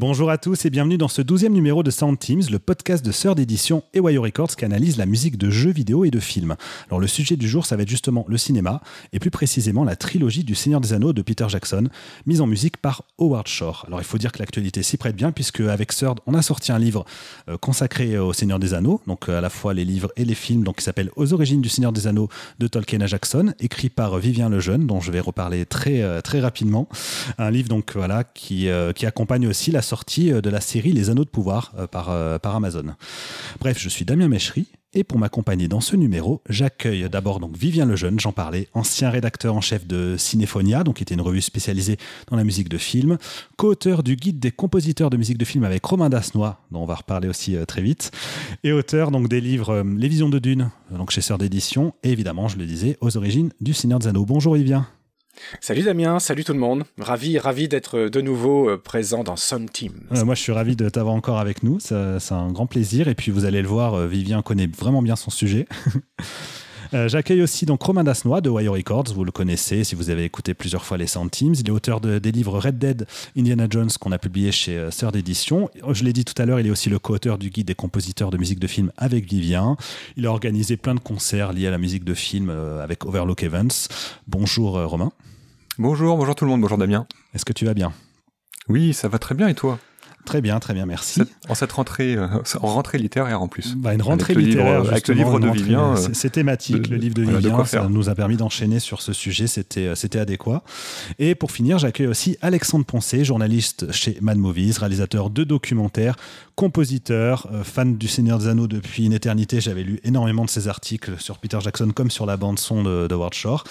Bonjour à tous et bienvenue dans ce douzième numéro de Sound Teams, le podcast de Sœur d'édition et Wayo Records qui analyse la musique de jeux vidéo et de films. Alors le sujet du jour, ça va être justement le cinéma et plus précisément la trilogie du Seigneur des Anneaux de Peter Jackson, mise en musique par Howard Shore. Alors il faut dire que l'actualité s'y prête bien puisque avec Sœur, on a sorti un livre euh, consacré au Seigneur des Anneaux, donc euh, à la fois les livres et les films, donc qui s'appelle Aux origines du Seigneur des Anneaux de Tolkien à Jackson, écrit par Vivien Lejeune, dont je vais reparler très euh, très rapidement. Un livre donc voilà qui qui accompagne aussi la sortie de la série Les Anneaux de Pouvoir euh, par, euh, par Amazon. Bref, je suis Damien Méchery. Et pour m'accompagner dans ce numéro, j'accueille d'abord donc Vivien Lejeune, j'en parlais, ancien rédacteur en chef de Cinéphonia, donc qui était une revue spécialisée dans la musique de film, co-auteur du guide des compositeurs de musique de film avec Romain Dasnois, dont on va reparler aussi euh, très vite, et auteur donc des livres Les Visions de Dune, donc chez Sœur d'édition, et évidemment, je le disais, aux origines du Seigneur des Anneaux. Bonjour Vivien. Salut Damien, salut tout le monde. Ravi, ravi d'être de nouveau euh, présent dans Sun Team. Euh, moi, je suis ravi de t'avoir encore avec nous. C'est un grand plaisir. Et puis, vous allez le voir, euh, Vivien connaît vraiment bien son sujet. J'accueille aussi donc Romain Dasnois de Wire Records, vous le connaissez si vous avez écouté plusieurs fois les Sound Teams. Il est auteur des livres Red Dead, Indiana Jones qu'on a publié chez Sœur d'édition. Je l'ai dit tout à l'heure, il est aussi le co-auteur du guide des compositeurs de musique de film avec Vivien. Il a organisé plein de concerts liés à la musique de film avec Overlook Events. Bonjour Romain. Bonjour, bonjour tout le monde, bonjour Damien. Est-ce que tu vas bien? Oui, ça va très bien et toi? Très bien, très bien, merci. en cette rentrée, euh, en rentrée littéraire en plus. Bah, une rentrée littéraire, avec le livre de Vivien. Euh, c'est thématique, le livre de Vivien, ça nous a permis d'enchaîner sur ce sujet, c'était euh, c'était adéquat. Et pour finir, j'accueille aussi Alexandre Poncé, journaliste chez Mad Movies, réalisateur de documentaires, compositeur, fan du Seigneur des Anneaux depuis une éternité. J'avais lu énormément de ses articles sur Peter Jackson comme sur la bande son de, de Ward Shore.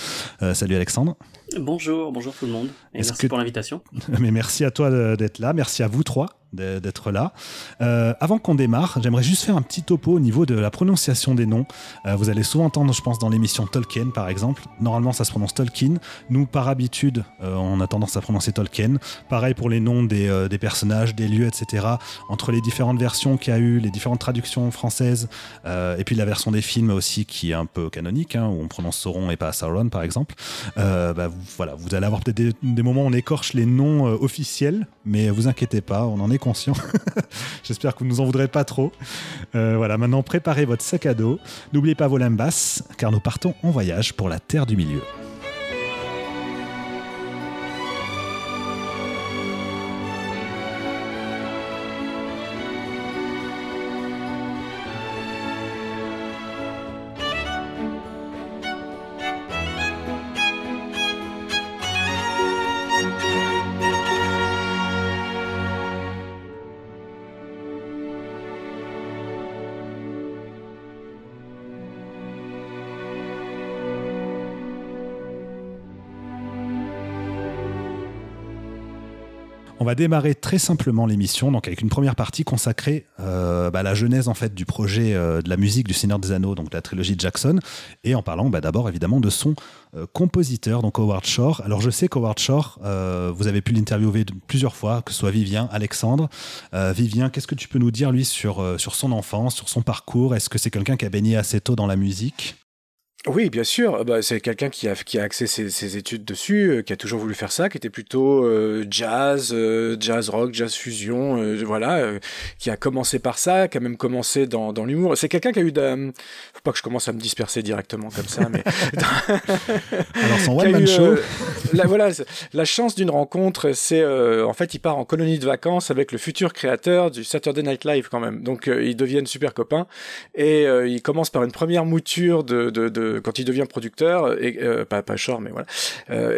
salut Alexandre. Bonjour, bonjour tout le monde. Et merci pour l'invitation. Mais merci à toi d'être là. Merci à vous trois d'être là. Euh, avant qu'on démarre, j'aimerais juste faire un petit topo au niveau de la prononciation des noms. Euh, vous allez souvent entendre, je pense, dans l'émission Tolkien, par exemple. Normalement, ça se prononce Tolkien. Nous, par habitude, euh, on a tendance à prononcer Tolkien. Pareil pour les noms des, des personnages, des lieux, etc. Entre les différentes versions qu'il y a eu, les différentes traductions françaises, et puis la version des films aussi, qui est un peu canonique, hein, où on prononce Sauron et pas Sauron, par exemple. Bah, vous, voilà, vous allez avoir peut-être des, moments où on écorche les noms officiels, mais vous inquiétez pas, on en est conscient. J'espère que vous ne nous en voudrez pas trop. Euh, voilà, maintenant préparez votre sac à dos. N'oubliez pas vos limbas, car nous partons en voyage pour la Terre du Milieu. On va démarrer très simplement l'émission, donc avec une première partie consacrée euh, bah, à la genèse en fait du projet euh, de la musique du Seigneur des Anneaux, donc la trilogie de Jackson, et en parlant bah, d'abord évidemment de son euh, compositeur, donc Howard Shore. Alors je sais qu'Howard Shore, vous avez pu l'interviewer plusieurs fois, que ce soit Vivien, Alexandre. Vivien, qu'est-ce que tu peux nous dire lui sur son enfance, sur son parcours? Est-ce que c'est quelqu'un qui a baigné assez tôt dans la musique? Oui, bien sûr. Bah, c'est quelqu'un qui a, qui a axé ses, études dessus, euh, qui a toujours voulu faire ça, qui était plutôt euh, jazz, euh, jazz rock, jazz fusion, voilà, qui a commencé par ça, qui a même commencé dans, dans l'humour. C'est quelqu'un qui a eu de... Faut pas que je commence à me disperser directement comme ça, mais... Alors son one-man show... la, voilà, la chance d'une rencontre, c'est... en fait, il part en colonie de vacances avec le futur créateur du Saturday Night Live quand même. Donc, ils deviennent super copains. Et ils commencent par une première mouture de, de, de quand il devient producteur et pas pas Shore mais voilà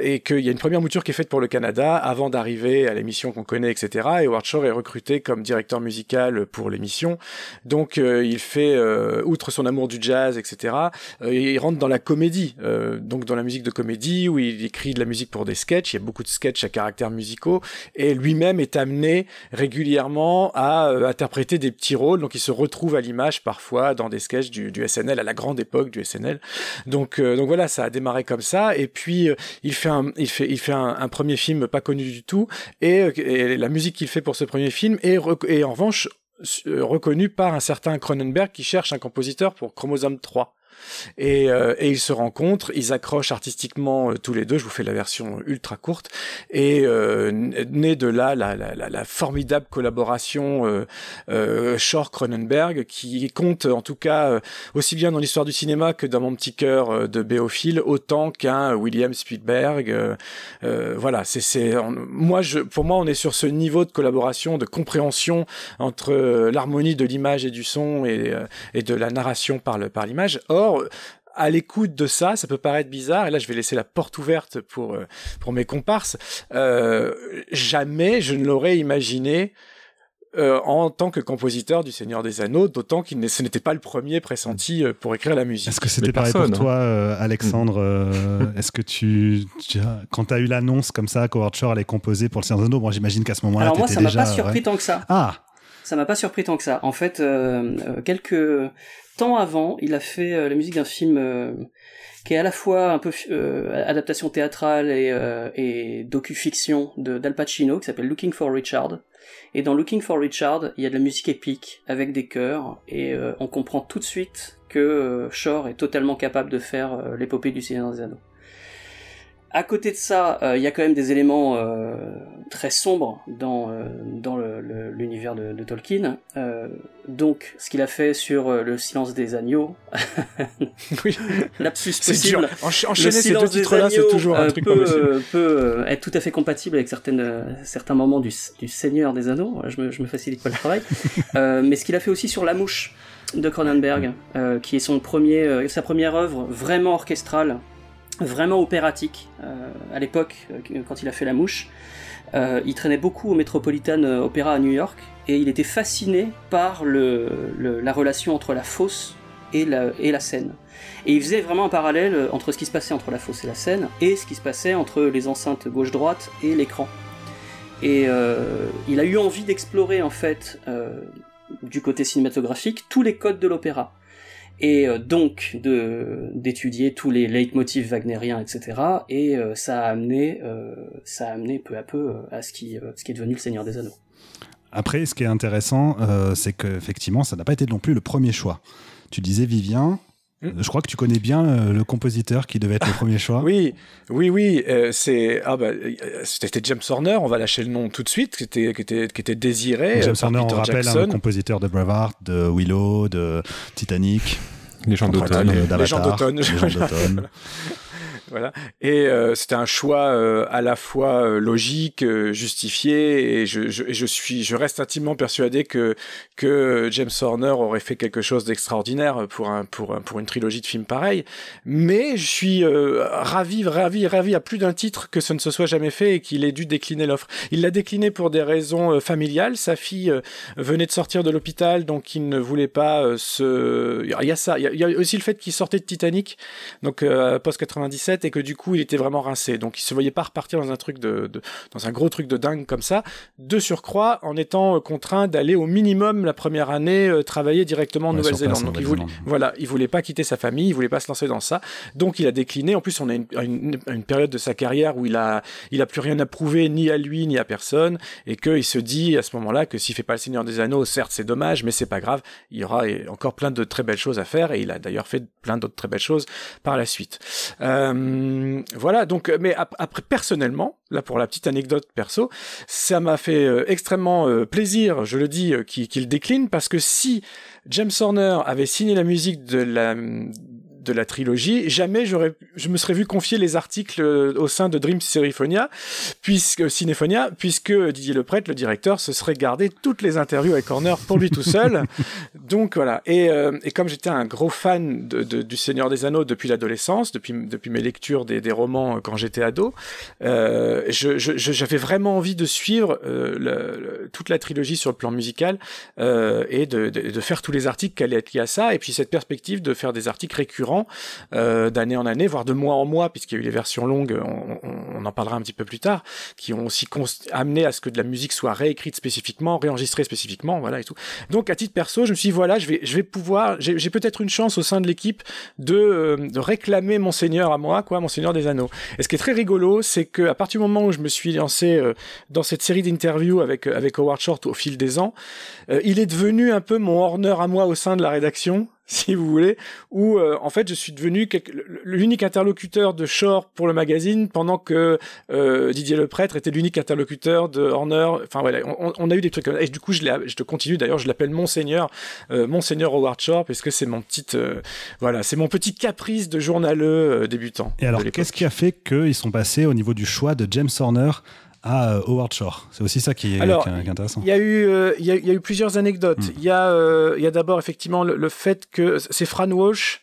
et qu'il y a une première mouture qui est faite pour le Canada avant d'arriver à l'émission qu'on connaît etc et Howard Shore est recruté comme directeur musical pour l'émission. Donc il fait outre son amour du jazz etc il rentre dans la comédie donc dans la musique de comédie où il écrit de la musique pour des sketchs. Il y a beaucoup de sketchs à caractère musicaux. Et lui-même est amené régulièrement à interpréter des petits rôles. Donc il se retrouve à l'image parfois dans des sketchs du, SNL à la grande époque du SNL. Donc euh, donc voilà, ça a démarré comme ça et puis euh, il fait un il fait il fait un, premier film pas connu du tout et, et la musique qu'il fait pour ce premier film est, est en revanche reconnue par un certain Cronenberg qui cherche un compositeur pour Chromosome 3. Et, euh, et, ils se rencontrent, ils accrochent artistiquement euh, tous les deux. Je vous fais la version ultra courte. Et euh, naît de là la, la, la, la formidable collaboration euh, euh, Shore Cronenberg, qui compte en tout cas aussi bien dans l'histoire du cinéma que dans mon petit cœur de béophile, autant qu'un William Spielberg. voilà, c'est c'est moi je pour moi on est sur ce niveau de collaboration, de compréhension entre l'harmonie de l'image et du son et, et de la narration par le par l'image. Or à l'écoute de ça, ça peut paraître bizarre, et là je vais laisser la porte ouverte pour, euh, pour mes comparses, euh, jamais je ne l'aurais imaginé euh, en tant que compositeur du Seigneur des Anneaux, d'autant qu'il ce n'était pas le premier pressenti pour écrire la musique. Est-ce que c'était pareil pour toi, Alexandre Est-ce que tu, quand tu as eu l'annonce comme ça qu'Howard Shore allait composer pour le Seigneur des Anneaux, bon, j'imagine qu'à ce moment-là, Alors moi, ça m'a pas surpris tant que ça. Ah ça m'a pas surpris tant que ça. En fait, quelques temps avant, il a fait euh, la musique d'un film euh, qui est à la fois un peu euh, adaptation théâtrale et, et docu-fiction d'Al Pacino, qui s'appelle Looking for Richard. Et dans Looking for Richard, il y a de la musique épique avec des chœurs, et on comprend tout de suite que Shore est totalement capable de faire l'épopée du Seigneur des Anneaux. À côté de ça, euh, il y a quand même des éléments euh, très sombres dans, euh, dans l'univers de, de, Tolkien. donc, ce qu'il a fait sur le silence des agneaux, oui. lapsus possible. enchaîner ces deux titres-là, c'est toujours un truc peut, peut être tout à fait compatible avec certaines, certains moments du, du Seigneur des Anneaux. Je me, je me facilite pas le travail. mais ce qu'il a fait aussi sur La Mouche de Cronenberg, qui est son premier, sa première œuvre vraiment orchestrale vraiment opératique euh, à l'époque euh, quand il a fait La Mouche. Euh, il traînait beaucoup au Metropolitan Opera à New York et il était fasciné par la relation entre la fosse et la scène. Et il faisait vraiment un parallèle entre ce qui se passait entre la fosse et la scène et ce qui se passait entre les enceintes gauche-droite et l'écran. Et il a eu envie d'explorer en fait du côté cinématographique tous les codes de l'opéra et euh, donc de d'étudier tous les leitmotifs wagnériens, etc. Et euh, ça a amené euh, ça a amené peu à peu à ce qui ce qui est devenu le Seigneur des Anneaux. Après, ce qui est intéressant, c'est qu'effectivement, ça n'a pas été non plus le premier choix. Tu disais Vivien. Je crois que tu connais bien euh, le compositeur qui devait être le premier choix. Oui, oui, oui. Euh, c'est ah bah euh, c'était James Horner. On va lâcher le nom tout de suite. Qui était qui était qui était désiré. James Horner, on rappelle, hein, le compositeur de Braveheart, de Willow, de Titanic. Les gens d'automne. Les gens d'automne. Voilà. Et euh, c'était un choix euh, à la fois euh, logique, justifié, et je, je, je, suis, je reste intimement persuadé que que James Horner aurait fait quelque chose d'extraordinaire pour un pour un, pour une trilogie de films pareil. Mais je suis ravi, ravi, ravi à plus d'un titre que ce ne se soit jamais fait et qu'il ait dû décliner l'offre. Il l'a décliné pour des raisons familiales. Sa fille venait de sortir de l'hôpital, donc il ne voulait pas se. Il y a ça. Il y a aussi le fait qu'il sortait de Titanic, donc post 97 et que du coup il était vraiment rincé. Donc il se voyait pas repartir dans un truc de, dans un gros truc de dingue comme ça. De surcroît, en étant euh, contraint d'aller au minimum la première année euh, travailler directement en Nouvelle-Zélande. Donc il voulait, voilà, il voulait pas quitter sa famille, il voulait pas se lancer dans ça. Donc il a décliné. En plus, on a une, une, période de sa carrière où il a, il a plus rien à prouver ni à lui ni à personne et qu'il se dit à ce moment-là que s'il fait pas le Seigneur des Anneaux, certes c'est dommage, mais c'est pas grave. Il y aura encore plein de très belles choses à faire et il a d'ailleurs fait plein d'autres très belles choses par la suite. Euh, euh, voilà, donc, euh, mais après, personnellement, là pour la petite anecdote perso, ça m'a fait euh, extrêmement plaisir, je le dis, qu'il décline, parce que si James Horner avait signé la musique de la de la trilogie, jamais j'aurais, je me serais vu confier les articles au sein de Dream Symphonia, puisque Cinéphonia, puisque Didier Leprêtre, le directeur, se serait gardé toutes les interviews avec Horner pour lui tout seul. Donc voilà. Et, euh, et comme j'étais un gros fan de, de, du Seigneur des Anneaux depuis l'adolescence, depuis, depuis mes lectures des, des romans quand j'étais ado, euh, j'avais je, je, vraiment envie de suivre euh, le, toute la trilogie sur le plan musical euh, et de, de, de, faire tous les articles qui allaient être liés à ça. Et puis cette perspective de faire des articles récurrents euh, d'année en année, voire de mois en mois, puisqu'il y a eu les versions longues, on, en parlera un petit peu plus tard, qui ont aussi amené à ce que de la musique soit réécrite spécifiquement, réenregistrée spécifiquement, voilà et tout. Donc à titre perso, je me suis dit voilà, je vais, pouvoir, j'ai peut-être une chance au sein de l'équipe de, euh, réclamer mon Seigneur à moi, quoi, mon Seigneur des Anneaux. Et ce qui est très rigolo, c'est que à partir du moment où je me suis lancé euh, dans cette série d'interviews avec avec Howard Short au fil des ans, il est devenu un peu mon Horner à moi au sein de la rédaction. si vous voulez, où euh, en fait je suis devenu l'unique interlocuteur de Shore pour le magazine, pendant que euh, Didier Le Prêtre était l'unique interlocuteur de Horner. Enfin voilà, on, on, a eu des trucs comme ça. Et du coup, je, je te continue d'ailleurs, je l'appelle Monseigneur, euh, Monseigneur Howard Shore, parce que c'est mon petit, euh, voilà, c'est mon petit caprice de journaleux euh, débutant. Et alors, qu'est-ce qui a fait qu'ils sont passés au niveau du choix de James Horner à euh, Howard Shore. C'est aussi ça qui est, Alors, qui est intéressant. Il y, a eu, euh, il, y a, il y a eu plusieurs anecdotes. Mm. Il y a, euh, il y a d'abord effectivement le, le, fait que c'est Fran Walsh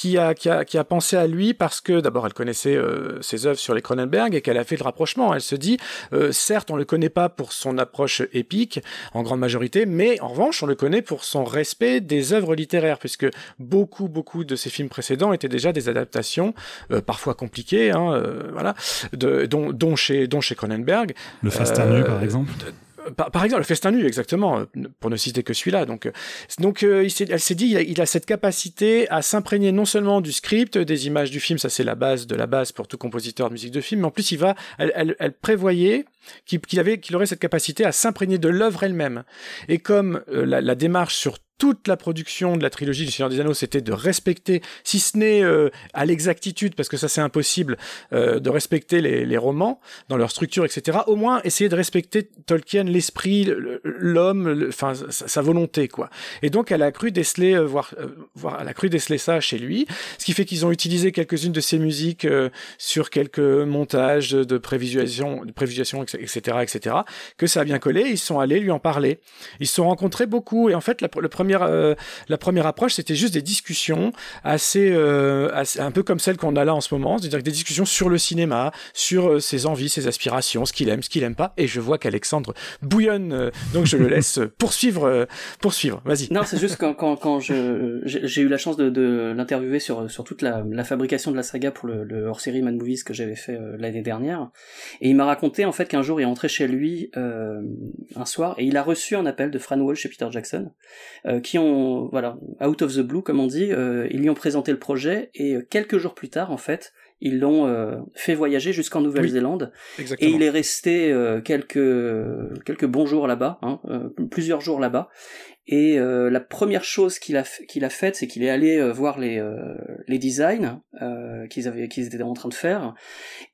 qui a, qui, a, qui a pensé à lui parce que d'abord elle connaissait euh, ses œuvres sur les Cronenberg et qu'elle a fait le rapprochement. Elle se dit, euh, certes, on le connaît pas pour son approche épique en grande majorité, mais en revanche, on le connaît pour son respect des œuvres littéraires, puisque beaucoup, beaucoup de ses films précédents étaient déjà des adaptations, euh, parfois compliquées, hein, euh, voilà, de, dont, dont, chez, dont chez Cronenberg. Le Fast par exemple. De, par, par, exemple, le festin nu, exactement, pour ne citer que celui-là. Donc, donc euh, elle s'est dit, il a, il a, cette capacité à s'imprégner non seulement du script, des images du film, ça c'est la base de la base pour tout compositeur de musique de film, mais en plus il va, elle, elle, elle prévoyait qu'il qu avait, qu'il aurait cette capacité à s'imprégner de l'œuvre elle-même. Et comme euh, la, la démarche sur toute la production de la trilogie du Seigneur des Anneaux, c'était de respecter, si ce n'est euh, à l'exactitude, parce que ça c'est impossible, euh, de respecter les, romans dans leur structure, etc. Au moins essayer de respecter Tolkien, l'esprit, l'homme, enfin sa volonté, quoi. Et donc elle a cru déceler, euh, voir, voir, elle a cru déceler ça chez lui, ce qui fait qu'ils ont utilisé quelques-unes de ses musiques sur quelques montages de prévisualisation, prévisualisation, etc., etc. Que ça a bien collé. Ils sont allés lui en parler. Ils se sont rencontrés beaucoup, et en fait, le premier première, euh, la première approche, c'était juste des discussions assez, euh, assez, un peu comme celles qu'on a là en ce moment, c'est-à-dire des discussions sur le cinéma, sur euh, ses envies, ses aspirations, ce qu'il aime, ce qu'il aime pas. Et je vois qu'Alexandre bouillonne, euh, donc je le laisse poursuivre, euh, poursuivre. Vas-y. Non, c'est juste quand, quand, quand je, j'ai eu la chance de, de l'interviewer sur, sur toute la, la, fabrication de la saga pour le, le hors-série Man Movies que j'avais fait l'année dernière. Et il m'a raconté en fait qu'un jour il est rentré chez lui un soir et il a reçu un appel de Fran Walsh et Peter Jackson euh, qui ont, voilà, out of the blue, comme on dit, euh, ils lui ont présenté le projet et euh, quelques jours plus tard, en fait, ils l'ont euh, fait voyager jusqu'en Nouvelle-Zélande. Oui, et il est resté euh, quelques quelques bons jours là-bas, hein, euh, plusieurs jours là-bas. Et la première chose qu'il a qu'il a faite, c'est qu'il est allé voir les les designs qu'ils avaient qu'ils étaient en train de faire.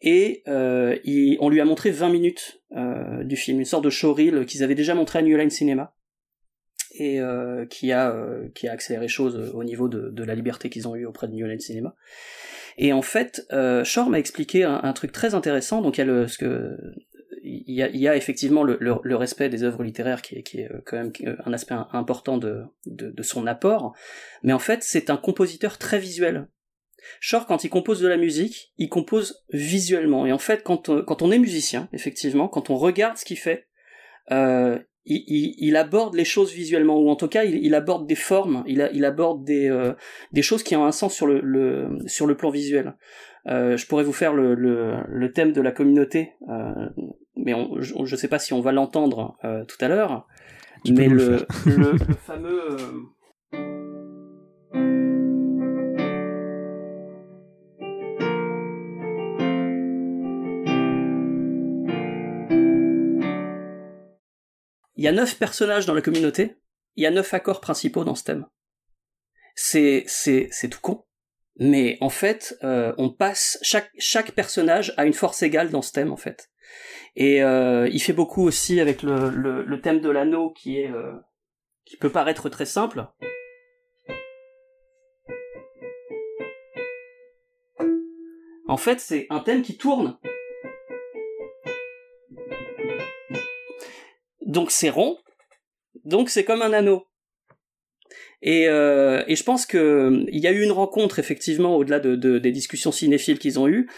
Et il, on lui a montré 20 minutes du film, une sorte de showreel qu'ils avaient déjà montré à New Line Cinema et euh, qui a euh, qui a accéléré les choses au niveau de, la liberté qu'ils ont eu auprès de New Line Cinema. Et en fait, euh, Shore m'a expliqué un, truc très intéressant. Donc il y a effectivement le, respect des œuvres littéraires qui est, est quand même un aspect important de, de, son apport, mais en fait c'est un compositeur très visuel. Shore, quand il compose de la musique, il compose visuellement. Et en fait, quand, quand on est musicien, effectivement, quand on regarde ce qu'il fait, euh, il, il, il, aborde les choses visuellement, ou en tout cas, il, il aborde des formes, il, il aborde des, euh, des choses qui ont un sens sur le, le sur le plan visuel. Euh, je pourrais vous faire le, le, le thème de la communauté, euh, mais on, je ne sais pas si on va l'entendre euh, tout à l'heure. Mais le, le, le, fameux Il y a neuf personnages dans la communauté, il y a neuf accords principaux dans ce thème. C'est c'est c'est tout con, mais en fait, euh, on passe chaque chaque personnage a une force égale dans ce thème en fait. Et euh, il fait beaucoup aussi avec le le, le thème de l'anneau qui est euh, qui peut paraître très simple. En fait, c'est un thème qui tourne. Donc c'est rond, donc c'est comme un anneau. Et, euh, et je pense que il y a eu une rencontre effectivement au-delà de, de, des discussions cinéphiles qu'ils ont eues.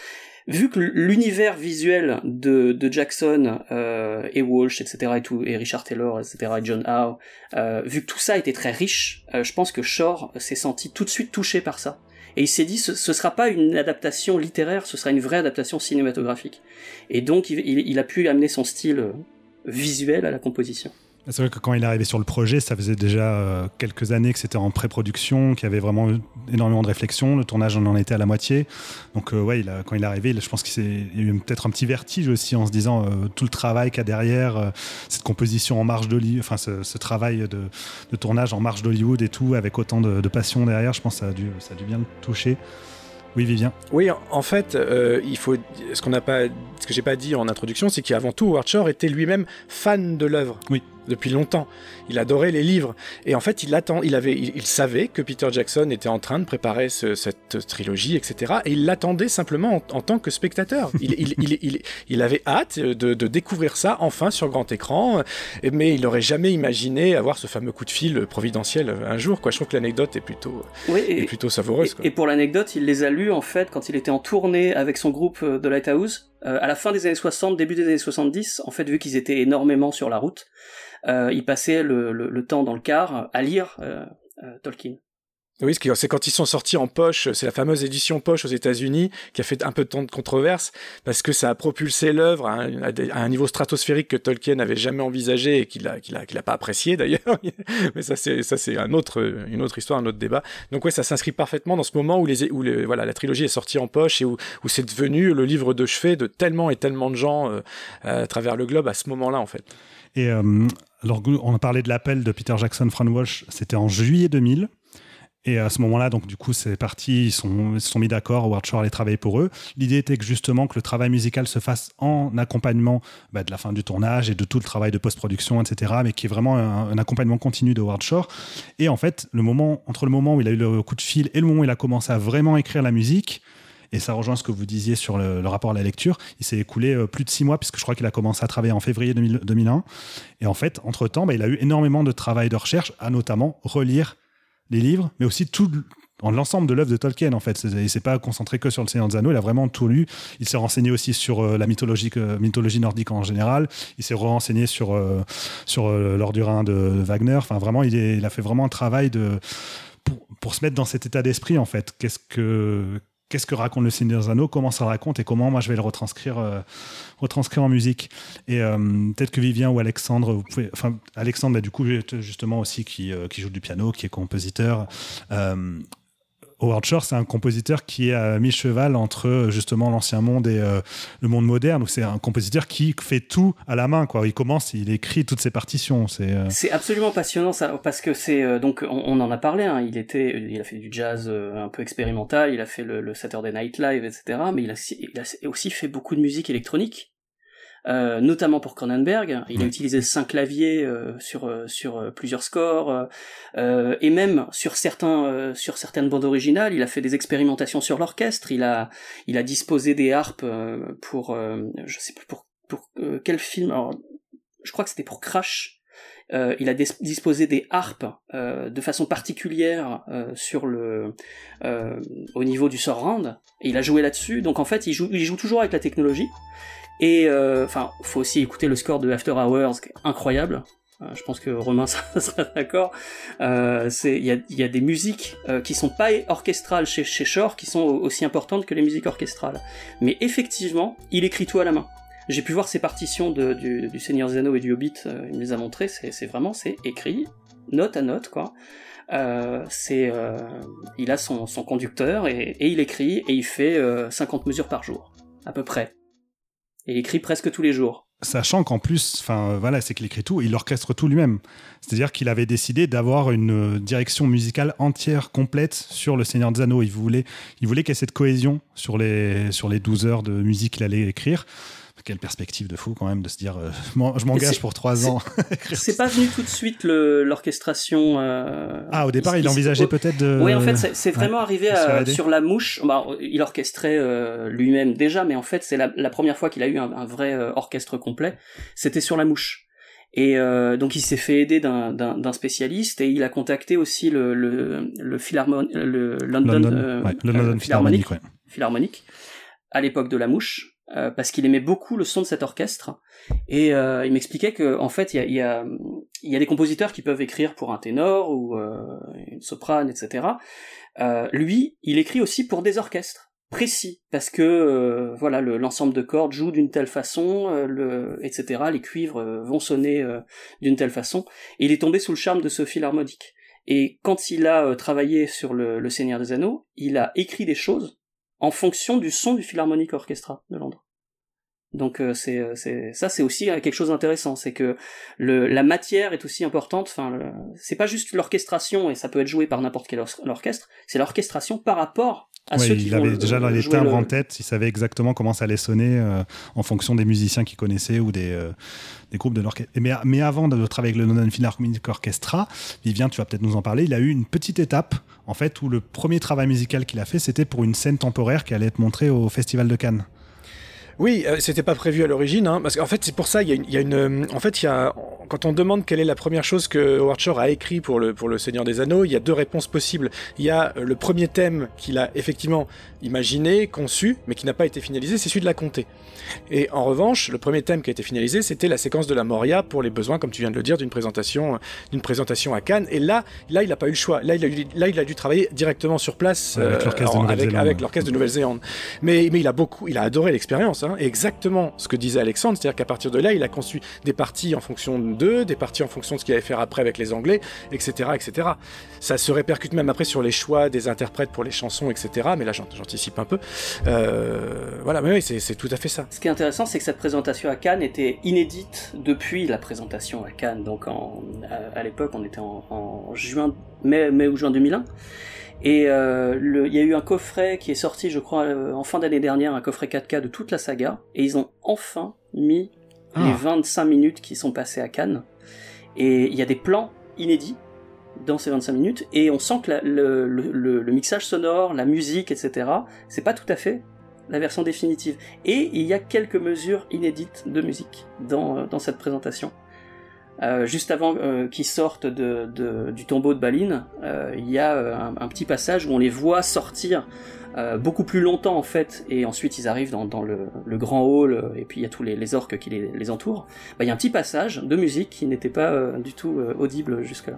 Vu que l'univers visuel de, Jackson euh, et Walsh, etc. et tout, et Richard Taylor, etc. et John Howe, euh, vu que tout ça était très riche, euh, je pense que Shore s'est senti tout de suite touché par ça. Et il s'est dit, ce, ce sera pas une adaptation littéraire, ce sera une vraie adaptation cinématographique. Et donc, il, a pu amener son style euh, visuel à la composition. C'est vrai que quand il est arrivé sur le projet, ça faisait déjà euh, quelques années que c'était en pré-production, qu'il y avait vraiment énormément de réflexion. Le tournage en en était à la moitié. Donc, euh, ouais, quand il est arrivé, je pense qu'il y a eu peut-être un petit vertige aussi en se disant euh, tout le travail qu'il y a derrière, euh, cette composition en marge d'Hollywood, enfin, ce, ce, travail de, tournage en marge d'Hollywood et tout, avec autant de, de, passion derrière, je pense que ça a dû, ça a dû bien le toucher. Oui, Vivien. Oui, en fait, euh, il faut ce qu'on n'a pas, ce que j'ai pas dit en introduction, c'est qu'avant tout, Howard Shore était lui-même fan de l'œuvre. Oui. Depuis longtemps, il adorait les livres et en fait, il attend, il avait, il, il savait que Peter Jackson était en train de préparer ce, cette trilogie, etc. Et il l'attendait simplement en, en, tant que spectateur. il, avait hâte de, de, découvrir ça enfin sur grand écran, mais il n'aurait jamais imaginé avoir ce fameux coup de fil providentiel un jour. Quoi. Je trouve que l'anecdote est plutôt, oui, et, est plutôt savoureuse. Et, et pour l'anecdote, il les a lus en fait quand il était en tournée avec son groupe de Lighthouse. Euh, à la fin des années 60, début des années 70, en fait, vu qu'ils étaient énormément sur la route, euh, il passait le, le, le, temps dans le car à lire euh, Tolkien. Oui, c'est quand ils sont sortis en poche, c'est la fameuse édition poche aux États-Unis qui a fait un peu de temps de controverse parce que ça a propulsé l'œuvre à, à, un niveau stratosphérique que Tolkien n'avait jamais envisagé et qu'il a, qu'il a, qu'il a pas apprécié d'ailleurs. Mais ça, c'est ça, c'est un autre, une autre histoire, un autre débat. Donc ouais, ça s'inscrit parfaitement dans ce moment où les, où les, voilà, la trilogie est sortie en poche et où, où c'est devenu le livre de chevet de tellement et tellement de gens euh, à travers le globe à ce moment-là en fait. Et euh, alors, on a parlé de l'appel de Peter Jackson, Fran Walsh, c'était en juillet 2000. Et à ce moment-là, donc du coup, c'est parti, ils, se sont mis d'accord, Howard Shore allait travailler pour eux. L'idée était que justement que le travail musical se fasse en accompagnement bah, de la fin du tournage et de tout le travail de post-production, etc., mais qui est vraiment un, un, accompagnement continu de Howard Shore. Et en fait, le moment, entre le moment où il a eu le coup de fil et le moment où il a commencé à vraiment écrire la musique, et ça rejoint ce que vous disiez sur le, rapport à la lecture. Il s'est écoulé euh, plus de six mois, puisque je crois qu'il a commencé à travailler en février 2000, 2001. Et en fait, entre-temps, bah, il a eu énormément de travail de recherche, à notamment relire les livres, mais aussi tout l'ensemble de l'œuvre de Tolkien en fait. Il s'est pas concentré que sur le Seigneur des Anneaux, il a vraiment tout lu. Il s'est renseigné aussi sur euh, la mythologie, nordique en général. Il s'est renseigné sur euh, sur euh, du Rhin de, Wagner. Enfin vraiment, il, a fait vraiment un travail de pour, pour se mettre dans cet état d'esprit en fait. Qu'est-ce que qu'est-ce que raconte le Seigneur des Anneaux, comment ça raconte et comment moi je vais le retranscrire, euh, retranscrire en musique. Et euh, peut-être que Vivien ou Alexandre, vous pouvez, enfin Alexandre, bah, du coup justement aussi euh, qui joue du piano, qui est compositeur. Howard Shore, c'est un compositeur qui est à mi-cheval entre justement l'ancien monde et euh, le monde moderne. C'est un compositeur qui fait tout à la main. Quoi. Il commence, il écrit toutes ses partitions. C'est euh... absolument passionnant ça, parce que c'est euh, donc on, on, en a parlé. Hein, il était, il a fait du jazz euh, un peu expérimental. Il a fait le, le Saturday Night Live, etc. Mais il a, il a aussi fait beaucoup de musique électronique. Euh, notamment pour Cronenberg. Il a utilisé cinq claviers euh, sur euh, sur plusieurs scores euh, et même sur certains euh, sur certaines bandes originales. Il a fait des expérimentations sur l'orchestre. Il a il a disposé des harpes pour je sais plus pour pour quel film. Alors, je crois que c'était pour Crash. Euh, il a disposé des harpes euh, de façon particulière euh, sur le au niveau du surround et il a joué là-dessus. Donc en fait, il joue il joue toujours avec la technologie. Et enfin, euh, faut aussi écouter le score de After Hours, incroyable. Euh, je pense que Romain sera d'accord. Euh, il y a, y a, des musiques qui sont pas orchestrales chez, chez Shore, qui sont aussi importantes que les musiques orchestrales. Mais effectivement, il écrit tout à la main. J'ai pu voir ses partitions de, du, du Seigneur Zeno et du Hobbit, euh, il me les a montrées, c'est vraiment, c'est écrit, note à note, quoi. Euh, euh, il a son, son conducteur et, et, il écrit et il fait 50 mesures par jour, à peu près. Et il écrit presque tous les jours. Sachant qu'en plus, enfin voilà, c'est qu'il écrit tout, il orchestre tout lui-même. C'est-à-dire qu'il avait décidé d'avoir une direction musicale entière, complète sur le Seigneur des Anneaux. Il voulait, il voulait qu'il y ait cette cohésion sur les sur les 12 heures de musique qu'il allait écrire Quelle perspective de fou quand même de se dire euh, je m'engage pour trois ans. c'est pas venu tout de suite l'orchestration. Euh, ah, au départ, il, envisageait peut-être de. Oui, en fait, c'est vraiment arrivé à, sur la mouche. Bah, il orchestrait euh, lui-même déjà, mais en fait, c'est la, la, première fois qu'il a eu un, un vrai orchestre complet. C'était sur la mouche. Et euh, donc il s'est fait aider d'un spécialiste et il a contacté aussi le, le, le, le London, London, euh, ouais, le London Philharmonic, Philharmonic, à l'époque de la mouche. Euh, parce qu'il aimait beaucoup le son de cet orchestre. Et euh, il m'expliquait que en fait il y a, y, a, des compositeurs qui peuvent écrire pour un ténor ou euh, une soprane etc lui il écrit aussi pour des orchestres précis parce que voilà l'ensemble de cordes joue d'une telle façon etc les cuivres vont sonner d'une telle façon. Et il est tombé sous le charme de ce philharmonique. Et quand il a travaillé sur le, Seigneur des Anneaux il a écrit des choses en fonction du son du Philharmonic Orchestra de Londres donc c'est c'est ça c'est aussi quelque chose d'intéressant c'est que le la matière est aussi importante enfin c'est pas juste l'orchestration et ça peut être joué par n'importe quel orchestre c'est l'orchestration par rapport il avait déjà dans les timbres en tête, il savait exactement comment ça allait sonner euh, en fonction des musiciens qu'il connaissait ou des, euh, des groupes de l'orchestre. Mais, mais avant de travailler avec le London Philharmonic Orchestra, Vivien, tu vas peut-être nous en parler, il a eu une petite étape en fait où le premier travail musical qu'il a fait, c'était pour une scène temporaire qui allait être montrée au Festival de Cannes. Oui, euh, c'était pas prévu à l'origine, hein, parce qu'en fait c'est pour ça il y, a une, il y a une, euh, en fait il y a, quand on demande quelle est la première chose que Howard Shore a écrit pour le pour le Seigneur des Anneaux, il y a deux réponses possibles. Il y a euh, le premier thème qu'il a effectivement imaginé, conçu, mais qui n'a pas été finalisé, c'est celui de la comté. Et en revanche, le premier thème qui a été finalisé, c'était la séquence de la Moria pour les besoins, comme tu viens de le dire, d'une présentation, d'une présentation à Cannes. Et là, là, il n'a pas eu le choix. Là, il a, eu, là, il a dû travailler directement sur place avec l'orchestre de Nouvelle-Zélande. mais, mais il a beaucoup, il a adoré l'expérience. Hein, exactement ce que disait Alexandre, c'est-à-dire qu'à partir de là, il a conçu des parties en fonction d'eux, des parties en fonction de ce qu'il allait faire après avec les Anglais, etc., etc. Ça se répercute même après sur les choix des interprètes pour les chansons, etc. Mais là, j'anticipe un peu. Euh, voilà, mais oui, c'est tout à fait ça. Ce qui est intéressant, c'est que cette présentation à Cannes était inédite depuis la présentation à Cannes. Donc, à, l'époque, on était en, juin, mai ou juin 2001. Et euh, il y a eu un coffret qui est sorti, je crois, euh, en fin d'année dernière, un coffret 4K de toute la saga, et ils ont enfin mis les 25 ah. minutes qui sont passées à Cannes. Et il y a des plans inédits dans ces 25 minutes, et on sent que le, le, mixage sonore, la musique, etc., c'est pas tout à fait la version définitive. Et il y a quelques mesures inédites de musique dans, euh, dans cette présentation. Euh, juste avant euh, qu'ils sortent de, de, du tombeau de Baline, euh, il y a un, un, petit passage où on les voit sortir beaucoup plus longtemps en fait, et ensuite ils arrivent dans, dans le, le, grand hall, et puis il y a tous les, les orques qui les, les entourent. Bah, il y a un petit passage de musique qui n'était pas du tout audible jusque-là.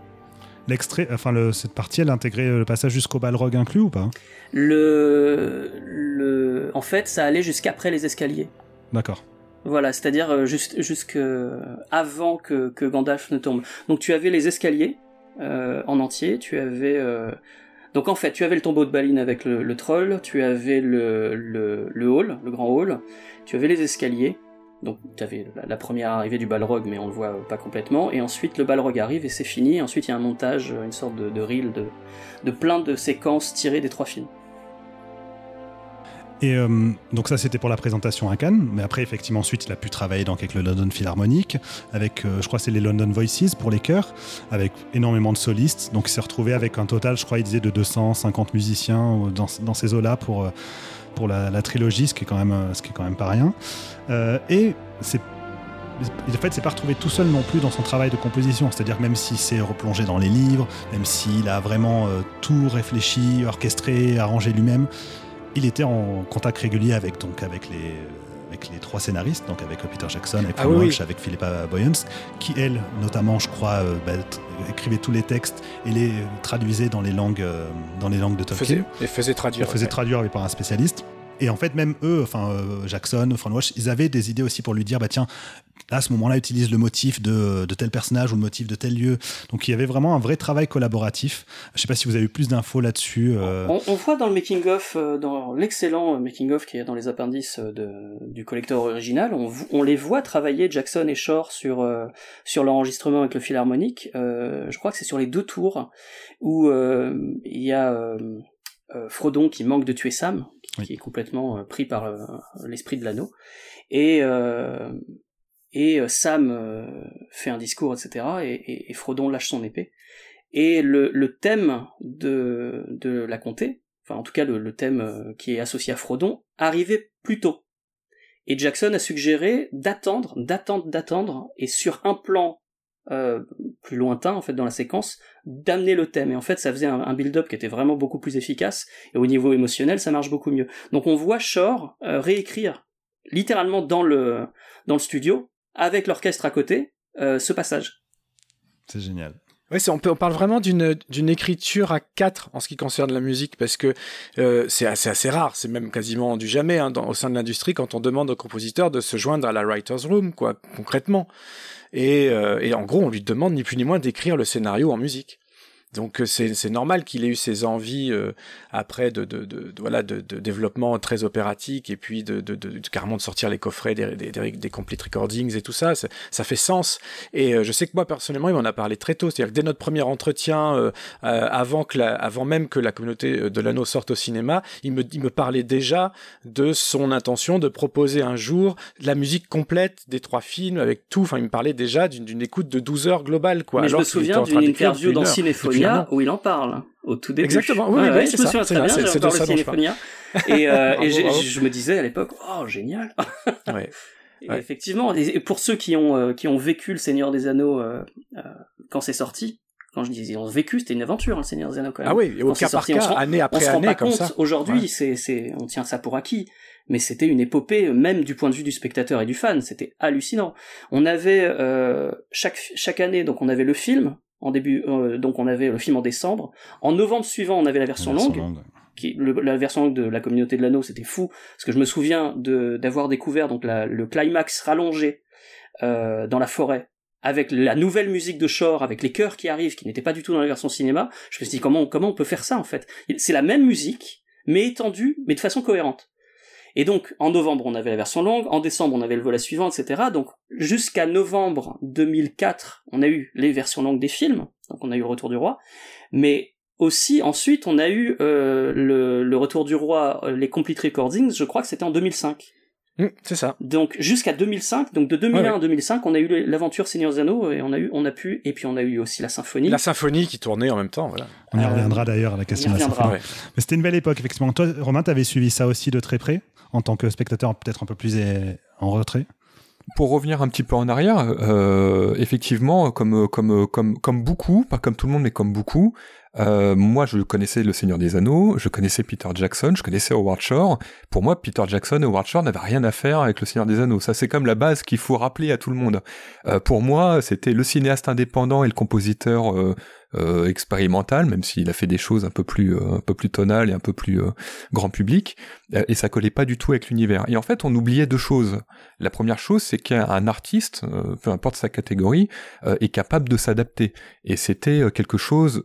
L'extrait, enfin le, cette partie, elle intégrait le passage jusqu'au balrog inclus ou pas? Le, le, en fait, ça allait jusqu'après les escaliers. D'accord. Voilà, c'est-à-dire euh, juste jusque avant que, Gandalf ne tombe. Donc tu avais les escaliers euh, en entier, tu avais euh... donc en fait tu avais le tombeau de Balin avec le, troll, tu avais le, hall, le grand hall, tu avais les escaliers. Donc tu avais la, première arrivée du Balrog, mais on le voit pas complètement, et ensuite le Balrog arrive et c'est fini. ensuite il y a un montage, une sorte de, de reel de, de plein de séquences tirées des trois films. Et euh, donc ça c'était pour la présentation à Cannes, mais après effectivement ensuite il a pu travailler donc avec le London Philharmonic, avec euh, je crois c'est les London Voices pour les chœurs, avec énormément de solistes, donc il s'est retrouvé avec un total je crois il disait de 250 musiciens dans, ces eaux-là pour, euh, pour la, trilogie, ce qui est quand même, ce qui est quand même pas rien. et c'est en fait, c'est pas retrouvé tout seul non plus dans son travail de composition. C'est-à-dire même s'il s'est replongé dans les livres, même s'il a vraiment tout réfléchi, orchestré, arrangé lui-même, il était en contact régulier avec, donc, avec, les, avec les trois scénaristes, donc avec Peter Jackson, avec ah, avec Philippa Boyens, qui, elle, notamment, je crois, euh, bah, écrivait tous les textes et les traduisait dans les langues, euh, dans les langues de Tolkien. et faisait traduire. faisait traduire par un spécialiste. Et en fait, même eux, enfin euh, Jackson, Frank Walsh, ils avaient des idées aussi pour lui dire, bah tiens, à ce moment-là, utilise le motif de, tel personnage ou le motif de tel lieu. Donc il y avait vraiment un vrai travail collaboratif. Je ne sais pas si vous avez eu plus d'infos là-dessus. Euh... On, voit dans le making of, euh, dans l'excellent making of qui est dans les appendices du collector original, on, les voit travailler Jackson et Shore sur sur l'enregistrement avec le philharmonique. Euh, je crois que c'est sur les deux tours où il y a Frodon qui manque de tuer Sam, qui, est complètement pris par l'esprit de l'anneau Et, et Sam fait un discours, etc. Et, et, Frodon lâche son épée. Et le, le thème de, de la comté, enfin en tout cas le, le thème qui est associé à Frodon, arrivait plus tôt. Et Jackson a suggéré d'attendre, d'attendre, d'attendre, et sur un plan euh, plus lointain en fait dans la séquence, d'amener le thème. Et en fait, ça faisait un, build-up qui était vraiment beaucoup plus efficace. Et au niveau émotionnel, ça marche beaucoup mieux. Donc on voit Shore euh, réécrire littéralement dans le dans le studio avec l'orchestre à côté euh, ce passage. C'est génial. On, parle vraiment d'une, d'une écriture à quatre en ce qui concerne la musique, parce que euh, c'est assez, assez rare, c'est même quasiment du jamais hein, dans, au sein de l'industrie quand on demande au compositeur de se joindre à la writer's room, quoi, concrètement. Et, euh, et en gros, on lui demande ni plus ni moins d'écrire le scénario en musique. Donc euh, c'est normal qu'il ait eu ses envies euh, après de, de, de, voilà de, de, développement très opératique et puis de, de, de, carrément de sortir les coffrets des, des, des, complete recordings et tout ça, ça fait sens. Et euh, je sais que moi personnellement, il m'en a parlé très tôt, c'est-à-dire que dès notre premier entretien, avant que la, avant même que la communauté de l'anneau sorte au cinéma, il me, il me parlait déjà de son intention de proposer un jour la musique complète des trois films avec tout. Enfin, il me parlait déjà d'une écoute de 12 heures globale, quoi. Mais je me souviens d'une interview dans Cinéphonie où il en parle au tout début. Exactement, oui, oui, c'est ça. Très bien, c'est de ça Et, euh, et je, me disais à l'époque, oh génial. ouais. Effectivement, et pour ceux qui ont euh, qui ont vécu le Seigneur des Anneaux euh, euh, quand c'est sorti, quand je dis ils ont vécu, c'était une aventure, hein, le Seigneur des Anneaux quand même. Ah oui, et au cas par cas, année après année, comme ça. Aujourd'hui, c'est c'est on tient ça pour acquis, mais c'était une épopée même du point de vue du spectateur et du fan, c'était hallucinant. On avait chaque chaque année, donc on avait le film en début, euh, donc on avait le film en décembre. En novembre suivant, on avait la version, longue, Qui, la version longue de la communauté de l'anneau, c'était fou, parce que je me souviens de d'avoir découvert donc le climax rallongé euh, dans la forêt avec la nouvelle musique de Shore, avec les chœurs qui arrivent, qui n'étaient pas du tout dans la version cinéma. Je me suis dit comment comment on peut faire ça en fait? C'est la même musique, mais étendue, mais de façon cohérente. Et donc, en novembre, on avait la version longue, en décembre, on avait le volet suivant, etc. Donc, jusqu'à novembre 2004, on a eu les versions longues des films, donc on a eu Retour du Roi, mais aussi, ensuite, on a eu euh, le, Retour du Roi, euh, les Complete Recordings, je crois que c'était en 2005. Mmh, c'est ça. Donc jusqu'à 2005, donc de 2001 à 2005, on a eu l'aventure Seigneur Zano et on a eu, on a pu, et puis on a eu aussi la symphonie. La symphonie qui tournait en même temps, voilà. On y reviendra d'ailleurs à la question de la symphonie. Mais c'était une belle époque, effectivement. Toi, Romain, t'avais suivi ça aussi de très près? En tant que spectateur peut-être un peu plus en retrait. Pour revenir un petit peu en arrière, euh, effectivement, comme comme beaucoup, pas comme tout le monde, mais comme beaucoup, euh, moi, je connaissais Le Seigneur des Anneaux, je connaissais Peter Jackson, je connaissais Howard Shore. Pour moi, Peter Jackson et Howard Shore n'avaient rien à faire avec Le Seigneur des Anneaux. Ça, c'est comme la base qu'il faut rappeler à tout le monde. Euh, pour moi, c'était le cinéaste indépendant et le compositeur euh, euh expérimental, même s'il a fait des choses un peu plus un peu plus tonales et un peu plus grand public. et ça collait pas du tout avec l'univers. Et en fait, on oubliait deux choses. La première chose, c'est qu'un artiste, peu importe sa catégorie, est capable de s'adapter. Et c'était quelque chose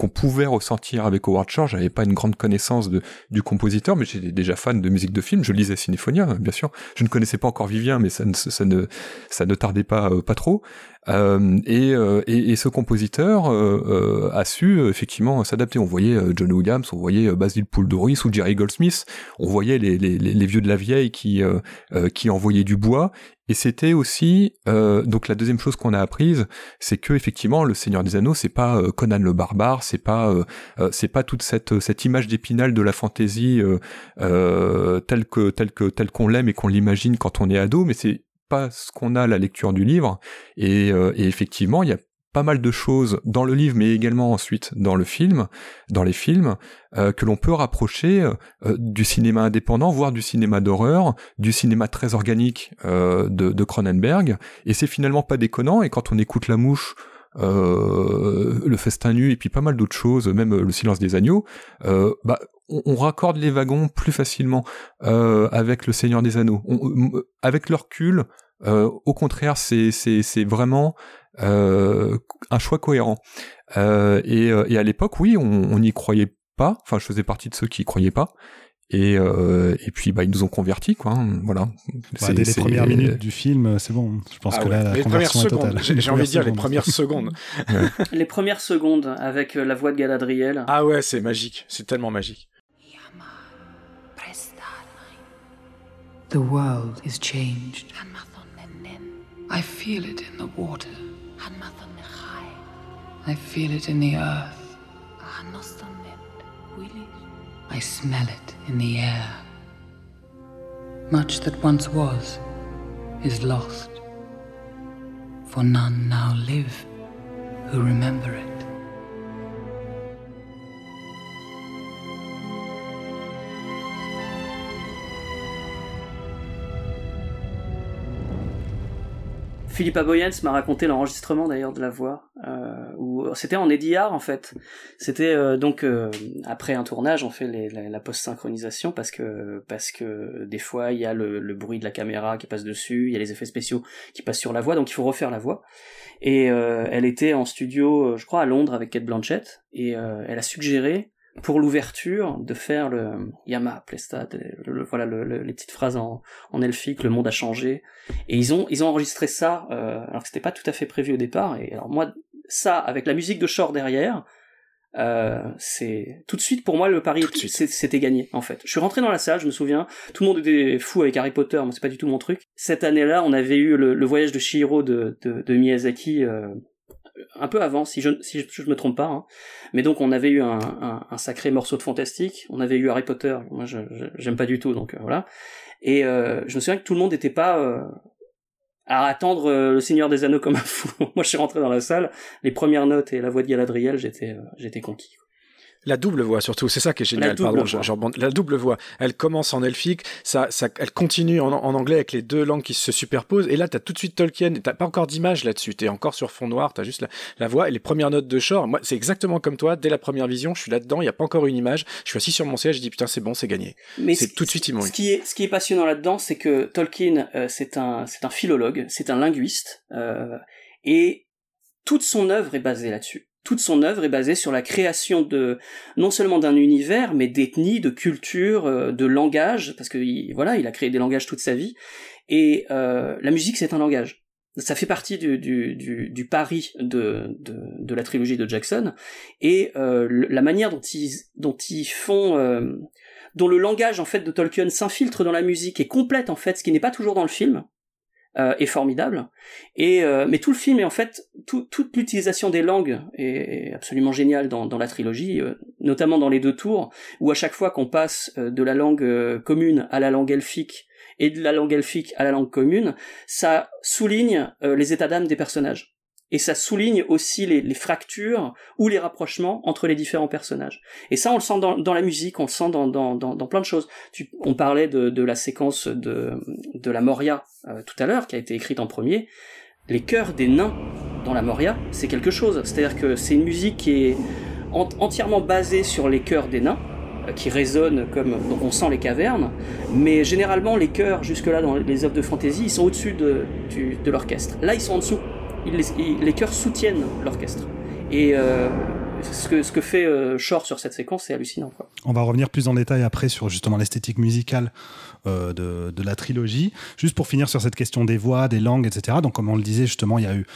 qu'on pouvait ressentir avec Howard Shore. J'avais pas une grande connaissance du compositeur, mais j'étais déjà fan de musique de film. Je lisais Cinéphonia, bien sûr. Je ne connaissais pas encore Vivien, mais ça ne tardait pas, euh, pas trop. Euh, et, euh, et, et, ce compositeur euh, a su effectivement s'adapter. On voyait John Williams, on voyait Basil Doris ou Jerry Goldsmith, on voyait les, les, les, vieux de la vieille qui, qui envoyaient du bois. Et c'était aussi donc la deuxième chose qu'on a apprise, c'est que effectivement le Seigneur des Anneaux, c'est pas Conan le barbare, c'est pas c'est pas toute cette cette image d'épinal de la fantaisie telle que telle que telle qu'on l'aime et qu'on l'imagine quand on est ado, mais c'est pas ce qu'on a la lecture du livre. Et, euh, et effectivement, il y a pas mal de choses dans le livre, mais également ensuite dans le film, dans les films, euh, que l'on peut rapprocher euh, du cinéma indépendant, voire du cinéma d'horreur, du cinéma très organique de, de Cronenberg. Et c'est finalement pas déconnant. Et quand on écoute La Mouche euh, le festin nu et puis pas mal d'autres choses, même le silence des agneaux, euh, bah, on, raccorde les wagons plus facilement euh, avec le Seigneur des Anneaux. avec leur recul, au contraire, c'est c'est vraiment un choix cohérent. Et, et, à l'époque, oui, on n'y croyait pas. Enfin, je faisais partie de ceux qui y croyaient pas. Et, euh, et puis bah ils nous ont convertis quoi. Hein, voilà. Bah, dès les premières minutes du film, c'est bon. Je pense ah que là la les conversion premières est totale. J'ai envie de dire les premières secondes. les premières secondes avec euh, la voix de Galadriel. Ah ouais, c'est magique. C'est tellement magique. The world is changed. I feel it in the water. I feel it in the earth. I smell it in the air. Much that once was is lost, for none now live who remember it. Philippa Boyens m'a raconté l'enregistrement d'ailleurs de la voix, euh, c'était en EDR en fait. C'était euh, donc euh, après un tournage, on fait la, post-synchronisation parce que parce que des fois il y a le, le, bruit de la caméra qui passe dessus, il y a les effets spéciaux qui passent sur la voix, donc il faut refaire la voix. Et elle était en studio, je crois à Londres avec Kate Blanchett, et elle a suggéré pour l'ouverture de faire le Yama Plesta, le, voilà le, les petites phrases en, en elfique, le monde a changé, et ils ont ils ont enregistré ça euh, alors que c'était pas tout à fait prévu au départ. Et alors moi ça avec la musique de Shore derrière, euh, c'est tout de suite pour moi le pari c'était gagné en fait. Je suis rentré dans la salle, je me souviens, tout le monde était fou avec Harry Potter, moi c'est pas du tout mon truc. Cette année-là, on avait eu le, le voyage de Shihiro de, de, de Miyazaki. Euh, un peu avant, si je si je, me trompe pas. Hein. Mais donc on avait eu un, un, sacré morceau de fantastique. On avait eu Harry Potter. Moi, j'aime pas du tout, donc euh, voilà. Et euh, je me souviens que tout le monde n'était pas euh, à attendre euh, le Seigneur des Anneaux comme un fou. Moi, je suis rentré dans la salle, les premières notes et la voix de Galadriel, j'étais euh, j'étais conquis. La double voix surtout, c'est ça qui est génial. La Pardon, la double voix. Elle commence en elfique, ça, ça, elle continue en, en, anglais avec les deux langues qui se superposent. Et là, t'as tout de suite Tolkien. T'as pas encore d'image là-dessus. T'es encore sur fond noir. T'as juste la, la, voix et les premières notes de Shore. Moi, c'est exactement comme toi. Dès la première vision, je suis là-dedans. Il y a pas encore une image. Je suis assis sur mon siège. Je dis putain, c'est bon, c'est gagné. Mais c'est tout de suite immense. Ce qui est, ce qui est passionnant là-dedans, c'est que Tolkien, euh, c'est un, c'est un philologue, c'est un linguiste, euh, et toute son œuvre est basée là-dessus toute son œuvre est basée sur la création de non seulement d'un univers, mais d'ethnie, de culture, euh, de langage, parce que voilà, il a créé des langages toute sa vie. Et euh, la musique, c'est un langage. Ça fait partie du, du, du, du pari de, de, de, la trilogie de Jackson et euh, la manière dont ils, dont ils font, euh, dont le langage en fait de Tolkien s'infiltre dans la musique et complète en fait ce qui n'est pas toujours dans le film euh, est formidable. Et euh, mais tout le film est en fait toute l'utilisation des langues est, absolument géniale dans, dans la trilogie, euh, notamment dans les deux tours où à chaque fois qu'on passe euh, de la langue commune à la langue elfique et de la langue elfique à la langue commune, ça souligne les états d'âme des personnages et ça souligne aussi les, fractures ou les rapprochements entre les différents personnages. Et ça, on le sent dans, la musique, on le sent dans, dans, plein de choses. On parlait de, la séquence de, la Moria euh, tout à l'heure, qui a été écrite en premier. Les chœurs des nains dans la Moria, c'est quelque chose. C'est-à-dire que c'est une musique qui est entièrement basée sur les chœurs des nains, euh, qui résonnent comme donc on sent les cavernes, mais généralement les chœurs jusque là dans les œuvres de fantasy ils sont au-dessus de, de l'orchestre. Là ils sont en dessous les, chœurs soutiennent l'orchestre. Et euh, ce, que, ce que fait euh, Shore sur cette séquence, c'est hallucinant. On va revenir plus en détail après sur justement l'esthétique musicale euh, de, de, la trilogie. Juste pour finir sur cette question des voix, des langues, etc. Donc, comme on le disait justement, il y a eu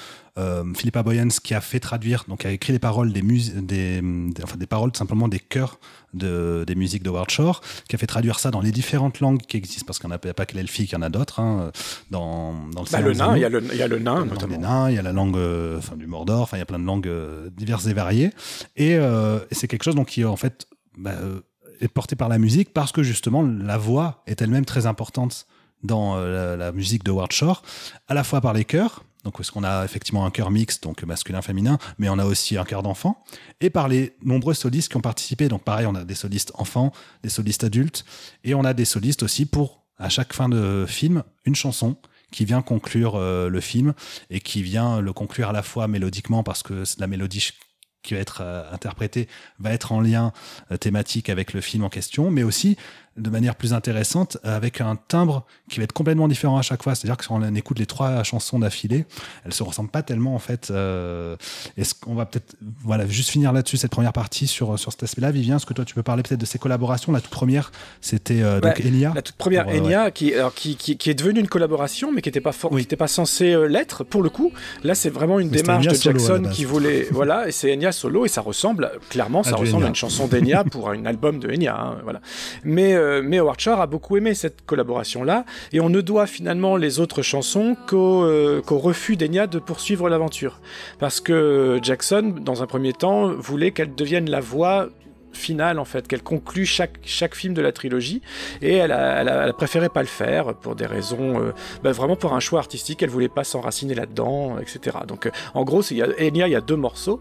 Philippa Boyens qui a fait traduire, donc a écrit les paroles des, des, des, enfin des paroles simplement des chœurs de, des musiques de Ward Shore, qui a fait traduire ça dans les différentes langues qui existent, parce qu'il n'y a pas que l'elfique, il y en a d'autres. Hein, dans, dans le, bah, le nain, il y, a le, il y a le nain, notamment. Nains, il y a la langue euh, enfin, du Mordor, enfin, il y a plein de langues euh, diverses et variées. Et, euh, et c'est quelque chose donc, qui, en fait, bah, euh, est porté par la musique parce que justement, la voix est elle-même très importante dans la, la, musique de Ward Shore, à la fois par les chœurs, donc, parce qu'on a effectivement un chœur mixte, donc masculin-féminin, mais on a aussi un chœur d'enfant, et par les nombreux solistes qui ont participé. Donc, pareil, on a des solistes enfants, des solistes adultes, et on a des solistes aussi pour, à chaque fin de film, une chanson qui vient conclure euh, le film et qui vient le conclure à la fois mélodiquement parce que la mélodie qui va être euh, interprétée va être en lien euh, thématique avec le film en question, mais aussi de manière plus intéressante avec un timbre qui va être complètement différent à chaque fois. C'est-à-dire que si on écoute les trois chansons d'affilée, elles se ressemblent pas tellement en fait. Euh, Est-ce qu'on va peut-être voilà juste finir là-dessus cette première partie sur sur cet aspect-là, Vivien Est-ce que toi tu peux parler peut-être de ces collaborations? La toute première, c'était euh, donc Enya. La toute première pour, Enya ouais. qui, alors, qui, qui, qui est devenue une collaboration, mais qui n'était pas for... oui. qui était pas censée euh, l'être pour le coup. Là, c'est vraiment une Mais démarche de solo, Jackson qui voulait voilà et c'est Enya solo et ça ressemble clairement ça À ressemble Enya. à une chanson d'Enya pour un album de Enya hein, voilà. Mais euh, mais Howard Shore a beaucoup aimé cette collaboration-là, et on ne doit finalement les autres chansons qu'au euh, refus d'Enya de poursuivre l'aventure. Parce que Jackson, dans un premier temps, voulait qu'elle devienne la voix finale en fait, qu'elle conclut chaque, chaque film de la trilogie et elle a, elle a, préféré pas le faire pour des raisons euh, bah, vraiment pour un choix artistique, elle voulait pas s'enraciner là-dedans, etc. Donc en gros, il y a, Enya, il y a deux morceaux,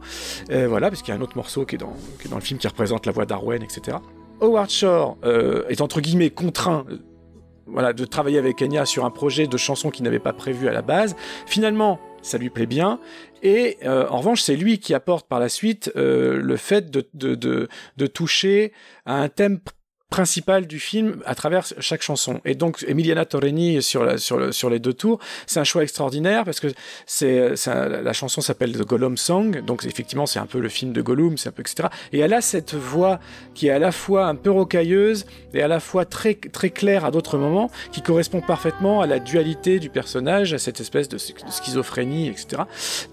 voilà, parce qu'il y a un autre morceau qui est, dans, qui est dans le film qui représente la voix d'Arwen, etc. Howard Shore euh, est entre guillemets contraint euh, de travailler avec Enya sur un projet de chanson qu'il n'avait pas prévu à la base. Finalement, ça lui plaît bien. Et euh, en revanche, c'est lui qui apporte par la suite le fait de, de, toucher à un thème principal du film à travers chaque chanson. Et donc Emiliana Torreni sur, les deux tours, c'est un choix extraordinaire parce que c'est la chanson s'appelle The Gollum Song, donc effectivement c'est un peu le film de Gollum, c'est un peu etc. Et elle a cette voix qui est à la fois un peu rocailleuse et à la fois très très claire à d'autres moments, qui correspond parfaitement à la dualité du personnage, à cette espèce de, schizophrénie, etc.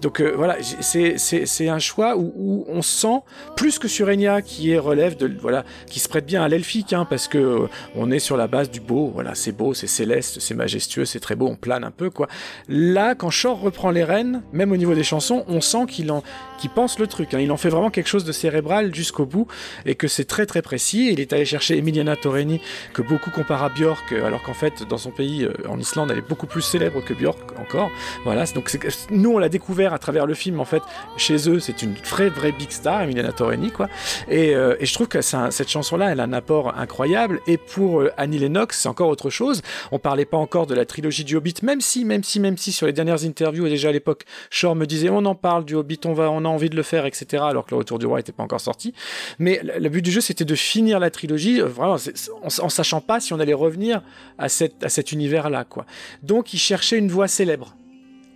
Donc euh, voilà, c'est un choix où, on sent plus que sur Enya qui relève de voilà qui se prête bien à l'elfique hein, parce que euh, on est sur la base du beau, voilà c'est beau, c'est céleste, c'est majestueux, c'est très beau, on plane un peu quoi. Là quand Shore reprend les rênes, même au niveau des chansons, on sent qu'il en qu'il pense le truc, hein. il en fait vraiment quelque chose de cérébral jusqu'au bout et que c'est très très précis. Il est allé chercher Emiliana Torreni que beaucoup comparent à Björk euh, alors qu'en fait dans son pays euh, en Islande elle est beaucoup plus célèbre que Björk encore. Voilà, donc nous on l'a découvert à travers le film en fait. Chez eux, c'est une vraie vraie big star, Emiliana Torreni quoi. Et, et je trouve que cette chanson-là, elle a un apport incroyable. Et pour euh, Annie Lennox, c'est encore autre chose. On parlait pas encore de la trilogie du Hobbit, même si, même si, même si sur les dernières interviews et déjà à l'époque, Shore me disait on en parle du Hobbit, on va, on a envie de le faire, etc. Alors que le Retour du Roi n'était pas encore sorti. Mais le but du jeu, c'était de finir la trilogie, euh, vraiment, en, sachant pas si on allait revenir à, cette, à cet univers-là, quoi. Donc, il cherchait une voix célèbre.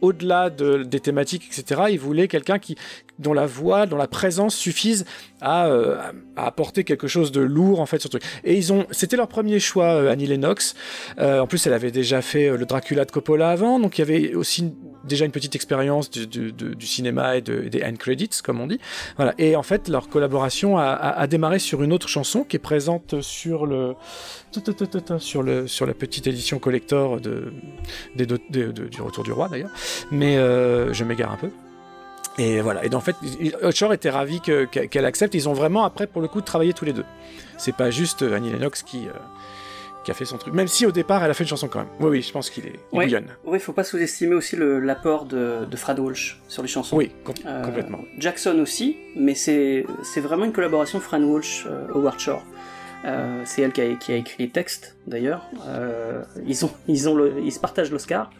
Au-delà de- des thématiques, etc., il voulait quelqu'un qui, dont la voix, dont la présence suffise à, euh, à apporter quelque chose de lourd en fait sur le truc. Et ils ont, c'était leur premier choix, euh, Annie Lennox. Euh, en plus, elle avait déjà fait le Dracula de Coppola avant, donc il y avait aussi déjà une petite expérience du, cinéma et de- des end credits, comme on dit. Voilà. Et en fait, leur collaboration a, démarré sur une autre chanson qui est présente sur le, sur le, sur la petite édition collector de, des de- du Retour du Roi d'ailleurs. Mais je m'égare un peu. Et voilà. Et en fait, Shore était ravi que- que- qu'elle accepte. Ils ont vraiment après, pour le coup, travaillé tous les deux. C'est pas juste euh, Annie Lennox qui, euh, qui a fait son truc. Même si au départ, elle a fait une chanson quand même. Oui, oui, je pense qu'il est il Ouais. bouillonne. Oui, faut pas sous-estimer aussi l'apport de, de Fred Walsh sur les chansons. Oui, com- Euh, complètement. Jackson aussi, mais c'est vraiment une collaboration Fran Walsh euh, Howard Shore. C'est elle qui a, qui a écrit les textes d'ailleurs. Ils ont ils ont le- ils se partagent l'Oscar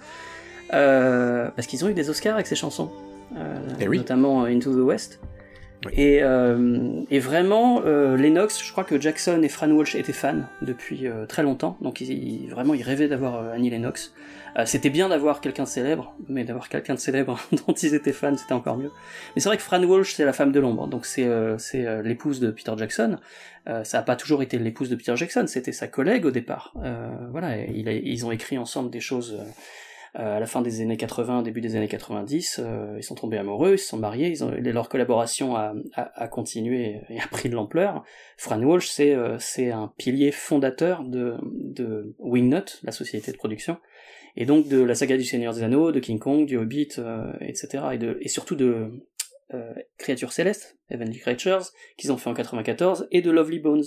parce qu'ils ont eu des Oscars avec ces chansons, Eh oui. notamment Into the West. Oui. Et, euh, et vraiment, euh, Lennox, je crois que Jackson et Fran Walsh étaient fans depuis euh, très longtemps, donc ils, ils- vraiment ils rêvaient d'avoir euh, Annie Lennox. Euh, c'était bien d'avoir quelqu'un de célèbre, mais d'avoir quelqu'un de célèbre dont ils étaient fans, c'était encore mieux. Mais c'est vrai que Fran Walsh, c'est la femme de l'ombre, donc c'est euh, euh, l'épouse de Peter Jackson. Euh, ça n'a pas toujours été l'épouse de Peter Jackson, c'était sa collègue au départ. Euh, voilà, et il a- ils ont écrit ensemble des choses euh, euh, à la fin des années 80, début des années 90. euh, ils sont tombés amoureux, ils se sont mariés, ils leur collaboration a, continué et a pris de l'ampleur. Fran Walsh, c'est euh, c'est un pilier fondateur de, de Wingnut, la société de production et donc de la saga du Seigneur des Anneaux, de King Kong, du Hobbit, euh, etc. Et, surtout de euh, Créatures Célestes, Heavenly Creatures, qu'ils ont fait en 94, et de Lovely Bones,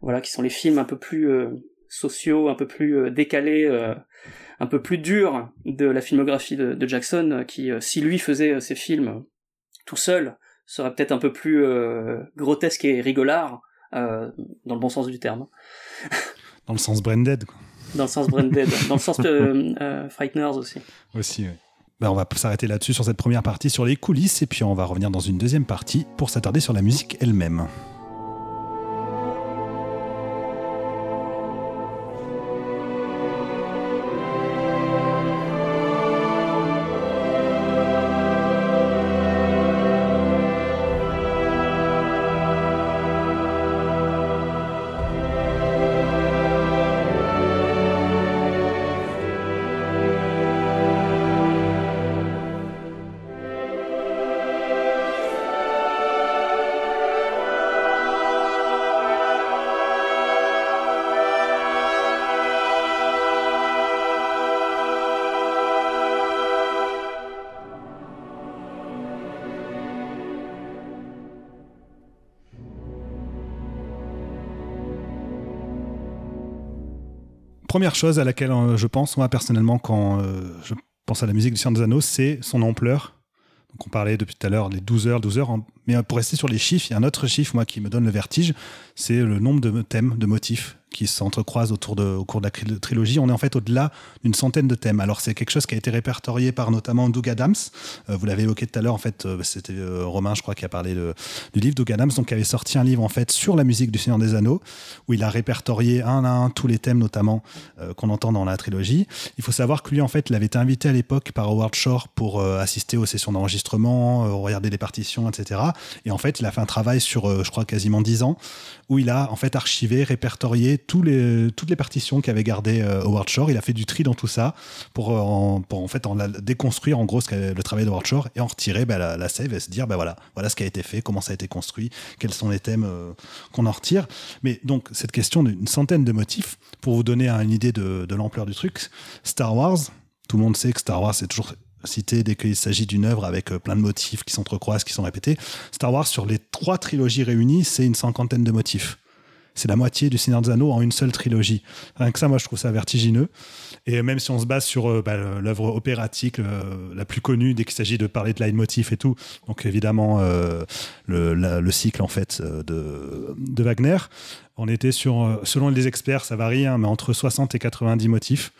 voilà, qui sont les films un peu plus euh, sociaux, un peu plus euh, décalés, euh, un peu plus durs de la filmographie de, de Jackson, euh, qui, euh, si lui faisait euh, ses films tout seul, serait peut-être un peu plus euh, grotesque et rigolard, euh, dans le bon sens du terme. Dans le sens Branded, quoi. Dans le sens Branded, dans le sens euh, euh, Frighteners aussi. Aussi, oui. Ben, on va s'arrêter là-dessus sur cette première partie sur les coulisses et puis on va revenir dans une deuxième partie pour s'attarder sur la musique elle-même. Première chose à laquelle euh, je pense, moi personnellement, quand euh, je pense à la musique du Seigneur des Anneaux, c'est son ampleur. Donc on parlait depuis tout à l'heure les 12 heures, 12 heures. Mais pour rester sur les chiffres, il y a un autre chiffre, moi, qui me donne le vertige, c'est le nombre de thèmes, de motifs qui s'entrecroisent autour de, au cours de la trilogie. On est en fait au-delà d'une centaine de thèmes. Alors c'est quelque chose qui a été répertorié par notamment Doug Adams. Euh, vous l'avez évoqué tout à l'heure, en fait, euh, c'était euh, Romain, je crois, qui a parlé du livre Doug Adams, donc qui avait sorti un livre en fait sur la musique du Seigneur des Anneaux, où il a répertorié un à un tous les thèmes, notamment qu'on entend dans la trilogie. Il faut savoir que lui, en fait, il avait été invité à l'époque par Howard Shore pour assister aux sessions d'enregistrement, regarder les partitions, etc. Et en fait, il a fait un travail sur, je crois, quasiment 10 ans, où il a en fait archivé, répertorié toutes les partitions qu'avait gardé euh, Howard Shore. Il a fait du tri dans tout ça pour, euh, en, pour en fait en la- déconstruire en gros le travail de Howard Shore et en retirer bah, la, save et se dire bah voilà, voilà ce qui a été fait, comment ça a été construit, quels sont les thèmes euh, qu'on en retire. Mais donc cette question d'une centaine de motifs, pour vous donner une idée de, l'ampleur du truc, Star Wars, tout le monde sait que Star Wars c'est toujours cité dès qu'il s'agit d'une œuvre avec plein de motifs qui s'entrecroisent, qui sont répétés. Star Wars, sur les trois trilogies réunies, c'est une cinquantaine de motifs. C'est la moitié du Seigneur des Anneaux en une seule trilogie. Rien que ça, moi, je trouve ça vertigineux. Et même si on se base sur euh, bah, l'œuvre opératique euh, la plus connue dès qu'il s'agit de parler de leitmotiv et tout, donc évidemment euh, le, cycle en fait de, Wagner, on était sur, selon les experts, ça varie, hein, mais entre 60 et 90 motifs.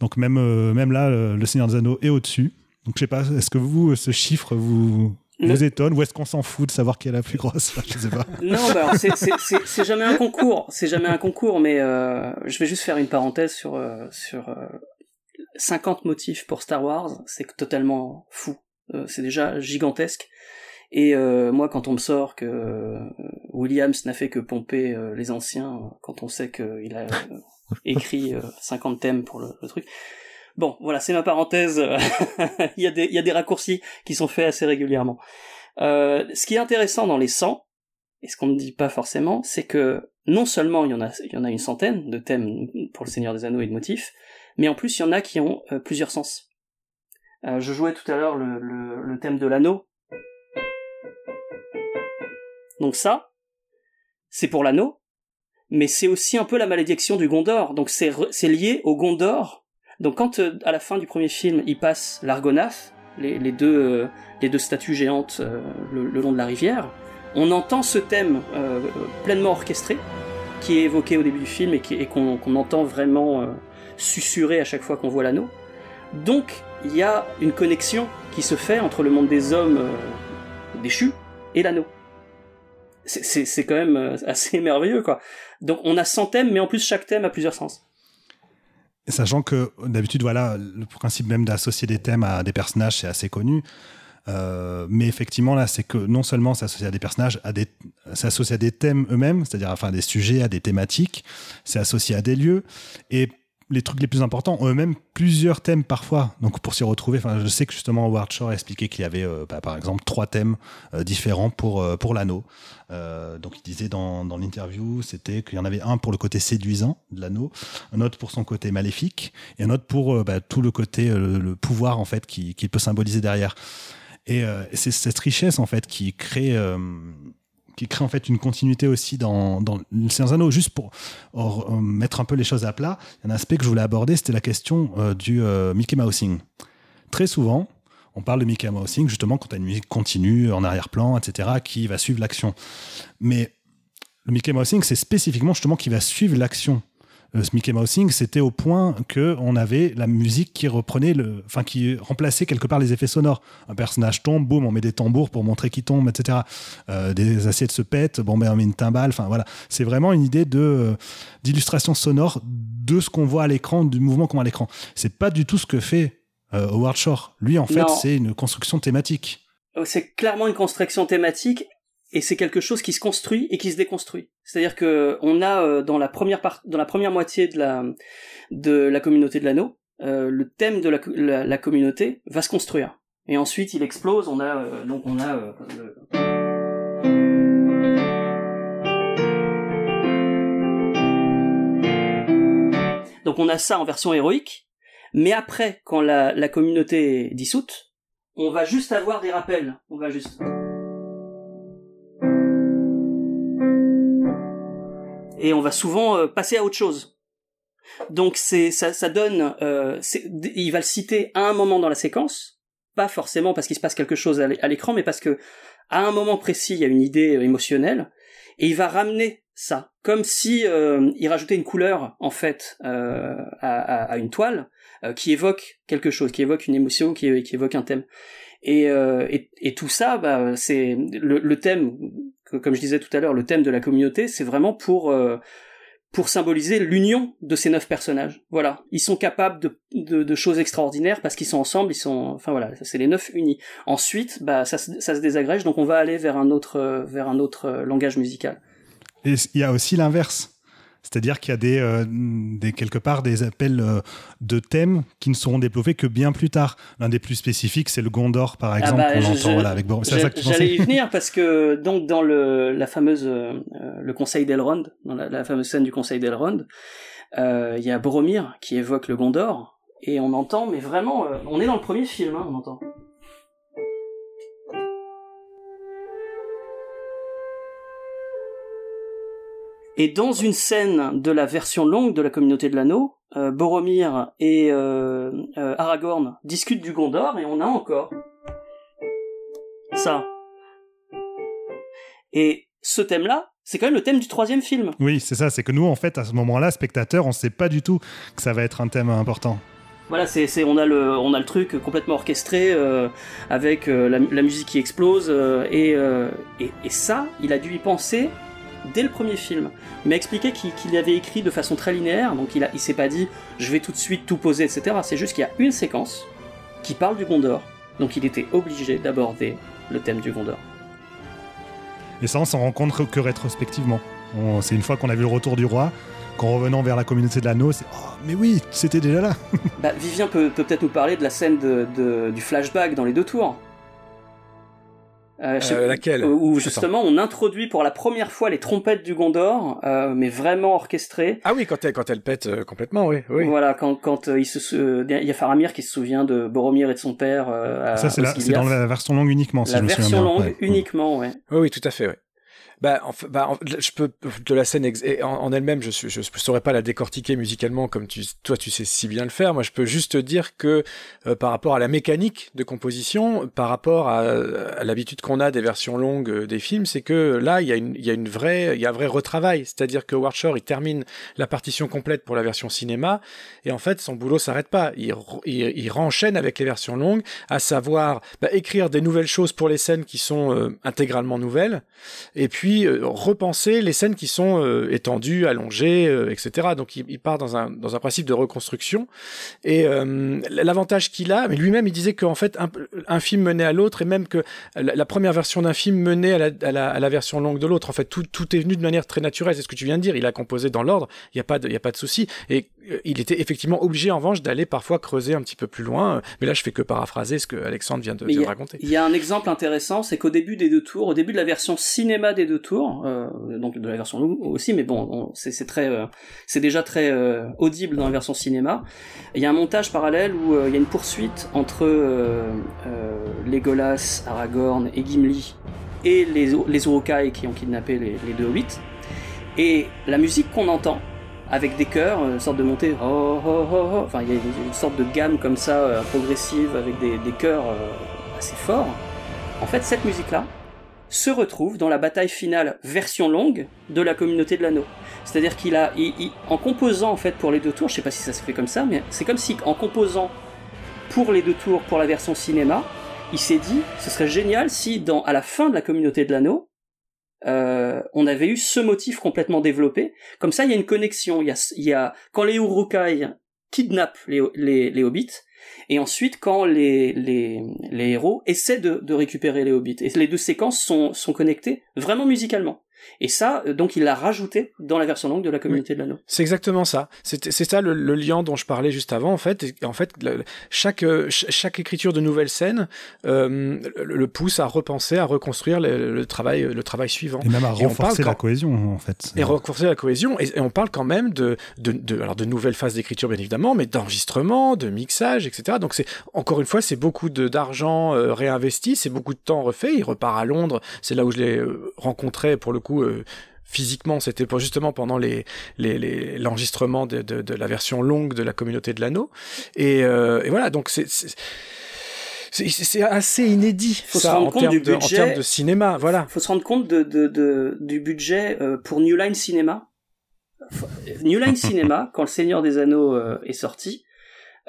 Donc même, même là, le, le Seigneur des Anneaux est au-dessus. Donc je sais pas, est-ce que vous, ce chiffre vous, Le- vous étonne ou est-ce qu'on s'en fout de savoir qui est la plus grosse Je sais pas. Non, bah c'est- jamais un concours, c'est jamais un concours, mais euh, je vais juste faire une parenthèse sur euh, sur euh, 50 motifs pour Star Wars, c'est totalement fou. Euh, c'est déjà gigantesque. Et euh, moi, quand on me sort que euh, Williams n'a fait que pomper les anciens, quand on sait qu'il a écrit euh, 50 thèmes pour le, le truc. Bon, voilà, c'est ma parenthèse. il, y a des, raccourcis qui sont faits assez régulièrement. Euh, ce qui est intéressant dans les 100, et ce qu'on ne dit pas forcément, c'est que non seulement il y en a, une centaine de thèmes pour le Seigneur des Anneaux et de motifs, mais en plus il y en a qui ont euh, plusieurs sens. Euh, je jouais tout à l'heure le, thème de l'anneau. Donc ça, c'est pour l'anneau, mais c'est aussi un peu la malédiction du Gondor. Donc c'est lié au Gondor. Donc quand euh, à la fin du premier film, il passe l'Argonath, les, euh, deux statues géantes euh, le, long de la rivière, on entend ce thème euh, pleinement orchestré qui est évoqué au début du film et qu'on entend vraiment susurrer à chaque fois qu'on voit l'anneau. Donc il y a une connexion qui se fait entre le monde des hommes déchus et l'anneau. C'est- quand même assez merveilleux quoi. Donc on a 100 thèmes, mais en plus chaque thème a plusieurs sens. Sachant que d'habitude, voilà, le principe même d'associer des thèmes à des personnages, c'est assez connu. Euh, mais effectivement, là, c'est que non seulement c'est associé à des personnages, à des, c'est associé à des thèmes eux-mêmes, c'est-à-dire enfin des sujets, à des thématiques, c'est associé à des lieux, et les trucs les plus importants ont eux-mêmes plusieurs thèmes parfois. Donc pour s'y retrouver, enfin, je sais que justement Howard Shore a expliqué qu'il y avait, euh, bah, par exemple, trois thèmes euh, différents pour euh, pour l'anneau. Donc il disait dans, dans l'interview, c'était qu'il y en avait un pour le côté séduisant de l'anneau, un autre pour son côté maléfique, et un autre pour bah, tout le côté, le, pouvoir en fait qui, qui peut symboliser derrière. Et c'est cette richesse en fait qui crée, qui crée en fait une continuité aussi dans, dans le Seigneur Anneaux. Juste pour euh, mettre un peu les choses à plat, un aspect que je voulais aborder, c'était la question euh, du euh, Mickey Mousing. Très souvent, on parle de Mickey Mousing justement quand tu as une musique continue en arrière-plan, etc., qui va suivre l'action. Mais le Mickey Mousing, c'est spécifiquement justement qui va suivre l'action. Euh, ce Mickey Mousing, c'était au point que on avait la musique qui reprenait le, enfin qui remplaçait quelque part les effets sonores. Un personnage tombe, boum, on met des tambours pour montrer qu'il tombe, etc. Euh, des assiettes se pètent, bon ben on met une timbale. Enfin voilà, c'est vraiment une idée de euh, d'illustration sonore de ce qu'on voit à l'écran, du mouvement qu'on voit à l'écran. C'est pas du tout ce que fait euh, Howard Shore. Lui, en fait, c'est une construction thématique. Euh, C'est clairement une construction thématique et c'est quelque chose qui se construit et qui se déconstruit. C'est-à-dire que on a euh, dans la première part, dans la première moitié de la de la communauté de l'anneau, euh, le thème de la, co- la, la communauté va se construire et ensuite il explose. On a euh, donc on a donc on a ça en version héroïque, mais après quand la, la communauté est dissoute, on va juste avoir des rappels. On va juste. Et on va souvent euh, passer à autre chose. Donc c'est ça, ça donne, euh, il va le citer à un moment dans la séquence, pas forcément parce qu'il se passe quelque chose à l'écran, mais parce que à un moment précis il y a une idée euh, émotionnelle et il va ramener ça, comme si euh, il rajoutait une couleur en fait euh, à, à, une toile euh, qui évoque quelque chose, qui évoque une émotion, qui, qui évoque un thème. Et, et, et, tout ça, bah, c'est le, le, thème, comme je disais tout à l'heure, le thème de la communauté, c'est vraiment pour euh, pour symboliser l'union de ces neuf personnages. Voilà, ils sont capables de, de, de choses extraordinaires parce qu'ils sont ensemble, ils sont, enfin voilà, c'est les neuf unis. Ensuite, bah ça, ça se désagrège, donc on va aller vers un autre vers un autre langage musical. Et il y a aussi l'inverse. C'est-à-dire qu'il y a des, euh, des, quelque part des appels euh, de thèmes qui ne seront développés que bien plus tard. L'un des plus spécifiques, c'est le Gondor, par exemple, ah bah, qu'on entend voilà, avec J'allais y venir parce que donc dans le, la fameuse euh, le Conseil d'Elrond, dans la, la, fameuse scène du Conseil d'Elrond, il y a Boromir qui évoque le Gondor et on entend, mais vraiment, on est dans le premier film, hein, on entend. Et dans une scène de la version longue de la communauté de l'anneau, euh, Boromir et euh, euh, Aragorn discutent du Gondor et on a encore ça. Et ce thème-là, c'est quand même le thème du troisième film. Oui, c'est ça. C'est que nous, en fait, à ce moment-là, spectateurs, on ne sait pas du tout que ça va être un thème important. Voilà, c'est, c'est on a le on a le truc complètement orchestré euh, avec euh, la, la, musique qui explose euh, et, et, et ça, il a dû y penser dès le premier film. Il m'a expliqué qu'il avait écrit de façon très linéaire, donc il, a, il s'est pas dit je vais tout de suite tout poser, etc. C'est juste qu'il y a une séquence qui parle du Gondor, donc il était obligé d'aborder le thème du Gondor. Et ça, on s'en rend compte que rétrospectivement. C'est une fois qu'on a vu le retour du roi, qu'en revenant vers la communauté de l'anneau, c'est oh, mais oui, c'était déjà là. bah, Vivien peut, peut peut-être nous parler de la scène de, de, du flashback dans les deux tours. Euh, euh, laquelle Où justement on introduit pour la première fois les trompettes du Gondor, euh, mais vraiment orchestrées. Ah oui, quand elle quand elle pète euh, complètement, oui, oui. Voilà, quand quand il se il y a Faramir qui se souvient de Boromir et de son père. Ça c'est dans la version longue uniquement. Si la je me version longue ouais. uniquement, ouais. Oui, oui, tout à fait, ouais. Bah, bah je peux de la scène en, elle-même, je, je saurais pas la décortiquer musicalement comme toi tu sais si bien le faire. Moi, je peux juste te dire que euh, par rapport à la mécanique de composition, par rapport à, l'habitude qu'on a des versions longues euh, des films, c'est que là, il y a une, vraie, il y a un vrai retravail. C'est-à-dire que Warshore, il termine la partition complète pour la version cinéma, et en fait, son boulot s'arrête pas. Il, il, il renchaîne avec les versions longues, à savoir bah, écrire des nouvelles choses pour les scènes qui sont euh, intégralement nouvelles, et puis puis euh, repenser les scènes qui sont euh, étendues, allongées, euh, etc. Donc il, part dans un, dans un principe de reconstruction. Et l'avantage qu'il a, mais lui-même il disait qu'en fait un, film menait à l'autre et même que la, première version d'un film menait à la, à, la, à la, version longue de l'autre. En fait tout, tout est venu de manière très naturelle. C'est ce que tu viens de dire. Il a composé dans l'ordre. Il n'y a pas de, il y a pas de souci. Et il était effectivement obligé en revanche d'aller parfois creuser un petit peu plus loin. Mais là je fais que paraphraser ce que Alexandre vient de, vient de raconter. Il y a un exemple intéressant, c'est qu'au début des deux tours, au début de la version cinéma des deux tours, euh, donc de la version aussi, mais bon, c'est très, euh, c'est déjà très euh, audible dans la version cinéma. Il y a un montage parallèle où euh, il y a une poursuite entre euh, Legolas, Aragorn et Gimli et les, les Urukai qui ont kidnappé les, les deux hobbits. Et la musique qu'on entend, avec des chœurs, une sorte de montée, enfin il y a une, sorte de gamme comme ça, euh, progressive, avec des, chœurs euh, assez forts. En fait, cette musique-là se retrouve dans la bataille finale version longue de la communauté de l'anneau. C'est-à-dire qu'il a, en composant en fait pour les deux tours, je sais pas si ça se fait comme ça, mais c'est comme si en composant pour les deux tours pour la version cinéma, il s'est dit, ce serait génial si dans à la fin de la communauté de l'anneau, euh, on avait eu ce motif complètement développé. Comme ça, il y a une connexion. Il y a, il y a quand les Urukai kidnappent les, les, les hobbits, et ensuite quand les, les, les héros essaient de, de récupérer les hobbits. Et les deux séquences sont, sont connectées vraiment musicalement. Et ça, euh, donc, il l'a rajouté dans la version longue de la communauté oui. de l'anneau. C'est exactement ça. C'est ça le, le, lien dont je parlais juste avant, en fait. Et, en fait, le, chaque, chaque écriture de nouvelle scène euh, le, le, pousse à repenser, à reconstruire le, le, travail, le travail suivant. Et même à et renforcer la quand... cohésion, en fait. Et renforcer la cohésion. Et, et, on parle quand même de, de, de, alors de nouvelles phases d'écriture, bien évidemment, mais d'enregistrement, de mixage, etc. Donc, c'est encore une fois, c'est beaucoup d'argent euh, réinvesti, c'est beaucoup de temps refait. Il repart à Londres. C'est là où je l'ai euh, rencontré, pour le coup, euh, physiquement, c'était pour justement pendant les l'enregistrement les, de, de, la version longue de la communauté de l'anneau. Et, et voilà, donc c'est c'est assez inédit faut ça, se rendre en, compte termes du de, en budget, termes de cinéma. Voilà. faut se rendre compte de, de, de du budget euh, pour New Line Cinema. New Line Cinema, quand Le Seigneur des Anneaux euh, est sorti,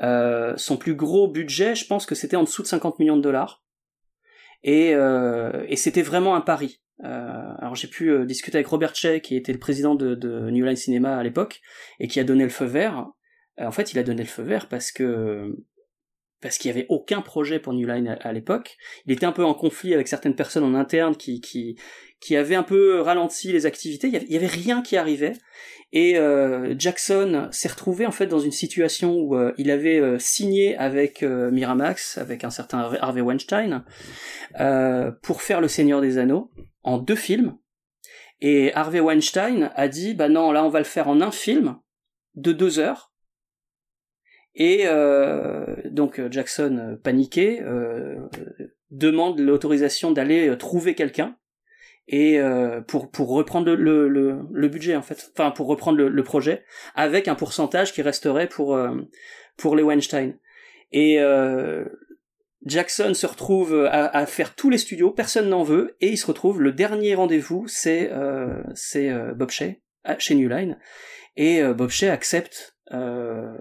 euh, son plus gros budget, je pense que c'était en dessous de 50 millions de dollars. Et, euh, et c'était vraiment un pari. Euh, alors j'ai pu euh, discuter avec Robert Shea, qui était le président de, de New Line Cinema à l'époque, et qui a donné le feu vert. en fait, il a donné le feu vert parce que parce qu'il y avait aucun projet pour New Line à, l'époque. Il était un peu en conflit avec certaines personnes en interne qui qui qui avaient un peu ralenti les activités. Il y avait, rien qui arrivait. Et euh, Jackson s'est retrouvé en fait dans une situation où euh, il avait euh, signé avec Miramax, avec un certain Harvey Weinstein, pour faire Le Seigneur des Anneaux en deux films. Et Harvey Weinstein a dit bah non là on va le faire en un film de deux heures et euh, donc euh, Jackson, euh, paniqué, demande l'autorisation d'aller trouver quelqu'un et pour pour reprendre le, le, budget en fait, enfin pour reprendre le, projet avec un pourcentage qui resterait pour pour les Weinstein. Et Jackson se retrouve à, à, faire tous les studios, personne n'en veut, et il se retrouve le dernier rendez-vous, c'est c'est Bob Shea chez New Line, et Bob Shea accepte euh,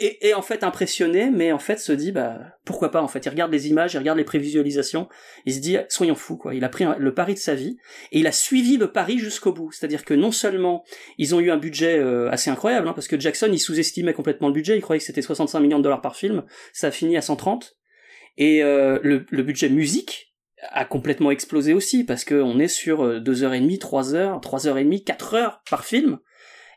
et, et, en fait impressionné, mais en fait se dit bah pourquoi pas en fait. Il regarde les images, il regarde les prévisualisations, il se dit soyons fous quoi. Il a pris le pari de sa vie et il a suivi le pari jusqu'au bout. C'est-à-dire que non seulement ils ont eu un budget euh, assez incroyable, hein, parce que Jackson il sous-estimait complètement le budget, il croyait que c'était 65 millions de dollars par film, ça a fini à 130. Et euh, le, le budget musique a complètement explosé aussi parce qu'on est sur deux heures et demie, trois heures, trois heures et demie, quatre heures par film.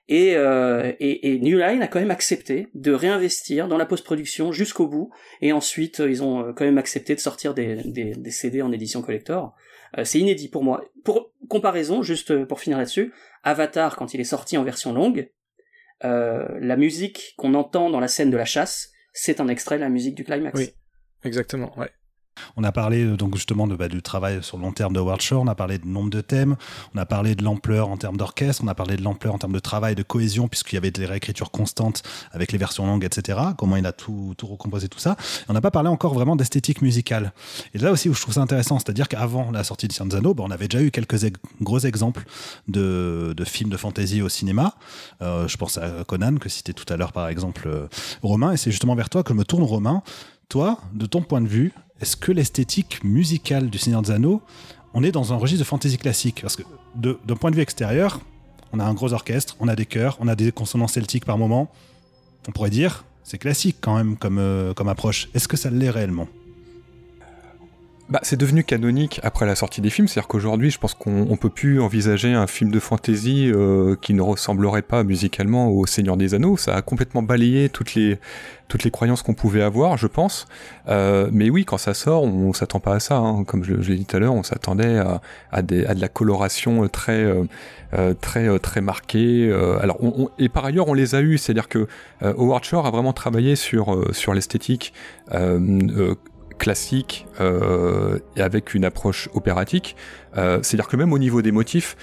Et, euh, et, et, New Line a quand même accepté de réinvestir dans la post-production jusqu'au bout, et ensuite euh, ils ont euh, quand même accepté de sortir des, des, des CD en édition collector. Euh, c'est inédit pour moi. Pour comparaison, juste pour finir là-dessus, Avatar, quand il est sorti en version longue, euh, la musique qu'on entend dans la scène de la chasse, c'est un extrait de la musique du climax. Oui, exactement, ouais. On a parlé euh, donc justement de, bah, du travail sur le long terme de Howard Shore, on a parlé de nombre de thèmes, on a parlé de l'ampleur en termes d'orchestre, on a parlé de l'ampleur en termes de travail, de cohésion, puisqu'il y avait des réécritures constantes avec les versions longues, etc. Comment il a tout, tout recomposé, tout ça. on n'a pas parlé encore vraiment d'esthétique musicale. Et là aussi où je trouve ça intéressant, c'est-à-dire qu'avant la sortie de Cianzano, bah, on avait déjà eu quelques gros exemples de, de, films de fantasy au cinéma. Euh, je pense à Conan, que citait tout à l'heure par exemple euh, Romain, et c'est justement vers toi que me tourne Romain. Toi, de ton point de vue, est-ce que l'esthétique musicale du Seigneur des Anneaux, on est dans un registre de fantasy classique? Parce que d'un point de vue extérieur, on a un gros orchestre, on a des chœurs, on a des consonants celtiques par moment. On pourrait dire, c'est classique quand même comme, euh, comme approche. Est-ce que ça l'est réellement? Bah, c'est devenu canonique après la sortie des films, c'est-à-dire qu'aujourd'hui, je pense qu'on peut plus envisager un film de fantasy euh, qui ne ressemblerait pas musicalement au Seigneur des Anneaux. Ça a complètement balayé toutes les toutes les croyances qu'on pouvait avoir, je pense. Euh, mais oui, quand ça sort, on, s'attend pas à ça. Hein. Comme je, l'ai dit tout à l'heure, on s'attendait à, à, à de la coloration très euh, euh très euh, très marquée. Euh, alors, on, et par ailleurs, on les a eu, c'est-à-dire que Howard Shore a vraiment travaillé sur sur l'esthétique classique euh, et avec une approche opératique. Euh, C'est-à-dire que même au niveau des motifs,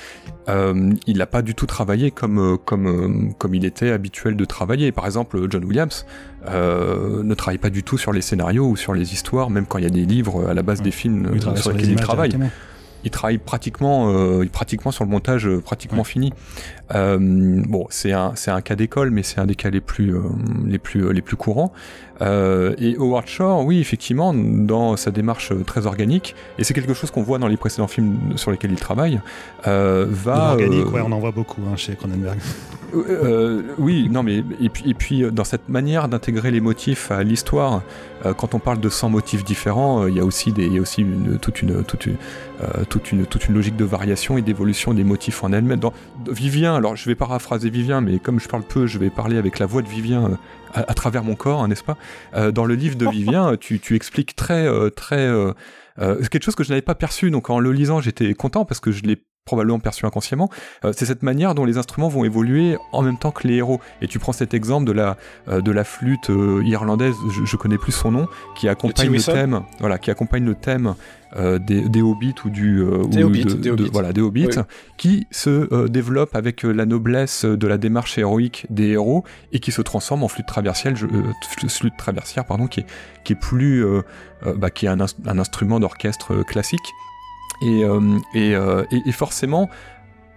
euh, il n'a pas du tout travaillé comme comme comme il était habituel de travailler. Par exemple, John Williams euh, ne travaille pas du tout sur les scénarios ou sur les histoires, même quand il y a des livres à la base des films sur lesquels il travaille il travaille pratiquement, euh, pratiquement sur le montage euh, pratiquement fini. Euh, bon, c'est un, c'est un cas d'école, mais c'est un des cas les plus, les plus, les plus courants. Et Howard Shore, oui, effectivement, dans sa démarche très organique, et c'est quelque chose qu'on voit dans les précédents films sur lesquels il travaille, va. Organique, ouais, on en voit beaucoup hein, chez Cronenberg. oui, non, mais et puis, et puis dans cette manière d'intégrer les motifs à l'histoire, quand on parle de 100 motifs différents, il y a aussi des, il y a aussi une, toute une, toute une, toute une, toute une logique de variation et d'évolution des motifs en elle-même. Dans Vivien, alors je vais paraphraser Vivien, mais comme je parle peu, je vais parler avec la voix de Vivien euh, à, travers mon corps, hein, n'est-ce pas? Euh, Dans le livre de Vivien, tu, tu expliques très, euh, très quelque chose que je n'avais pas perçu. Donc en le lisant, j'étais content parce que je l'ai probablement perçu inconsciemment, euh, c'est cette manière dont les instruments vont évoluer en même temps que les héros. Et tu prends cet exemple de la, euh, de la flûte euh, irlandaise, je, je, connais plus son nom, qui accompagne le, thème, voilà, qui accompagne le thème des, des, hobbits ou du des hobbits, de, des hobbits. voilà des hobbits oui. qui se développe avec la noblesse de la démarche héroïque des héros et qui se transforme en flûte traversière, flûte traversière pardon, qui est, qui est plus bah, qui est un, un instrument d'orchestre classique et, euh, et, euh, et, et, forcément,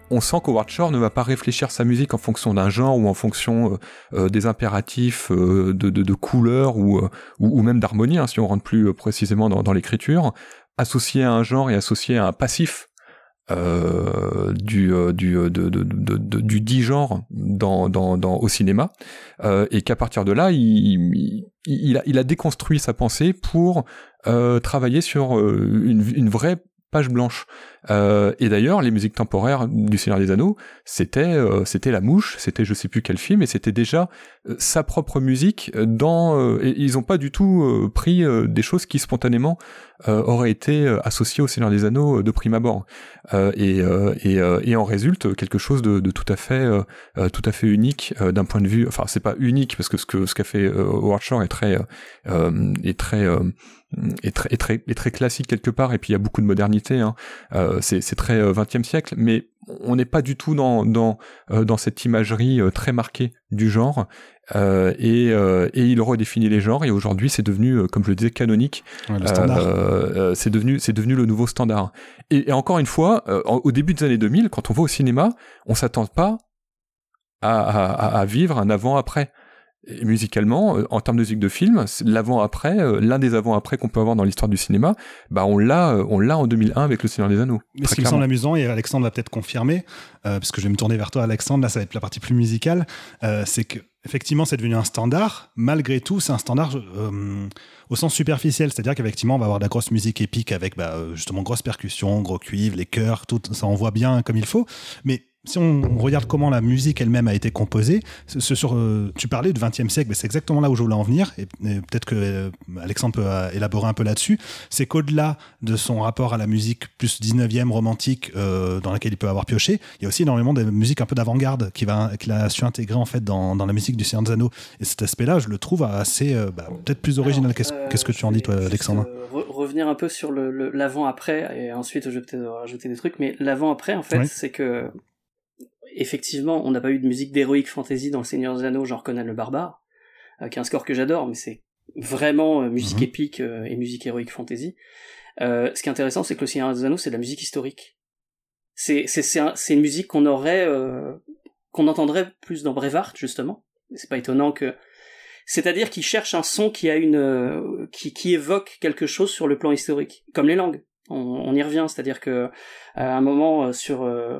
on sent qu'Howard Shore ne va pas réfléchir sa musique en fonction d'un genre ou en fonction euh, des impératifs de, de, de couleur ou, ou, même d'harmonie, hein, si on rentre plus précisément dans, dans l'écriture. Associé à un genre et associé à un passif euh, du, du, de, de, du dit genre dans, dans, dans, au cinéma, euh, et qu'à partir de là, il, il, il, a, il a déconstruit sa pensée pour euh, travailler sur une, une vraie page blanche. Euh, et d'ailleurs, les musiques temporaires du Seigneur des Anneaux, c'était euh, c'était la mouche, c'était je sais plus quel film, et c'était déjà euh, sa propre musique. Dans et ils ont pas du tout pris des choses qui spontanément auraient été associées au Seigneur des Anneaux de prime abord. et et, et en résulte quelque chose de, de tout à fait tout à fait unique d'un point de vue. Enfin, c'est pas unique parce que ce que ce qu'a fait Howard Shore est très est très est très, est très, est très classique quelque part, et puis il y a beaucoup de modernité. Hein. Euh, c'est très 20e siècle, mais on n'est pas du tout dans dans euh, dans cette imagerie euh, très marquée du genre. Euh, et, et il redéfinit les genres et aujourd'hui c'est devenu comme je le disais canonique. Ouais, c'est devenu c'est devenu le nouveau standard. Et, et encore une fois au début des années 2000 quand on va au cinéma on s'attend pas à, à, à, vivre un avant après et musicalement, euh, en termes de musique de film, l'avant-après, euh, l'un des avant-après qu'on peut avoir dans l'histoire du cinéma, bah on l'a, euh, on l'a en 2001 avec Le Seigneur des Anneaux. Mais ce qui me semble amusant, et Alexandre va peut-être confirmer, euh, parce que je vais me tourner vers toi, Alexandre, là ça va être la partie plus musicale, euh, c'est que effectivement c'est devenu un standard. Malgré tout, c'est un standard euh, au sens superficiel, c'est-à-dire qu'effectivement on va avoir de la grosse musique épique avec bah, justement grosse percussion, gros cuivre, les chœurs, tout ça on voit bien comme il faut, mais si on regarde comment la musique elle-même a été composée, ce sur, euh, tu parlais du XXe siècle, mais c'est exactement là où je voulais en venir, et, et peut-être que euh, Alexandre peut euh, élaborer un peu là-dessus, c'est qu'au-delà de son rapport à la musique plus 19e romantique dans laquelle il peut avoir pioché, il y a aussi énormément de musique un peu d'avant-garde qu'il qu a su intégrer en fait dans, dans la musique du Seigneur des Anneaux. Et cet aspect-là, je le trouve assez, bah, peut-être plus original. Qu'est-ce qu ce que tu en dis, toi, Alexandre re Revenir un peu sur l'avant-après, et ensuite je vais peut-être rajouter des trucs, mais l'avant-après, en fait, oui. c'est que effectivement, on n'a pas eu de musique d'héroïque fantasy dans le Seigneur des Anneaux, genre Conan le Barbare, euh, qui est un score que j'adore, mais c'est vraiment euh, musique -hmm. épique euh, et musique héroïque fantasy. Euh, ce qui est intéressant, c'est que le Seigneur des Anneaux, c'est de la musique historique. C'est c'est un, une musique qu'on aurait euh, qu'on entendrait plus dans Brevard justement. C'est pas étonnant que c'est-à-dire qu'il cherche un son qui a une euh, qui, qui évoque quelque chose sur le plan historique, comme les langues. On, y revient, c'est-à-dire que à un moment euh, sur euh,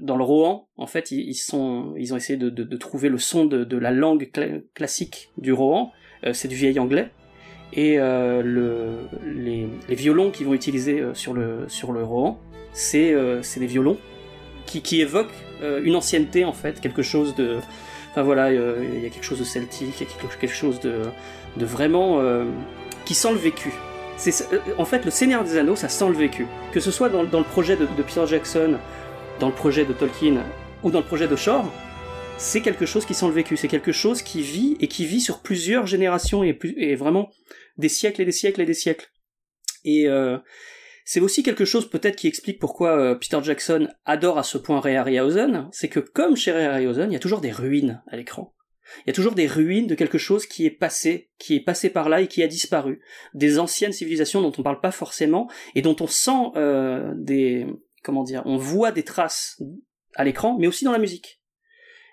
dans le Rohan, en fait, ils, sont ils ont essayé de, trouver le son de, la langue cl classique du Rohan. Euh, c'est du vieil anglais et le, les, violons qu'ils vont utiliser sur le sur le Rohan, c'est c'est des violons qui, qui évoquent une ancienneté en fait, quelque chose de enfin voilà, il y a quelque chose de celtique, il y a quelque chose de vraiment qui sent le vécu en fait le Seigneur des Anneaux, ça sent le vécu. Que ce soit dans, le projet de, Peter Jackson, dans le projet de Tolkien ou dans le projet de Shore, c'est quelque chose qui sent le vécu. C'est quelque chose qui vit et qui vit sur plusieurs générations et vraiment des siècles et des siècles et des siècles. Et euh, c'est aussi quelque chose peut-être qui explique pourquoi euh, Peter Jackson adore à ce point Ray Harryhausen, c'est que comme chez Ray Harryhausen, il y a toujours des ruines à l'écran. Il y a toujours des ruines de quelque chose qui est passé, qui est passé par là et qui a disparu. Des anciennes civilisations dont on parle pas forcément et dont on sent euh, des, comment dire, on voit des traces à l'écran, mais aussi dans la musique.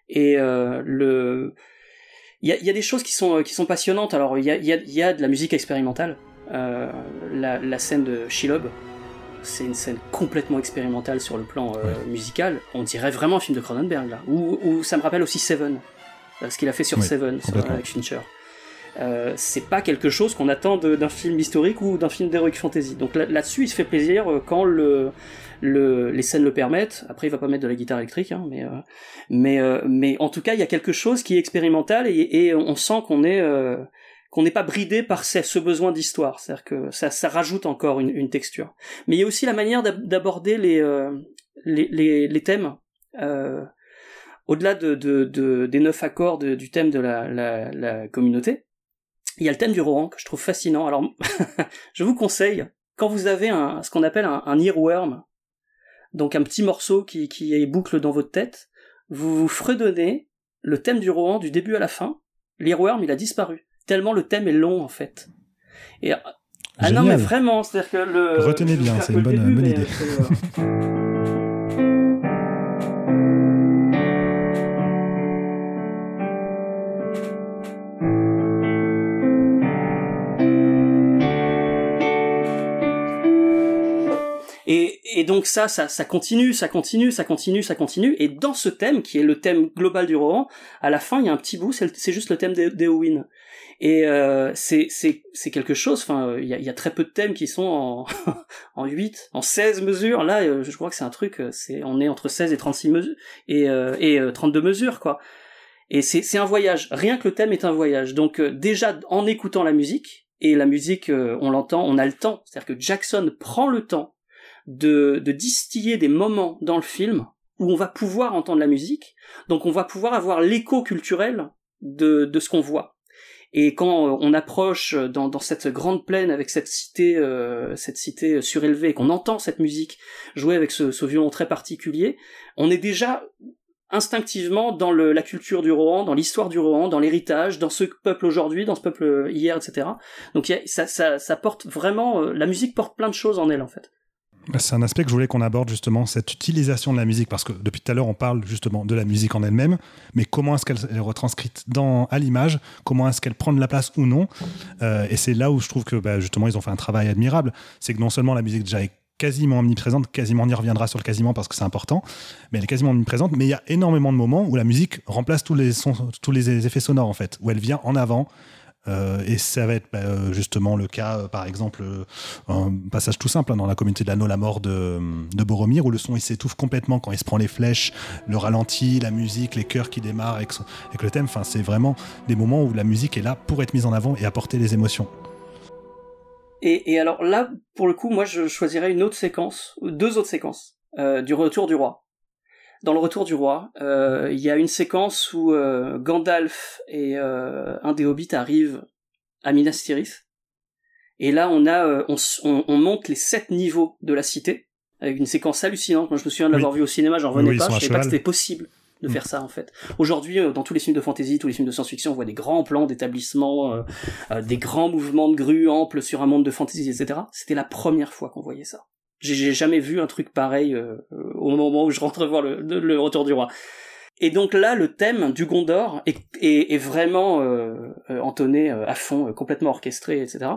Et euh, le, il y a, y a, des choses qui sont qui sont passionnantes. Alors il y a, y a, y a de la musique expérimentale. Euh, la, la, scène de Shelob, c'est une scène complètement expérimentale sur le plan euh, ouais. musical. On dirait vraiment un film de Cronenberg là. Ou, ou ça me rappelle aussi Seven ce qu'il a fait sur oui, Seven, sur, avec Fincher. Euh, c'est pas quelque chose qu'on attend d'un film historique ou d'un film d'heroic fantasy. Donc là-dessus, là il se fait plaisir euh, quand le, le, les scènes le permettent. Après, il va pas mettre de la guitare électrique, hein, mais, euh, mais, euh, mais en tout cas, il y a quelque chose qui est expérimental et, et on sent qu'on est, euh, qu'on n'est pas bridé par ce, besoin d'histoire, c'est-à-dire que ça, ça rajoute encore une, une, texture. Mais il y a aussi la manière d'aborder les, euh, les, les, les, thèmes. Euh, au-delà de, de, de, des neuf accords du thème de la, la, la, communauté, il y a le thème du Rohan que je trouve fascinant. Alors, je vous conseille, quand vous avez un, ce qu'on appelle un, un earworm, donc un petit morceau qui, qui est boucle dans votre tête, vous vous fredonnez le thème du Rohan du début à la fin. L'earworm, il a disparu. Tellement le thème est long, en fait. Et, ah non, mais vraiment, c'est-à-dire que le. Retenez bien, c'est une bonne, bonne idée. Ça, ça, ça continue, ça continue, ça continue, ça continue. Et dans ce thème, qui est le thème global du roman, à la fin, il y a un petit bout, c'est juste le thème d'Eowyn. Et euh, c'est quelque chose. Enfin, il y a, y a, très peu de thèmes qui sont en en 8, en 16 mesures. Là, euh, je crois que c'est un truc. Euh, c'est on est entre 16 et 36 mesures et euh, et 32 mesures quoi. Et c'est un voyage. Rien que le thème est un voyage. Donc déjà en écoutant la musique et la musique, on l'entend, on a le temps. C'est-à-dire que Jackson prend le temps de, de distiller des moments dans le film où on va pouvoir entendre la musique, donc on va pouvoir avoir l'écho culturel de, de ce qu'on voit. Et quand euh, on approche dans, dans cette grande plaine avec cette cité, euh, cette cité surélevée, qu'on entend cette musique jouer avec ce, ce, violon très particulier, on est déjà instinctivement dans le, la culture du Rohan, dans l'histoire du Rohan, dans l'héritage, dans ce peuple aujourd'hui, dans ce peuple hier, etc. Donc ça, ça, ça porte vraiment, euh, la musique porte plein de choses en elle en fait. Bah, c'est un aspect que je voulais qu'on aborde justement, cette utilisation de la musique, parce que depuis tout à l'heure on parle justement de la musique en elle-même, mais comment est-ce qu'elle est retranscrite dans, à l'image, comment est-ce qu'elle prend de la place ou non, euh, et c'est là où je trouve que bah, justement ils ont fait un travail admirable, c'est que non seulement la musique déjà est quasiment omniprésente, quasiment on y reviendra sur le quasiment parce que c'est important, mais elle est quasiment omniprésente, mais il y a énormément de moments où la musique remplace tous les, sons, tous les effets sonores en fait, où elle vient en avant, euh, et ça va être bah, euh, justement le cas, euh, par exemple, un passage tout simple hein, dans la communauté de l'anneau, la mort de, Boromir, où le son il s'étouffe complètement quand il se prend les flèches, le ralenti, la musique, les chœurs qui démarrent avec, le thème. Enfin, c'est vraiment des moments où la musique est là pour être mise en avant et apporter les émotions. Et alors là, pour le coup, moi, je choisirais une autre séquence, deux autres séquences du retour du roi dans le Retour du Roi, euh, il y a une séquence où euh, Gandalf et euh, un des hobbits arrivent à Minas Tirith. Et là, on a, on, on, monte les sept niveaux de la cité avec une séquence hallucinante. Moi, je me souviens de l'avoir vu au cinéma, j'en revenais pas. Je savais pas que c'était possible de mm. faire ça en fait. Aujourd'hui, dans tous les films de fantasy, tous les films de science-fiction, on voit des grands plans d'établissement, des grands mouvements de grue amples sur un monde de fantasy, etc. C'était la première fois qu'on voyait ça. J'ai jamais vu un truc pareil euh, au moment où je rentre voir le, Retour du Roi. Et donc là, le thème du Gondor est, vraiment euh, euh entonné euh, à fond, complètement orchestré, etc.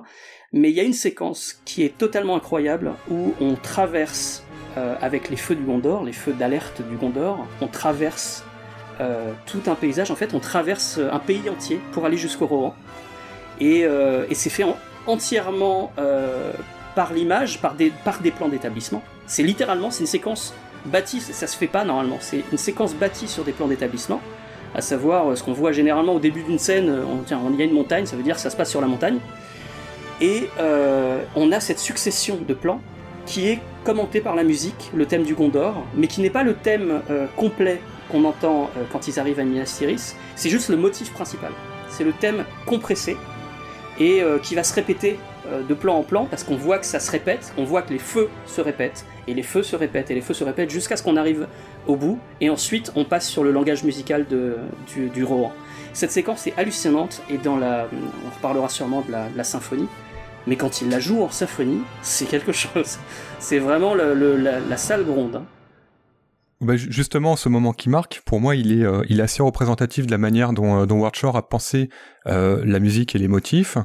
Mais il y a une séquence qui est totalement incroyable où on traverse avec les feux du Gondor, les feux d'alerte du Gondor, on traverse tout un paysage. En fait, on traverse un pays entier pour aller jusqu'au Rohan. Et c'est fait entièrement par l'image, par des, plans d'établissement. C'est littéralement, c'est une séquence bâtie, ça se fait pas normalement, c'est une séquence bâtie sur des plans d'établissement, à savoir euh, ce qu'on voit généralement au début d'une scène, euh, on, tiens, il y a une montagne, ça veut dire que ça se passe sur la montagne, et euh, on a cette succession de plans qui est commentée par la musique, le thème du Gondor, mais qui n'est pas le thème complet qu'on entend quand ils arrivent à Minas Tirith, c'est juste le motif principal. C'est le thème compressé et qui va se répéter euh, de plan en plan parce qu'on voit que ça se répète, on voit que les feux se répètent, et les feux se répètent, et les feux se répètent jusqu'à ce qu'on arrive au bout, et ensuite on passe sur le langage musical du, Rohan. Cette séquence est hallucinante, et dans la, on reparlera sûrement de la, symphonie, mais quand il la joue en symphonie, c'est quelque chose. C'est vraiment la, salle gronde. Hein. Bah, justement, ce moment qui marque, pour moi, il est, euh, il est assez représentatif de la manière dont, euh, dont a pensé euh, la musique et les motifs.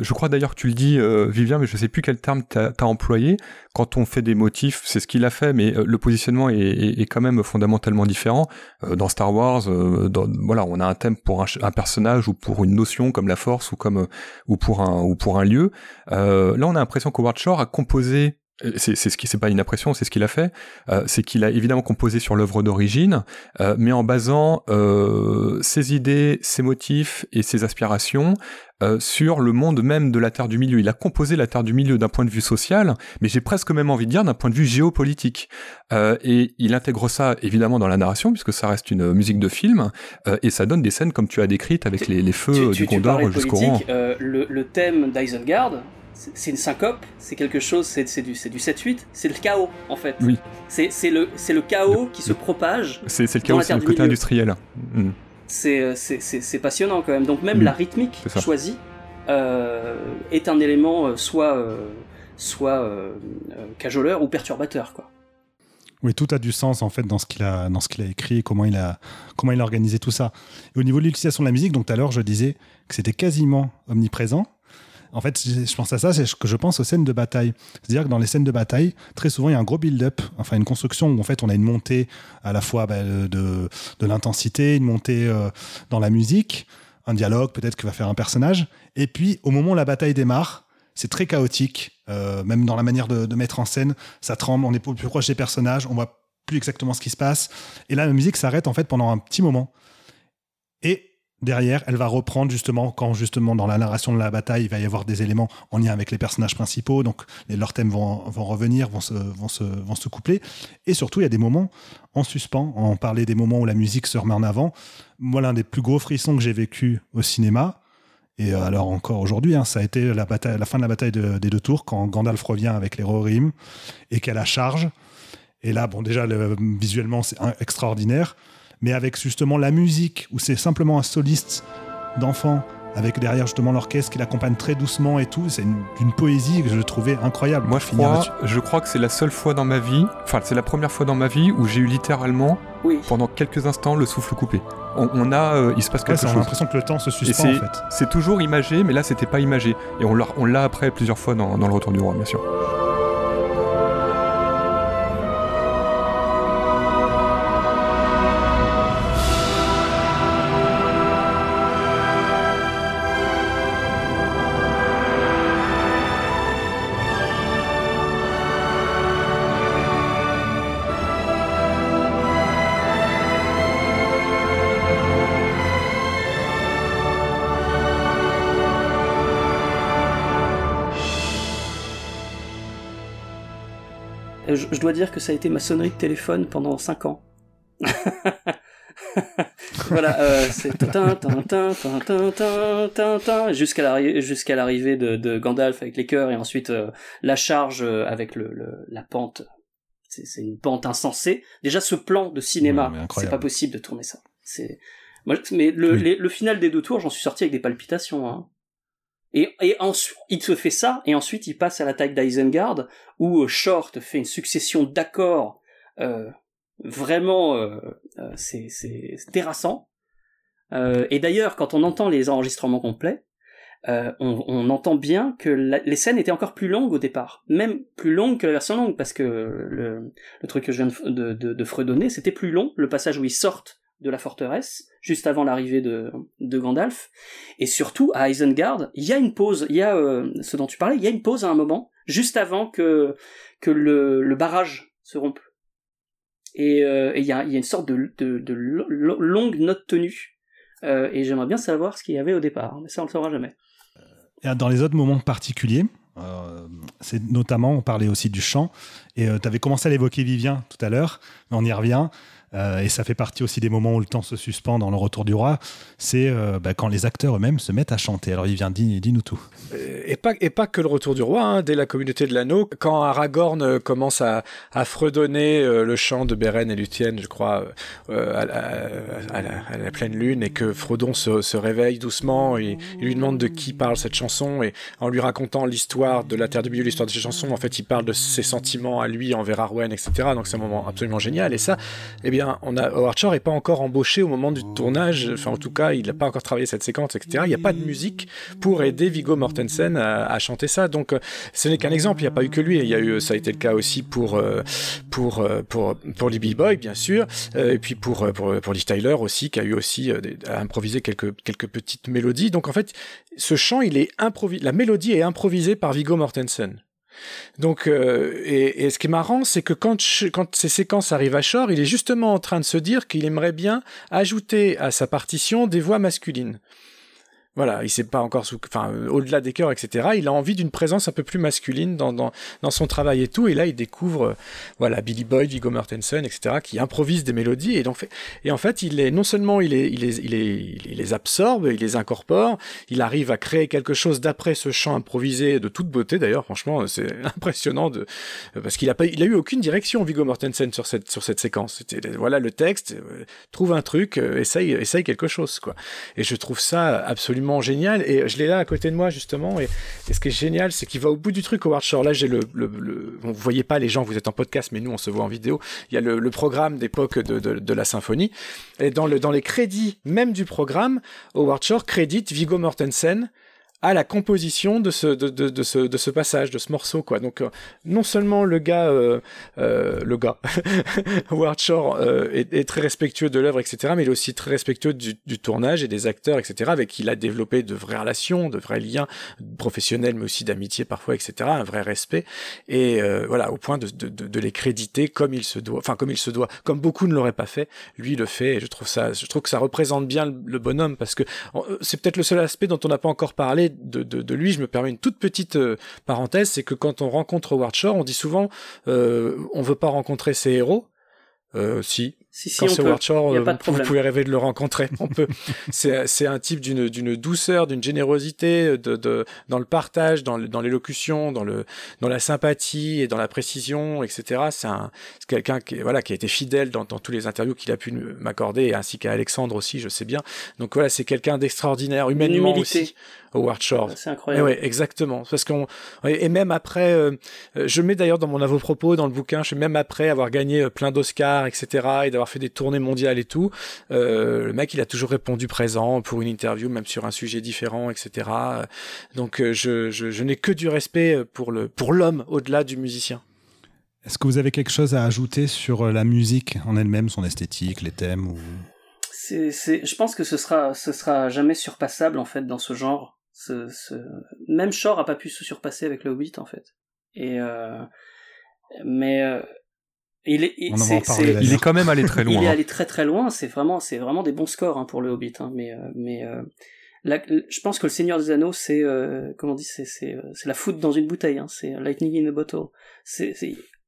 je crois d'ailleurs que tu le dis, Vivien, mais je sais plus quel terme tu as, employé. Quand on fait des motifs, c'est ce qu'il a fait, mais le positionnement est, est, est, quand même fondamentalement différent. dans Star Wars, dans, voilà, on a un thème pour un, un, personnage ou pour une notion comme la force ou comme ou pour un ou pour un lieu. là, on a l'impression qu'Howard Shore a composé c'est ce qui c'est pas une impression, c'est ce qu'il a fait. Euh, c'est qu'il a évidemment composé sur l'œuvre d'origine, euh, mais en basant euh, ses idées, ses motifs et ses aspirations euh, sur le monde même de la Terre du Milieu. Il a composé la Terre du Milieu d'un point de vue social, mais j'ai presque même envie de dire d'un point de vue géopolitique. Euh, et il intègre ça évidemment dans la narration, puisque ça reste une musique de film, euh, et ça donne des scènes comme tu as décrites avec les, les feux Tu- du tu- Condor jusqu'au rang. euh, le, le thème d'Isengard, c'est une syncope, c'est quelque chose, c'est c'est du, c'est du 7-8, c'est le chaos en fait. Oui. C'est c'est le, c'est le chaos qui se propage. C'est c'est le chaos, c'est le du côté Milieu. industriel. Mm. C'est c'est- c'est- c'est passionnant quand même. Donc même Mm. la rythmique choisie euh, est un élément euh, soit, euh, soit euh, cajoleur ou perturbateur. Quoi. Oui, tout a du sens en fait dans ce qu'il a, dans ce qu'il a écrit et comment il a, comment il a organisé tout ça. Et au niveau de l'utilisation de la musique, donc tout à l'heure je disais que c'était quasiment omniprésent. En fait, je pense à ça, c'est que je pense aux scènes de bataille. C'est-à-dire que dans les scènes de bataille, très souvent il y a un gros build-up, enfin une construction où en fait on a une montée à la fois bah, de, de l'intensité, une montée euh, dans la musique, un dialogue peut-être qui va faire un personnage, et puis au moment où la bataille démarre, c'est très chaotique, euh, même dans la manière de, de mettre en scène, ça tremble, on est plus proche des personnages, on voit plus exactement ce qui se passe, et là la musique s'arrête en fait pendant un petit moment, et derrière, elle va reprendre justement quand justement dans la narration de la bataille, il va y avoir des éléments en lien avec les personnages principaux, donc leurs thèmes vont, vont revenir, vont se, vont, se, vont se coupler. Et surtout, il y a des moments en suspens. On parlait des moments où la musique se remet en avant. Moi, l'un des plus gros frissons que j'ai vécu au cinéma, et euh, alors encore aujourd'hui, hein, ça a été la, bataille, la fin de la bataille de- des deux tours, quand Gandalf revient avec les Rohirrim et qu'elle la charge. Et là, bon, déjà, le- visuellement, c'est extraordinaire mais avec justement la musique, où c'est simplement un soliste d'enfant, avec derrière justement l'orchestre qui l'accompagne très doucement et tout, c'est une, une poésie que je trouvais incroyable. Moi, je crois, là-dessus. je crois que c'est la seule fois dans ma vie, enfin, c'est la première fois dans ma vie où j'ai eu littéralement, Oui. pendant quelques instants, le souffle coupé. On, on a, euh, il se passe Ouais, quelque a chose. l'impression que le temps se suspend en c'est, fait. c'est toujours imagé, mais là, c'était pas imagé. Et on l'a, on l'a après plusieurs fois dans, dans le Retour du Roi, bien sûr. Euh, je, dois dire que ça a été ma sonnerie de téléphone pendant 5 ans. voilà, euh, c'est jusqu'à jusqu'à l'arrivée de, Gandalf avec les cœurs et ensuite euh, la charge euh, avec la pente. C'est une pente insensée. Déjà ce plan de cinéma, c'est pas possible de tourner ça. Mais le, final des deux tours, j'en suis sorti avec des palpitations. Hein. Et, ensuite, il te fait ça, et ensuite il passe à l'attaque d'Isengard, où euh, Short fait une succession d'accords euh, vraiment euh, euh, c'est c'est terrassant. Euh, et d'ailleurs, quand on entend les enregistrements complets, euh, on, on entend bien que les scènes étaient encore plus longues au départ, même plus longues que la version longue, parce que le, le truc que je viens de, de, de fredonner, c'était plus long, le passage où ils sortent de la forteresse, juste avant l'arrivée de, Gandalf, et surtout à Isengard, il y a une pause, il y a euh, ce dont tu parlais, il y a une pause à un moment, juste avant que, que le, barrage se rompe. Et euh, il y, a, une sorte de, de, de lo- lo- longue note tenue. Euh, et j'aimerais bien savoir ce qu'il y avait au départ, mais ça on le saura jamais. Dans les autres moments particuliers, c'est notamment, on parlait aussi du chant, et tu avais commencé à l'évoquer Vivien tout à l'heure, mais on y revient. Euh, et ça fait partie aussi des moments où le temps se suspend dans le retour du roi, c'est euh, bah, quand les acteurs eux-mêmes se mettent à chanter. Alors Vivien, dis- dis-nous tout. Et pas, que le retour du roi, hein, dès la communauté de l'anneau, quand Aragorn euh, commence à, fredonner le chant de Beren et Luthien, je crois, à, la, pleine lune, et que Frodon se, réveille doucement, et il lui demande de qui parle cette chanson, et en lui racontant l'histoire de la Terre du Milieu, l'histoire de cette chanson, en fait, il parle de ses sentiments à lui envers Arwen, etc. Donc c'est un moment absolument génial. Et ça, eh bien, on a Howard Shore n'est pas encore embauché au moment du tournage. Enfin, en tout cas, il n'a pas encore travaillé cette séquence, etc. Il n'y a pas de musique pour aider Viggo Mortensen à, à chanter ça. Donc, euh, ce n'est qu'un exemple. Il n'y a pas eu que lui. Il y a eu, ça a été le cas aussi pour euh, pour euh, pour pour Libby Boy, bien sûr, et puis pour pour pour Liv Tyler aussi, qui a eu aussi à improviser quelques quelques petites mélodies. Donc, en fait, ce chant, il est improvisé. La mélodie est improvisée par Viggo Mortensen. Donc, euh, et, ce qui est marrant, c'est que quand, quand ces séquences arrivent à Shore, il est justement en train de se dire qu'il aimerait bien ajouter à sa partition des voix masculines. Voilà, il sait pas encore sous, enfin, euh, au-delà des chœurs, etc. Il a envie d'une présence un peu plus masculine dans, dans, dans, son travail et tout. Et là, il découvre, euh, voilà, Billy Boyd, Viggo Mortensen, etc., qui improvisent des mélodies. Et donc, et en fait, il est, non seulement il, est, il, est, il, est, il les absorbe, il les incorpore, il arrive à créer quelque chose d'après ce chant improvisé de toute beauté. D'ailleurs, franchement, c'est impressionnant de, parce qu'il a pas, il a eu aucune direction, Viggo Mortensen, sur cette, sur cette séquence. C'était, voilà, le texte, euh, trouve un truc, essaye, essaye quelque chose, quoi. Et je trouve ça absolument génial. Et je l'ai là à côté de moi justement. Et, ce qui est génial c'est qu'il va au bout du truc Howard Shore. Là j'ai le, le, vous voyez pas les gens vous êtes en podcast mais nous on se voit en vidéo. Il y a le, programme d'époque de, de, la symphonie. Et dans le dans les crédits même du programme Howard Shore crédite Viggo Mortensen à la composition de ce, de, ce, de ce passage, de ce morceau, quoi. Donc, euh, non seulement le gars, euh, euh, le gars, Howard euh, est, très respectueux de l'œuvre, etc., mais il est aussi très respectueux du, tournage et des acteurs, etc., avec qui il a développé de vraies relations, de vrais liens professionnels, mais aussi d'amitié parfois, etc., un vrai respect. Et voilà, au point de, les créditer comme il se doit, enfin, comme il se doit, comme beaucoup ne l'auraient pas fait, lui le fait, et je trouve ça, je trouve que ça représente bien le bonhomme, parce que c'est peut-être le seul aspect dont on n'a pas encore parlé de, de, de, lui, je me permets une toute petite euh, parenthèse, c'est que quand on rencontre Howard Shore, on dit souvent euh, on veut pas rencontrer ses héros. Euh, si, si, si, Quand c'est Howard Shore, vous pouvez rêver de le rencontrer. On peut. c'est, c'est un type d'une, d'une douceur, d'une générosité, de, de, dans le partage, dans, dans l'élocution, dans le, dans la sympathie et dans la précision, etc. C'est un, c'est quelqu'un qui, voilà, qui a été fidèle dans, dans tous les interviews qu'il a pu m'accorder, ainsi qu'à Alexandre aussi, je sais bien. Donc voilà, c'est quelqu'un d'extraordinaire, humainement aussi. Howard Shore. C'est incroyable. Et ouais, exactement. Parce qu'on et même après, euh, je mets d'ailleurs dans mon avant-propos dans le bouquin, je même après avoir gagné plein d'Oscars, etc. et d'avoir fait des tournées mondiales et tout, euh, le mec il a toujours répondu présent pour une interview, même sur un sujet différent, etc. Donc euh, je, je, je n'ai que du respect pour le pour l'homme au-delà du musicien. Est-ce que vous avez quelque chose à ajouter sur la musique en elle-même, son esthétique, les thèmes ou... je pense que ce sera, ce sera jamais surpassable en fait dans ce genre ce, ce... Même Shore a pas pu se surpasser avec le Hobbit en fait. Et euh... mais euh... il est, il, est, est, il est quand même allé très loin. il est hein. allé très très loin. C'est vraiment, c'est vraiment des bons scores hein, pour le Hobbit. Hein. Mais euh, mais euh, la, je pense que le Seigneur des Anneaux, c'est euh, comment on dit, c'est c'est c'est la foudre dans une bouteille. Hein. C'est lightning in a bottle. C'est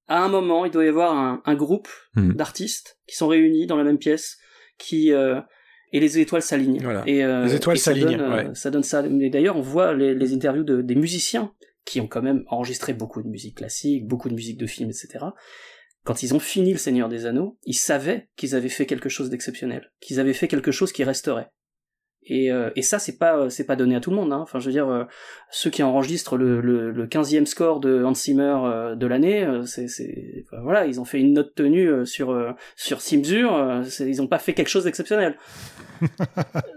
à un moment, il doit y avoir un, un groupe hmm. d'artistes qui sont réunis dans la même pièce, qui euh, et les étoiles s'alignent. Voilà. Et, euh, les étoiles ça s'alignent. ouais. euh, ça donne ça. Mais d'ailleurs, on voit les, les interviews de, des musiciens qui ont quand même enregistré beaucoup de musique classique, beaucoup de musique de films, etc. Quand ils ont fini Le Seigneur des Anneaux, ils savaient qu'ils avaient fait quelque chose d'exceptionnel, qu'ils avaient fait quelque chose qui resterait. Et, euh, et ça, c'est pas c'est pas donné à tout le monde. Hein. Enfin, je veux dire, euh, ceux qui enregistrent le, le, le 15e score de Hans Zimmer euh, de l'année, euh, c'est c'est enfin, voilà, ils ont fait une note tenue euh, sur euh, sur Simsur. ils ont pas fait quelque chose d'exceptionnel.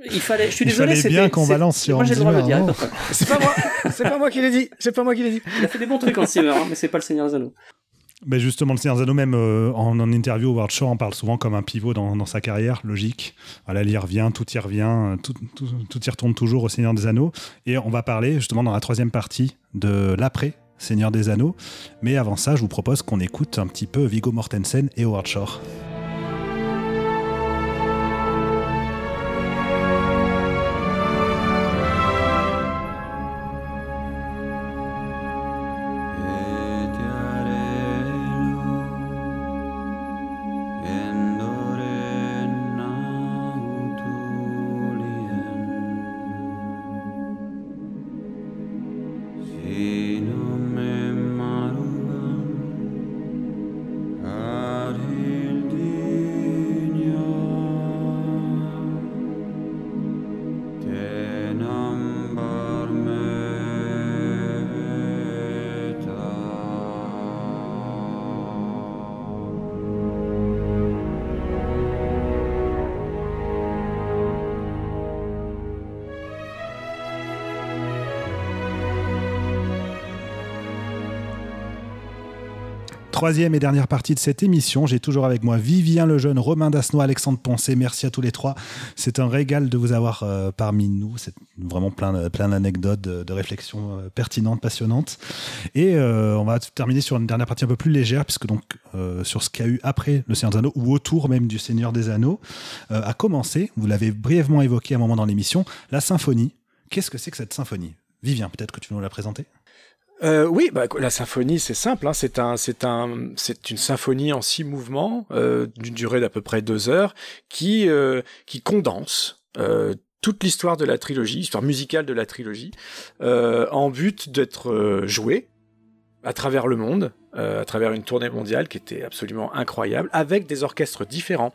Il fallait. Je suis désolé. fallait bien qu'on balance sur Moi, j'ai le droit de le Zimmer, dire. C'est pas moi. C'est pas moi qui l'ai dit. C'est pas moi qui l'ai dit. Il a fait des bons trucs Hans Zimmer, hein, mais c'est pas le Seigneur des Anneaux. Ben justement, le Seigneur des Anneaux, même en, en interview, Howard Shore en parle souvent comme un pivot dans, dans sa carrière, logique. Voilà, il y revient, tout y revient, euh, tout, tout, tout y retourne toujours au Seigneur des Anneaux. Et on va parler justement dans la troisième partie de l'après Seigneur des Anneaux. Mais avant ça, je vous propose qu'on écoute un petit peu Viggo Mortensen et Howard Shore. Troisième et dernière partie de cette émission, j'ai toujours avec moi Vivien Lejeune, Romain Dasnois, Alexandre Poncé. Merci à tous les trois. C'est un régal de vous avoir euh, parmi nous. C'est vraiment plein, plein d'anecdotes, de, réflexions euh, pertinentes, passionnantes. Et euh, on va terminer sur une dernière partie un peu plus légère, puisque donc sur ce qu'il y a eu après le Seigneur des Anneaux, ou autour même du Seigneur des Anneaux, a commencé, vous l'avez brièvement évoqué à un moment dans l'émission, la symphonie. Qu'est-ce que c'est que cette symphonie? Vivien, peut-être que tu nous la présenter? Euh, oui, bah, la symphonie, c'est simple. Hein, c'est un, c'est un, c'est une symphonie en six mouvements euh, d'une durée d'à peu près deux heures, qui euh, condense toute l'histoire de la trilogie, l'histoire musicale de la trilogie, en but d'être jouée à travers le monde euh, à travers une tournée mondiale qui était absolument incroyable, avec des orchestres différents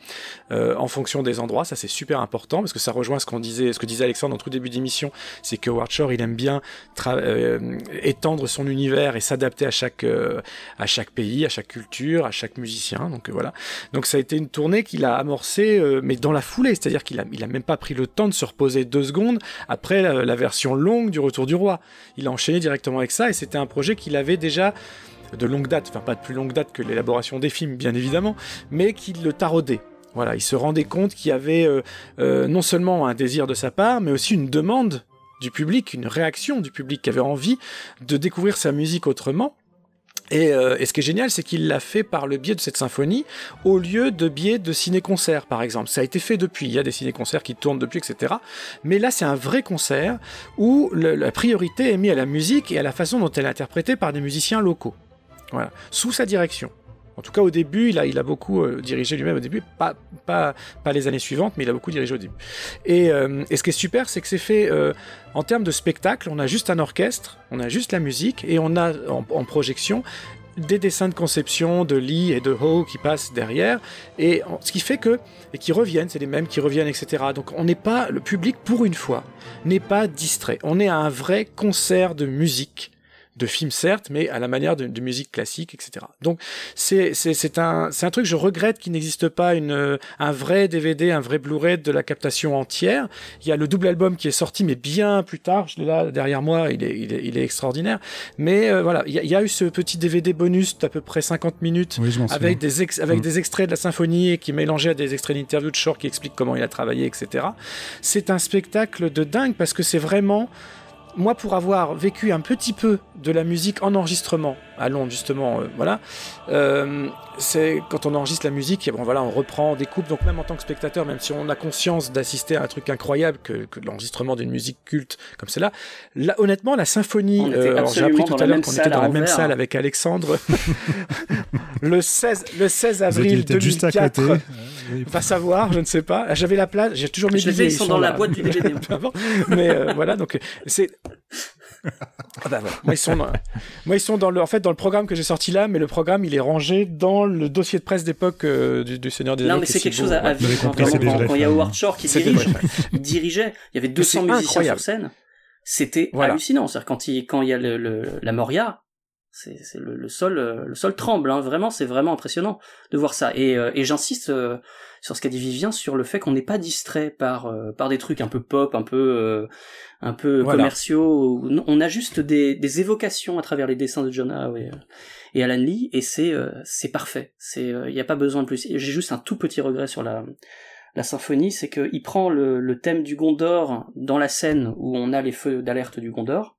euh, en fonction des endroits. Ça c'est super important parce que ça rejoint ce qu'on disait, ce que disait Alexandre en tout début d'émission, c'est que Howard il aime bien euh, étendre son univers et s'adapter à chaque à chaque pays, à chaque culture, à chaque musicien. Donc voilà. Donc ça a été une tournée qu'il a amorcée, mais dans la foulée, c'est-à-dire qu'il a il a même pas pris le temps de se reposer deux secondes après la version longue du Retour du Roi. Il a enchaîné directement avec ça et c'était un projet qu'il avait déjà de longue date, enfin pas de plus longue date que l'élaboration des films bien évidemment, mais qui le taraudait. Voilà, il se rendait compte qu'il y avait euh, euh, non seulement un désir de sa part, mais aussi une demande du public, une réaction du public qui avait envie de découvrir sa musique autrement. Et, euh, et, ce qui est génial, c'est qu'il l'a fait par le biais de cette symphonie, au lieu de biais de ciné-concert, par exemple. Ça a été fait depuis, il y a des ciné-concerts qui tournent depuis, etc. Mais là, c'est un vrai concert où la priorité est mise à la musique et à la façon dont elle est interprétée par des musiciens locaux. Sous sa direction. En tout cas, au début, il a, beaucoup euh, dirigé lui-même au début, pas, les années suivantes, mais il a beaucoup dirigé au début. Et, euh, ce qui est super, c'est que c'est fait euh, en termes de spectacle. On a juste un orchestre, on a juste la musique, et on a en, projection des dessins de conception de Lee et de Ho qui passent derrière, et ce qui fait que, et qui reviennent, c'est les mêmes qui reviennent, etc. Donc on n'est pas, le public pour une fois, n'est pas distrait. On est à un vrai concert de musique de films certes, mais à la manière de, musique classique, etc. Donc c'est c'est un c'est un truc je regrette qu'il n'existe pas une un vrai DVD, un vrai Blu-ray de la captation entière. Il y a le double album qui est sorti, mais bien plus tard. Je l'ai là derrière moi, il est il est, il est extraordinaire. Mais euh, voilà, il y, a, eu ce petit DVD bonus d'à peu près 50 minutes avec des avec mm. des extraits de la symphonie et qui mélangé à des extraits d'interviews de Shore qui expliquent comment il a travaillé, etc. C'est un spectacle de dingue parce que c'est vraiment moi, pour avoir vécu un petit peu de la musique en enregistrement à Londres, justement, euh, voilà, euh, c'est quand on enregistre la musique, bon voilà, on reprend, on découpe. Donc même en tant que spectateur, même si on a conscience d'assister à un truc incroyable que, que l'enregistrement d'une musique culte comme celle-là, là, honnêtement, la symphonie, euh, j'ai appris tout à l'heure qu'on était dans la même salle avec Alexandre le 16, le 16 avril 2004. Juste à côté. Va savoir, je ne sais pas. J'avais la place, j'ai toujours mis je les ils sont dans la boîte du DVD. Mais euh, voilà, donc c'est. Ah bah moi, ils sont dans... moi, ils sont dans le, en fait, dans le programme que j'ai sorti là, mais le programme, il est rangé dans le dossier de presse d'époque euh, du, Seigneur des Anneaux. Non, mais c'est quelque chose à, vivre. Quand, quand, il y a Howard Shore qui dirige, dirigeait, il y avait 200 musiciens sur scène. C'était hallucinant. C'est-à-dire quand il, quand il y a le, le la Moria, c'est le, le, sol euh, le sol tremble hein. vraiment c'est vraiment impressionnant de voir ça. Et, euh, et j'insiste euh, sur ce qu'a dit Vivien sur le fait qu'on n'est pas distrait par par des trucs un peu pop un peu un peu commerciaux on a juste des, des évocations à travers les dessins de Jonah et, et Alan Lee et c'est c'est parfait. C'est il n'y a pas besoin de plus. J'ai juste un tout petit regret sur la la symphonie, c'est qu'il prend le, le, thème du Gondor dans la scène où on a les feux d'alerte du Gondor,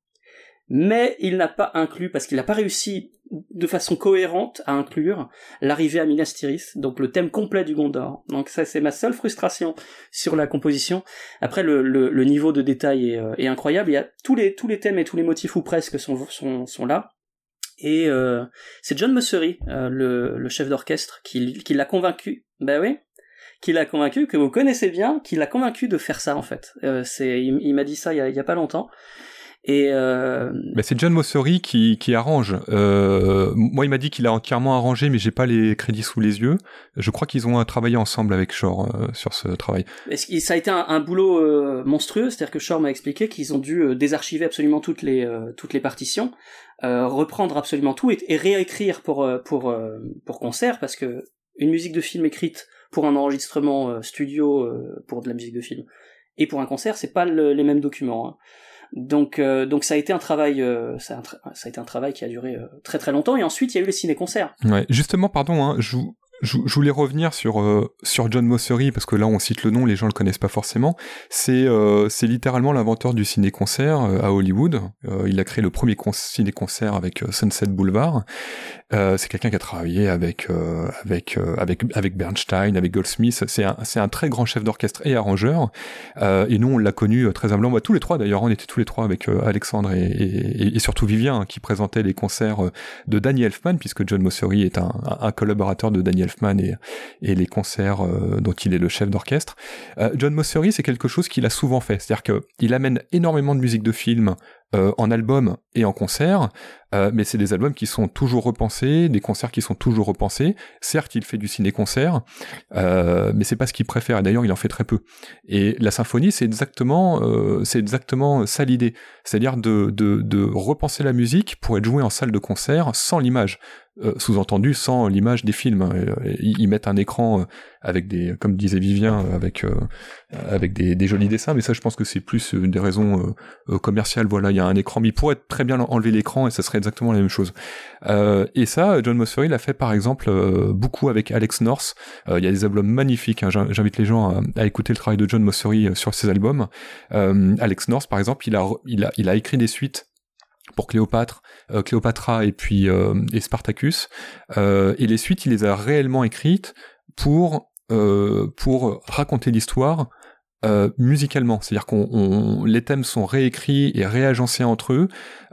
mais il n'a pas inclus, parce qu'il n'a pas réussi de façon cohérente à inclure l'arrivée à Minas Tirith, donc le thème complet du Gondor. Donc ça c'est ma seule frustration sur la composition. Après le, niveau de détail est, euh, est, incroyable, il y a tous les, tous les thèmes et tous les motifs ou presque sont, sont, là. Et euh, c'est John Mussery, euh, le, chef d'orchestre, qui, l'a convaincu. Ben oui, qui l'a convaincu, que vous connaissez bien, qui l'a convaincu de faire ça en fait. Il, m'a dit ça il y a pas longtemps. Et euh... bah, c'est John Mossery qui, qui arrange. Euh, moi, il m'a dit qu'il a entièrement arrangé, mais j'ai pas les crédits sous les yeux. Je crois qu'ils ont travaillé ensemble avec Shore euh, sur ce travail. Ça a été un, un boulot euh, monstrueux, c'est-à-dire que Shore m'a expliqué qu'ils ont dû euh, désarchiver absolument toutes les toutes les partitions, reprendre absolument tout et, et réécrire pour pour pour concert, parce que une musique de film écrite pour un enregistrement studio pour de la musique de film et pour un concert, c'est pas le, les mêmes documents. Hein. Donc, euh, donc ça a été un travail, euh, ça, a été un travail qui a duré euh, très très longtemps. Et ensuite, il y a eu les ciné-concerts. Ouais, justement, pardon, hein, je, voulais revenir sur sur John Mossery parce que là on cite le nom, les gens le connaissent pas forcément. C'est c'est littéralement l'inventeur du ciné-concert à Hollywood. Il a créé le premier con- ciné-concert avec Sunset Boulevard. Euh, c'est quelqu'un qui a travaillé avec euh, avec euh, avec Bernstein, avec Goldsmith. C'est un c'est un très grand chef d'orchestre et arrangeur. Euh, et nous on l'a connu euh, très humblement. Bah, tous les trois d'ailleurs, on était tous les trois avec Alexandre et, et, et surtout Vivien hein, qui présentait les concerts de Danny Elfman, puisque John Mossery est un, un collaborateur de Danny Elfman et, et les concerts dont il est le chef d'orchestre. John Mossery, c'est quelque chose qu'il a souvent fait, c'est-à-dire qu'il amène énormément de musique de film euh, en album et en concert, euh, mais c'est des albums qui sont toujours repensés, des concerts qui sont toujours repensés. Certes, il fait du ciné-concert, euh, mais c'est pas ce qu'il préfère. Et d'ailleurs, il en fait très peu. Et la symphonie, c'est exactement, euh, c'est exactement ça l'idée, c'est-à-dire de, de, de repenser la musique pour être jouée en salle de concert sans l'image. Euh, sous-entendu sans l'image des films. Euh, Ils mettent un écran euh, avec des, comme disait Vivien, euh, avec euh, avec des, des jolis dessins, mais ça, je pense que c'est plus des raisons euh, commerciales. Voilà, il y a un écran, mais il pourrait très bien enlever l'écran et ça serait exactement la même chose. Et ça, John Mossery l'a fait par exemple beaucoup avec Alex North. Il y a des albums magnifiques. hein. J'in- J'invite les gens à, écouter le travail de John Mossery euh, sur ses albums. Alex North, par exemple, il a il a il a écrit des suites pour Cléopâtre, euh, Cléopatra et puis euh, et Spartacus. Euh, et les suites, il les a réellement écrites pour euh, pour raconter l'histoire euh, musicalement, c'est-à-dire qu'on on- les thèmes sont réécrits et réagencés entre eux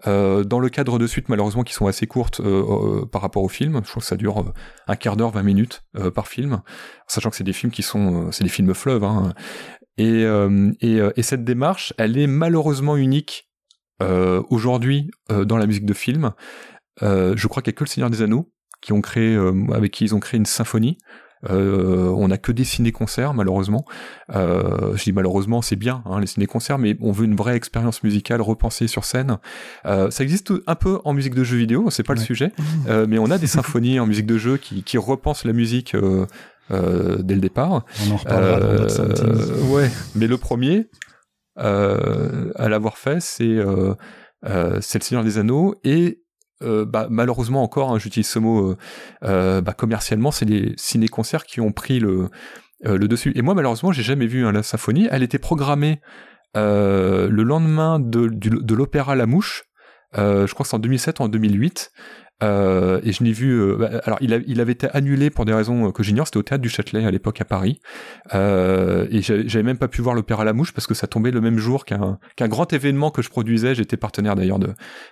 euh, dans le cadre de suites malheureusement qui sont assez courtes par rapport au film. Je trouve que ça dure un quart d'heure, 20 minutes par film, sachant que c'est des films qui sont, c'est des films fleuves. Hein. Et, et, et cette démarche, elle est malheureusement unique euh, aujourd'hui euh, dans la musique de film. Euh, je crois qu'il y a que le Seigneur des Anneaux qui ont créé, avec qui ils ont créé une symphonie. On n'a que des ciné-concerts malheureusement. Je dis malheureusement, c'est bien hein, les ciné-concerts, mais on veut une vraie expérience musicale repensée sur scène. Ça existe un peu en musique de jeux vidéo, c'est pas le sujet, mais on a des symphonies en musique de jeu qui, qui repensent la musique euh, dès le départ. On en reparlera dans Euh, ouais, mais le premier à l'avoir fait, c'est euh, euh, c'est le Seigneur des Anneaux et euh, bah, malheureusement encore, hein, j'utilise ce mot euh, euh, bah, commercialement, c'est les ciné-concerts qui ont pris le euh, le dessus. Et moi, malheureusement, j'ai jamais vu hein, la symphonie. Elle était programmée euh, le lendemain de, de l'opéra La Mouche. Euh, je crois que c'est en 2007 ou en 2008. Euh, et je n'ai vu. euh, bah, alors, il, a- il avait été annulé pour des raisons que j'ignore. C'était au théâtre du Châtelet à l'époque à Paris. Euh, et j'avais même pas pu voir l'opéra La Mouche parce que ça tombait le même jour qu'un qu'un grand événement que je produisais. J'étais partenaire d'ailleurs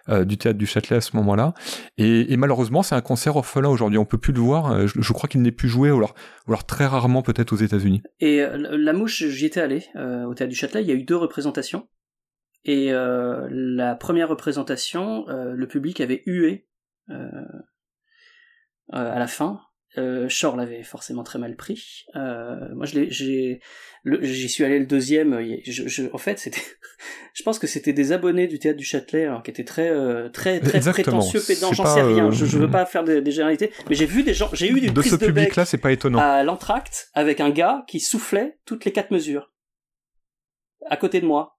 euh, du théâtre du Châtelet à ce moment-là. Et, et malheureusement, c'est un concert orphelin aujourd'hui. On peut plus le voir. Euh, Je, crois qu'il n'est plus joué, ou alors, ou alors très rarement peut-être aux États-Unis. Et euh, la mouche, j'y étais allé au théâtre du Châtelet. Il y a eu deux représentations. Et euh, la première représentation, le public avait hué à la fin. Euh, Shore l'avait forcément très mal pris. Euh, moi, j'ai, j'y suis allé le deuxième. euh, Je, je- en fait, c'était, je pense que c'était des abonnés du théâtre du Châtelet alors, qui étaient très, euh, très, très Exactement. prétentieux, pédants. J'en sais rien. euh, Je, je veux pas faire des, des généralités, mais j'ai vu des gens, j'ai eu des De ce de public-là, c'est pas étonnant. à l'entracte avec un gars qui soufflait toutes les quatre mesures à côté de moi.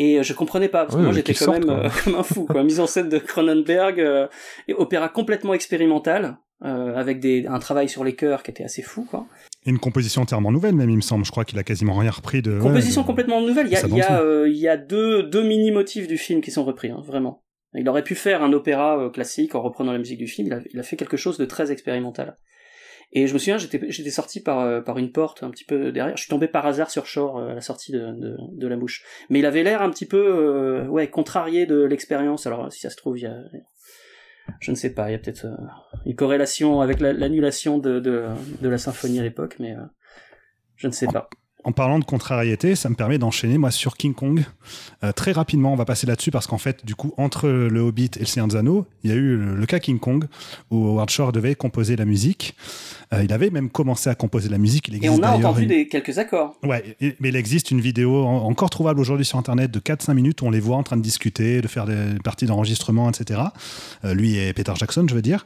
Et euh, je comprenais pas, parce que moi j'étais quand même quoi. euh, comme un fou. Quoi. Mise en scène de Cronenberg, euh, et opéra complètement expérimental, euh, avec des, un travail sur les chœurs qui était assez fou. Quoi. Et une composition entièrement nouvelle, même, il me semble. Je crois qu'il a quasiment rien repris de. Composition ouais, de- complètement nouvelle. Il y a, il y a, euh, il y a deux, deux mini-motifs du film qui sont repris, hein, vraiment. Il aurait pu faire un opéra euh, classique en reprenant la musique du film. Il a, il a fait quelque chose de très expérimental. Et je me souviens, j'étais, sorti par, euh, par une porte un petit peu derrière. Je suis tombé par hasard sur Shore euh, à la sortie de, la mouche. Mais il avait l'air un petit peu, euh, ouais, contrarié de l'expérience. Alors, si ça se trouve, il y a, je ne sais pas, il y a peut-être une corrélation avec la- l'annulation de, la symphonie à l'époque, mais je ne sais pas. En parlant de contrariété, ça me permet d'enchaîner moi sur King Kong. Euh, très rapidement, on va passer là-dessus parce qu'en fait, du coup, entre le Hobbit et le Seigneur des Anneaux, il y a eu le, le cas King Kong où Howard Shore devait composer la musique. Euh, il avait même commencé à composer la musique. Il Et existe on a entendu une- des, quelques accords. Ouais, et- mais il existe une vidéo en- encore trouvable aujourd'hui sur Internet de 4-5 minutes où on les voit en train de discuter, de faire des parties d'enregistrement, etc. Euh, lui et Peter Jackson, je veux dire.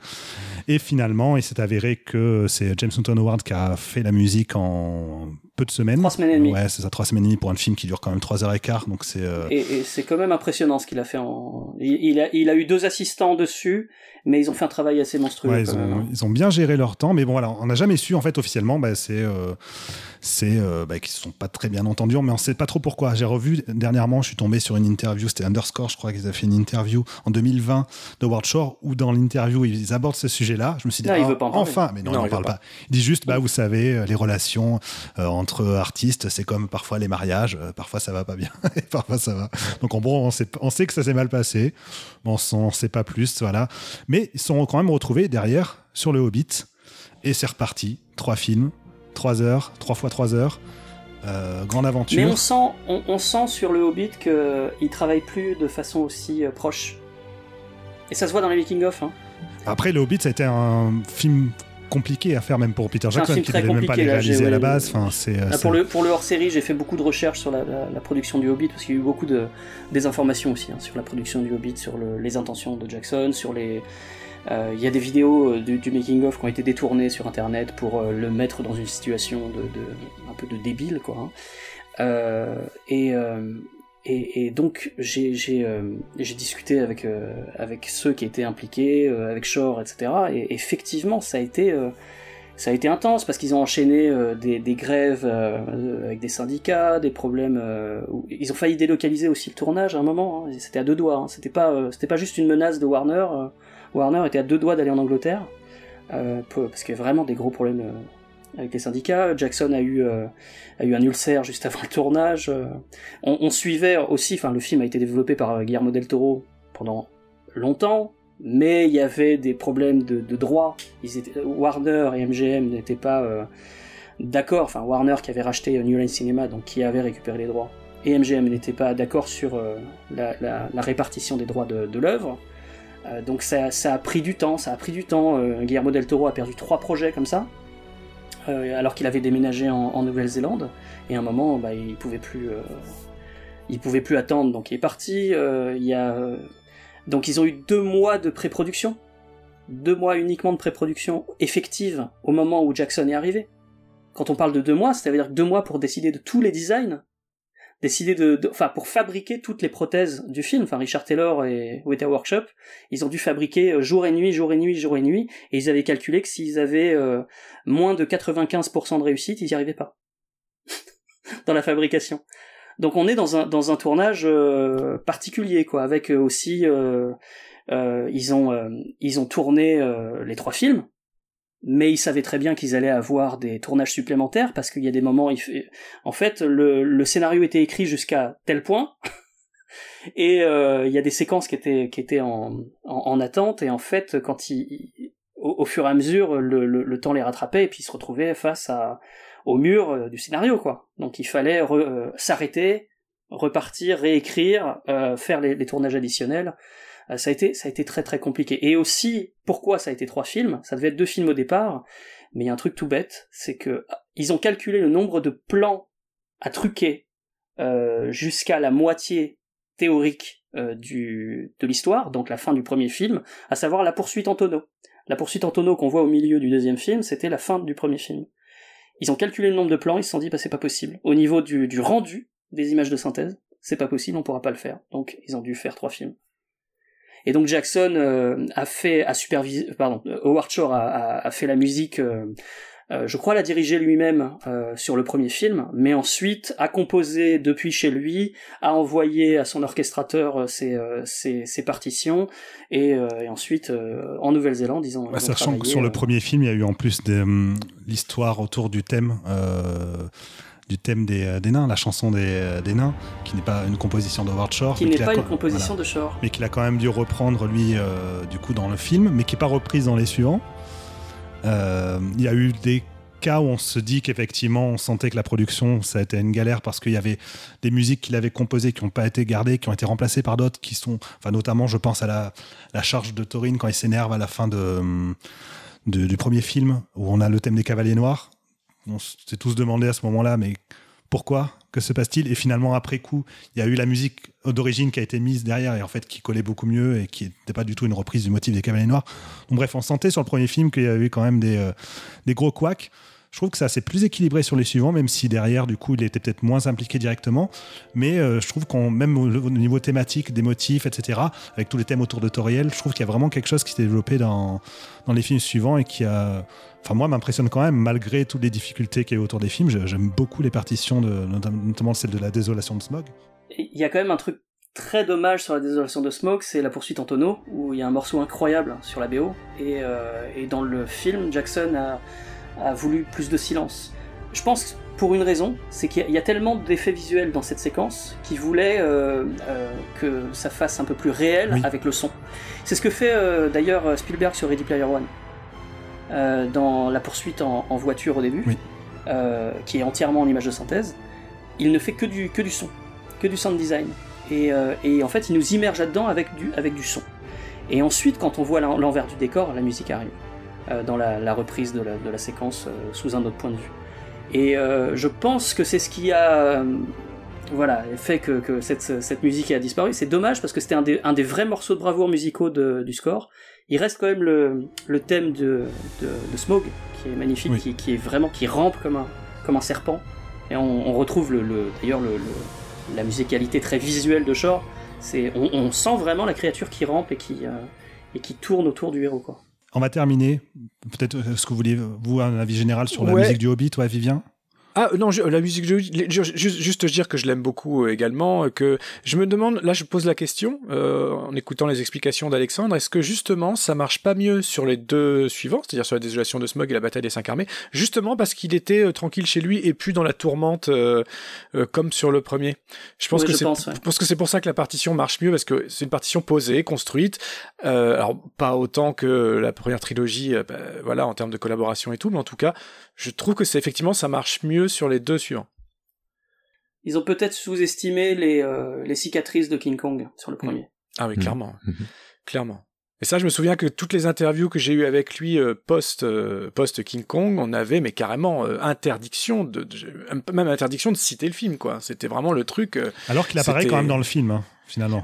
Et finalement, il s'est avéré que c'est James Newton Howard qui a fait la musique en peu de semaines. Trois semaines et demie. Ouais, c'est ça, trois semaines et demie pour un film qui dure quand même trois heures et quart, donc c'est. euh, Et, et c'est quand même impressionnant ce qu'il a fait. En... Il, il a, il a eu deux assistants dessus, mais ils ont fait un travail assez monstrueux. Ouais, quand ils, même, ont, hein. ils ont bien géré leur temps, mais bon, voilà, on n'a jamais su en fait officiellement. Bah, c'est euh, c'est euh, bah, qu'ils se sont pas très bien entendus, mais on sait pas trop pourquoi. J'ai revu dernièrement, je suis tombé sur une interview, c'était Underscore, je crois qu'ils avaient fait une interview en 2020 de World Shore où dans l'interview ils abordent ce sujet-là. Je me suis dit, Non, il ah, veut pas en parler. enfin, mais non, Non, il n'en parle veut pas. Il dit juste, bah, vous savez, euh, les relations euh, entre artistes, c'est comme parfois les mariages, parfois ça va pas bien, et parfois ça va. Donc en bon, on sait, on sait que ça s'est mal passé, on ne sait pas plus, voilà. Mais ils sont quand même retrouvés derrière sur le Hobbit, et c'est reparti. Trois films, trois heures, trois fois trois heures, euh, grande aventure. Mais on sent, on, on sent sur le Hobbit qu'il travaille plus de façon aussi euh, proche. Et ça se voit dans les making-of. Hein. Après, le Hobbit, ça a été un film compliqué à faire même pour Peter Jackson, qui très n'avait même pas les réalisé à la base. ouais. Enfin, c'est, euh, Là, c'est- pour, le, pour le hors-série, j'ai fait beaucoup de recherches sur la, la- la production du Hobbit, parce qu'il y a eu beaucoup de désinformations aussi hein, sur la production du Hobbit, sur le- les intentions de Jackson, sur les... euh, Il y a des vidéos euh, du, du making-of qui ont été détournées sur Internet pour euh, le mettre dans une situation de, de- un peu de débile, quoi. hein. Euh, et, et, donc j'ai euh, discuté avec euh, avec ceux qui étaient impliqués, euh, avec Shore, etc. Et effectivement, ça a été intense parce qu'ils ont enchaîné des, grèves avec des syndicats, des problèmes. ils ont failli délocaliser aussi le tournage à un moment. hein. C'était à deux doigts. hein. C'était pas c'était pas juste une menace de Warner. Warner était à deux doigts d'aller en Angleterre parce qu'il y avait vraiment des gros problèmes avec les syndicats. Jackson a eu euh, a eu un ulcère juste avant le tournage. euh. On, suivait aussi. Enfin, le film a été développé par euh, Guillermo del Toro pendant longtemps mais il y avait des problèmes de, de droit. Warner et MGM n'étaient pas d'accord. Enfin, Warner qui avait racheté New Line Cinema, donc qui avait récupéré les droits, et MGM n'étaient pas d'accord sur la, répartition des droits de, l'œuvre. Donc ça, a pris du temps. Ça a pris du temps. Guillermo del Toro a perdu trois projets comme ça, euh, alors qu'il avait déménagé en, Nouvelle-Zélande. Et à un moment, bah, il pouvait plus. euh, il pouvait plus attendre, donc il est parti. Euh, il y a euh, donc ils ont eu deux mois de pré-production, deux mois uniquement de pré-production effective au moment où Jackson est arrivé. Quand on parle de deux mois, c'est-à-dire deux mois pour décider de tous les designs, décider de, enfin pour fabriquer toutes les prothèses du film. Enfin Richard Taylor et Weta Workshop, ils ont dû fabriquer euh, jour et nuit, jour et nuit, jour et nuit, et ils avaient calculé que s'ils avaient euh, moins de 95% de réussite, ils n'y arrivaient pas dans la fabrication. Donc on est dans un dans un tournage euh, particulier quoi, avec euh, aussi euh, euh, ils ont ils ont tourné les trois films, mais ils savaient très bien qu'ils allaient avoir des tournages supplémentaires parce qu'il y a des moments en fait le, scénario était écrit jusqu'à tel point et euh, il y a des séquences qui étaient en, en, en attente et en fait quand ils au, fur et à mesure le, temps les rattrapait et puis ils se retrouvaient face au mur euh, du scénario quoi. Donc il fallait euh, s'arrêter, repartir, réécrire, faire les tournages additionnels. Euh, ça a été très très compliqué. Et aussi pourquoi ça a été trois films? Ça devait être deux films au départ, mais il y a un truc tout bête, c'est que ah, ils ont calculé le nombre de plans à truquer euh, jusqu'à la moitié théorique euh, de l'histoire, donc la fin du premier film, à savoir la poursuite en tonneau. La poursuite en tonneau qu'on voit au milieu du deuxième film, c'était la fin du premier film. Ils ont calculé le nombre de plans, ils se sont dit bah c'est pas possible. Au niveau du, du rendu des images de synthèse, c'est pas possible, on pourra pas le faire. Donc ils ont dû faire trois films. Et donc Jackson euh, a fait, a supervisé, pardon, euh, Howard Shore a, a- a fait la musique. euh, euh, je crois l'a dirigé lui-même euh, sur le premier film, mais ensuite a composé depuis chez lui, a envoyé à son orchestrateur euh, ses, euh, ses, ses partitions, et, euh, et ensuite euh, en Nouvelle-Zélande ils ont. Bah, ils ont sachant que sur le euh, premier film, il y a eu en plus hum, l'histoire autour du thème. Du thème des, euh, des nains, la chanson des, euh, des nains, qui n'est pas une composition d'Howard Shore. qui n'est pas une co- composition voilà. de Shore. mais qu'il a quand même dû reprendre lui euh, du coup dans le film, mais qui n'est pas reprise dans les suivants. Euh, Il y a eu des cas où on se dit qu'effectivement on sentait que la production ça a été une galère parce qu'il y avait des musiques qu'il avait composées qui n'ont pas été gardées, qui ont été remplacées par d'autres qui sont, enfin notamment je pense à la, la charge de Taurine quand il s'énerve à la fin de, de- du premier film où on a le thème des cavaliers noirs. On s'est tous demandé à ce moment-là mais pourquoi Que se passe-t-il? Et finalement, après coup, il y a eu la musique d'origine qui a été mise derrière et en fait qui collait beaucoup mieux et qui n'était pas du tout une reprise du motif des Cavaliers Noirs. Bref, on sentait sur le premier film qu'il y avait eu quand même des, euh, des gros couacs. Je trouve que ça c'est plus équilibré sur les suivants, même si derrière, du coup, il était peut-être moins impliqué directement. Mais euh, je trouve qu'on, même au, niveau thématique, des motifs, etc., avec tous les thèmes autour de Toriel, je trouve qu'il y a vraiment quelque chose qui s'est développé dans les films suivants et qui a. Enfin, moi, m'impressionne quand même, malgré toutes les difficultés qu'il y a autour des films. J'aime beaucoup les partitions, de, notamment celle de la désolation de Smog. Il y a quand même un truc très dommage sur la désolation de Smoke, c'est la poursuite en tonneau, où il y a un morceau incroyable sur la BO, et, euh, et dans le film, Jackson a, a, voulu plus de silence. Je pense pour une raison, c'est qu'il y, a tellement d'effets visuels dans cette séquence qu'il voulait euh, euh, que ça fasse un peu plus réel avec le son. C'est ce que fait d'ailleurs Spielberg sur Ready Player One, euh, dans la poursuite en, en voiture au début, qui est entièrement en image de synthèse. Il ne fait que du, que du son, que du sound design. Euh, et, en fait, il nous immerge là-dedans avec du, avec du son. Et ensuite, quand on voit l'envers du décor, la musique arrive, euh, dans la, reprise de la, séquence euh, sous un autre point de vue. Et je pense que c'est ce qui a voilà, fait que, cette, musique a disparu. C'est dommage parce que c'était un, des, vrais morceaux de bravoure musicaux du score. Il reste quand même le, thème de, de, Smog, qui est magnifique, qui, est vraiment, qui rampe comme un, comme un serpent. Et on, retrouve le, d'ailleurs le, la musicalité très visuelle de Shore, c'est on, sent vraiment la créature qui rampe et qui, euh, et qui tourne autour du héros. Quoi. On va terminer. Peut-être euh, ce que vous voulez, vous, un avis général sur la musique du Hobbit, toi, Vivien? Ah non, la musique, juste, juste dire que je l'aime beaucoup euh, également, euh, que je me demande, là je pose la question, euh, en écoutant les explications d'Alexandre, est-ce que justement ça marche pas mieux sur les deux suivants, c'est-à-dire sur la désolation de Smog et la bataille des cinq armées, justement parce qu'il était tranquille chez lui et plus dans la tourmente comme sur le premier? Je pense que c'est, pense que c'est pour ça que la partition marche mieux parce que c'est une partition posée, construite, alors pas autant que la première trilogie, bah, voilà en termes de collaboration et tout, mais en tout cas je trouve que c'est effectivement ça marche mieux sur les deux suivants. Ils ont peut-être sous-estimé les, euh, les cicatrices de King Kong sur le premier. Ah oui, clairement. Mhm. Clairement. Et ça, je me souviens que toutes les interviews que j'ai eues avec lui euh, post euh, post King Kong, on avait mais carrément interdiction de, même interdiction de citer le film quoi. C'était vraiment le truc. Alors qu'il apparaît quand même dans le film. Hein.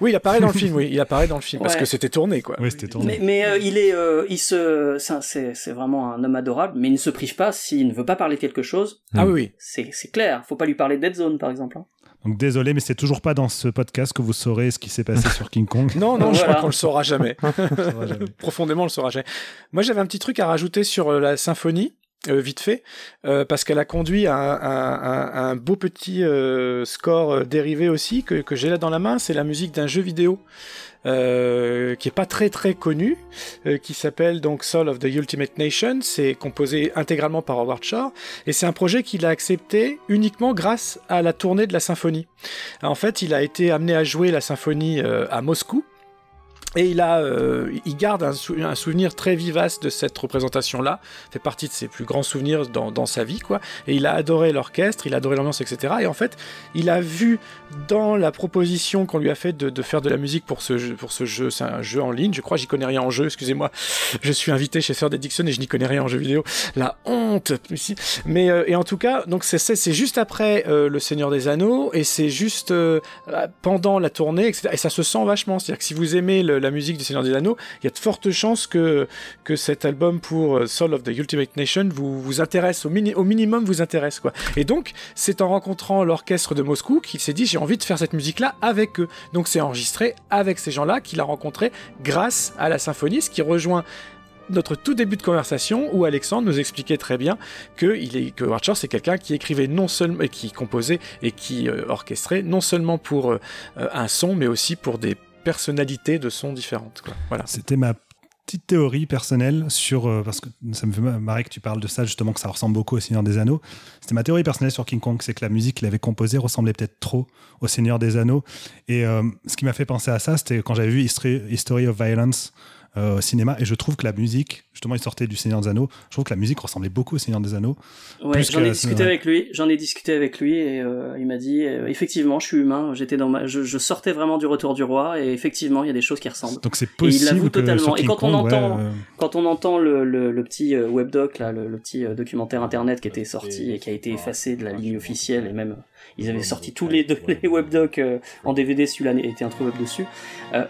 Oui, il apparaît dans le film, oui, il apparaît dans le film parce que c'était tourné, quoi. Oui, c'était tourné. Mais, euh, il est, euh, il se, c'est, c'est vraiment un homme adorable, mais il ne se prive pas s'il ne veut pas parler de quelque chose. Ah oui, C'est, c'est clair. Faut pas lui parler de Dead Zone, par exemple. Hein. Donc désolé, mais c'est toujours pas dans ce podcast que vous saurez ce qui s'est passé sur King Kong. Non, non, je crois qu'on le saura jamais. Profondément, on le saura jamais. Moi, j'avais un petit truc à rajouter sur euh, la symphonie. Euh, vite fait, euh, parce qu'elle a conduit à un, beau petit euh, score dérivé aussi que, que j'ai là dans la main. C'est la musique d'un jeu vidéo qui est pas très très connu, qui s'appelle donc Soul of the Ultimate Nation. C'est composé intégralement par Howard Shore et c'est un projet qu'il a accepté uniquement grâce à la tournée de la symphonie. En fait, il a été amené à jouer la symphonie à Moscou et il a, euh, il garde un, souvenir très vivace de cette représentation-là. Fait partie de ses plus grands souvenirs dans, sa vie, quoi. Et il a adoré l'orchestre, il a adoré l'ambiance, etc. Et en fait, il a vu dans la proposition qu'on lui a faite de, faire de la musique pour ce jeu, pour ce jeu, c'est un jeu en ligne. Je crois, j'y connais rien en jeu. Excusez-moi, je suis invité chez Sir Dixon et je n'y connais rien en jeu vidéo. La honte. Mais euh, et en tout cas, donc c'est juste après euh, le Seigneur des Anneaux et c'est juste pendant la tournée, etc. Et ça se sent vachement. C'est-à-dire que si vous aimez le la musique du Seigneur des Anneaux, il y a de fortes chances que, que cet album pour euh, Soul of the Ultimate Nation vous, intéresse, au, au minimum vous intéresse. Quoi. Et donc, c'est en rencontrant l'orchestre de Moscou qu'il s'est dit j'ai envie de faire cette musique-là avec eux. Donc c'est enregistré avec ces gens-là qu'il a rencontrés grâce à la symphonie, ce qui rejoint notre tout début de conversation où Alexandre nous expliquait très bien que, que Archer c'est quelqu'un qui écrivait non seulement, qui composait et qui euh, orchestrait non seulement pour euh, un son mais aussi pour des personnalités de sons différentes. Voilà. C'était ma petite théorie personnelle sur euh, parce que ça me fait marrer que tu parles de ça justement que ça ressemble beaucoup au Seigneur des Anneaux. C'était ma théorie personnelle sur King Kong, c'est que la musique qu'il avait composée ressemblait peut-être trop au Seigneur des Anneaux. Et euh, ce qui m'a fait penser à ça, c'était quand j'avais vu History of Violence euh, au cinéma. Et je trouve que la musique, justement, il sortait du Seigneur des Anneaux. Je trouve que la musique ressemblait beaucoup au Seigneur des Anneaux. Ouais, j'en ai discuté avec lui. J'en ai discuté avec lui et euh, il m'a dit euh, effectivement, je suis humain. J'étais dans ma, je, sortais vraiment du Retour du Roi et effectivement, il y a des choses qui ressemblent. Donc c'est possible. il l'avoue totalement. Et quand on entend, quand on entend le, le, petit webdoc là, le, petit documentaire internet qui était sorti et qui a été effacé de la ligne officielle et même ils avaient sorti tous les, deux, les webdocs en DVD, celui-là était introuvable dessus.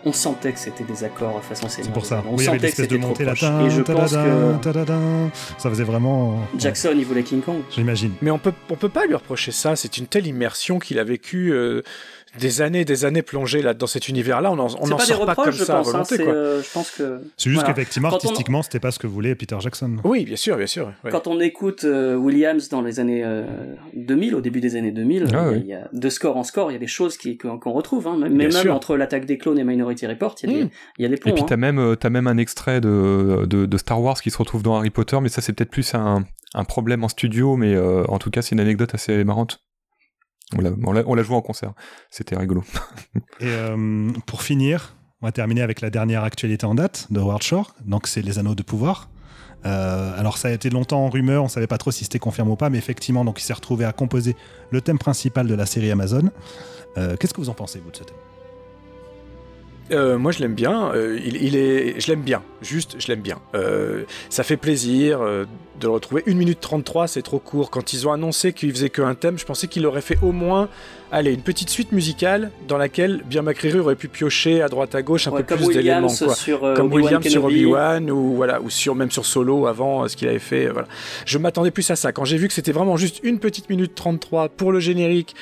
on sentait que c'était des accords façon C'est pour ça. On sentait que c'était trop proche. Et je pense que. Ça faisait vraiment. Jackson, il voulait King Kong. J'imagine. Mais on peut, on peut pas lui reprocher ça. C'est une telle immersion qu'il a vécue. Euh, des années, des années plongées là dans cet univers-là, on en, on C'est en pas des sort pas comme reproches, je ça pense. hein, volonté, c'est, quoi. euh, je pense que C'est juste Voilà. qu'effectivement, Quand on- artistiquement, c'était pas ce que voulait Peter Jackson. Oui, bien sûr, bien sûr. ouais. quand on écoute euh, Williams dans les années euh, 2000, au début des années 2000, Ah il y a- oui. il y a de score en score, il y a des choses qui, qu'on, retrouve. Hein, mais Bien même sûr. entre l'attaque des clones et Minority Report, il y a des, Mm. il y a des ponts. Et puis hein. t'as même, euh, t'as même un extrait de, de, de Star Wars qui se retrouve dans Harry Potter, mais ça c'est peut-être plus un, un problème en studio, mais euh, en tout cas c'est une anecdote assez marrante. On l'a, joué en concert, c'était rigolo. Et euh, pour finir, on va terminer avec la dernière actualité en date de Howard Shore. Donc, c'est les Anneaux de pouvoir. Euh, alors, ça a été longtemps en rumeur, on savait pas trop si c'était confirmé ou pas, mais effectivement, donc il s'est retrouvé à composer le thème principal de la série Amazon. Euh, Qu'est-ce que vous en pensez, vous, de ce thème? Euh, moi, je l'aime bien. euh, il, il est, je l'aime bien. Juste, je l'aime bien. Euh, ça fait plaisir de le retrouver. 1 minute 33, c'est trop court. Quand ils ont annoncé qu'ils faisaient qu'un thème, je pensais qu'il aurait fait au moins, allez, une petite suite musicale dans laquelle bien McCreary aurait pu piocher à droite à gauche un Ouais, peu plus d'éléments. Comme Williams sur. Obi-Wan ou voilà ou sur même sur Solo avant ce qu'il avait fait voilà. Je m'attendais plus à ça quand j'ai vu que c'était vraiment juste une petite minute 33 pour le générique.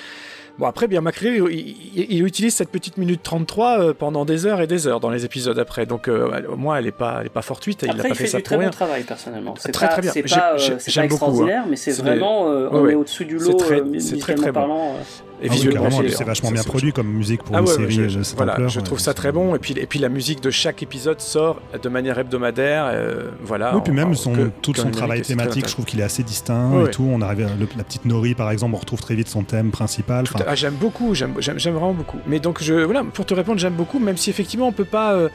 Bon après bien McCreary il, il- il utilise cette petite minute 33 euh, pendant des heures et des heures dans les épisodes après donc euh, elle- au moins elle est pas elle est pas fortuite il a Après, pas fait, fait ça du pour très rien. bon travail, personnellement. C'est Très, pas, très bien. C'est J'ai- pas, euh, j'ai- c'est j'aime pas beaucoup, hein. extraordinaire, mais c'est vraiment, euh, Ouais, on ouais. est au-dessus du C'est lot, très- euh, c'est très, très bon. parlant. euh. et Ah visuellement c'est- vachement bien produit comme musique pour Ah une ouais, série de je, cette voilà, ampleur. je ouais, trouve ça très bon et puis et puis la musique de chaque épisode sort de manière hebdomadaire euh, voilà Oui, puis en- même en- son, que- tout son travail thématique, je trouve qu'il est assez distinct et tout. On arrive à le- la petite Nori, par exemple, on retrouve très vite son thème principal. Enfin, Ah, j'aime beaucoup, j'aime, vraiment beaucoup. Mais donc, je, voilà, pour te répondre, j'aime beaucoup, même si effectivement on peut pas. euh,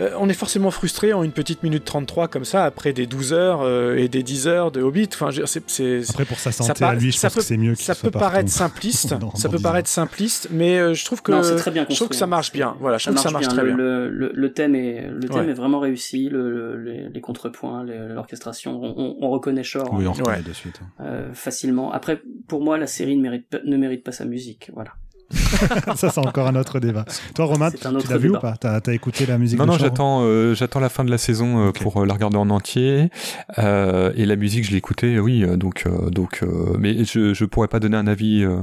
euh, on est forcément frustré en une petite minute 33 comme ça, après des 12 heures euh, et des 10 heures de Hobbit. Enfin, c'est, c'est- Après, pour sa ça santé par- à lui, je ça pense peut- que c'est mieux qu'il ça peut paraître simpliste, Dans- ça peut 10 paraître simpliste, mais euh, je trouve que, Non, très bien je trouve que ça hein. marche bien. Voilà, je trouve que ça marche très le, bien. Le, le- le thème est, le thème Ouais. est vraiment réussi, le, le- les, les contrepoints, l'orchestration, on, on- on reconnaît Shore Oui, on hein, reconnaît Ouais. de suite. euh, facilement. Après, pour moi, la série ne mérite, pas- ne mérite pas sa musique. Voilà. ça, c'est encore un autre débat. Toi, Romain, tu l'as vu ou pas T'as as écouté la musique Non, de non, j'attends, euh, j'attends la fin de la saison euh, pour euh, la regarder en entier. Euh, et la musique, je l'ai écoutée, oui. Donc, euh, donc, euh, mais je, je pourrais pas donner un avis euh,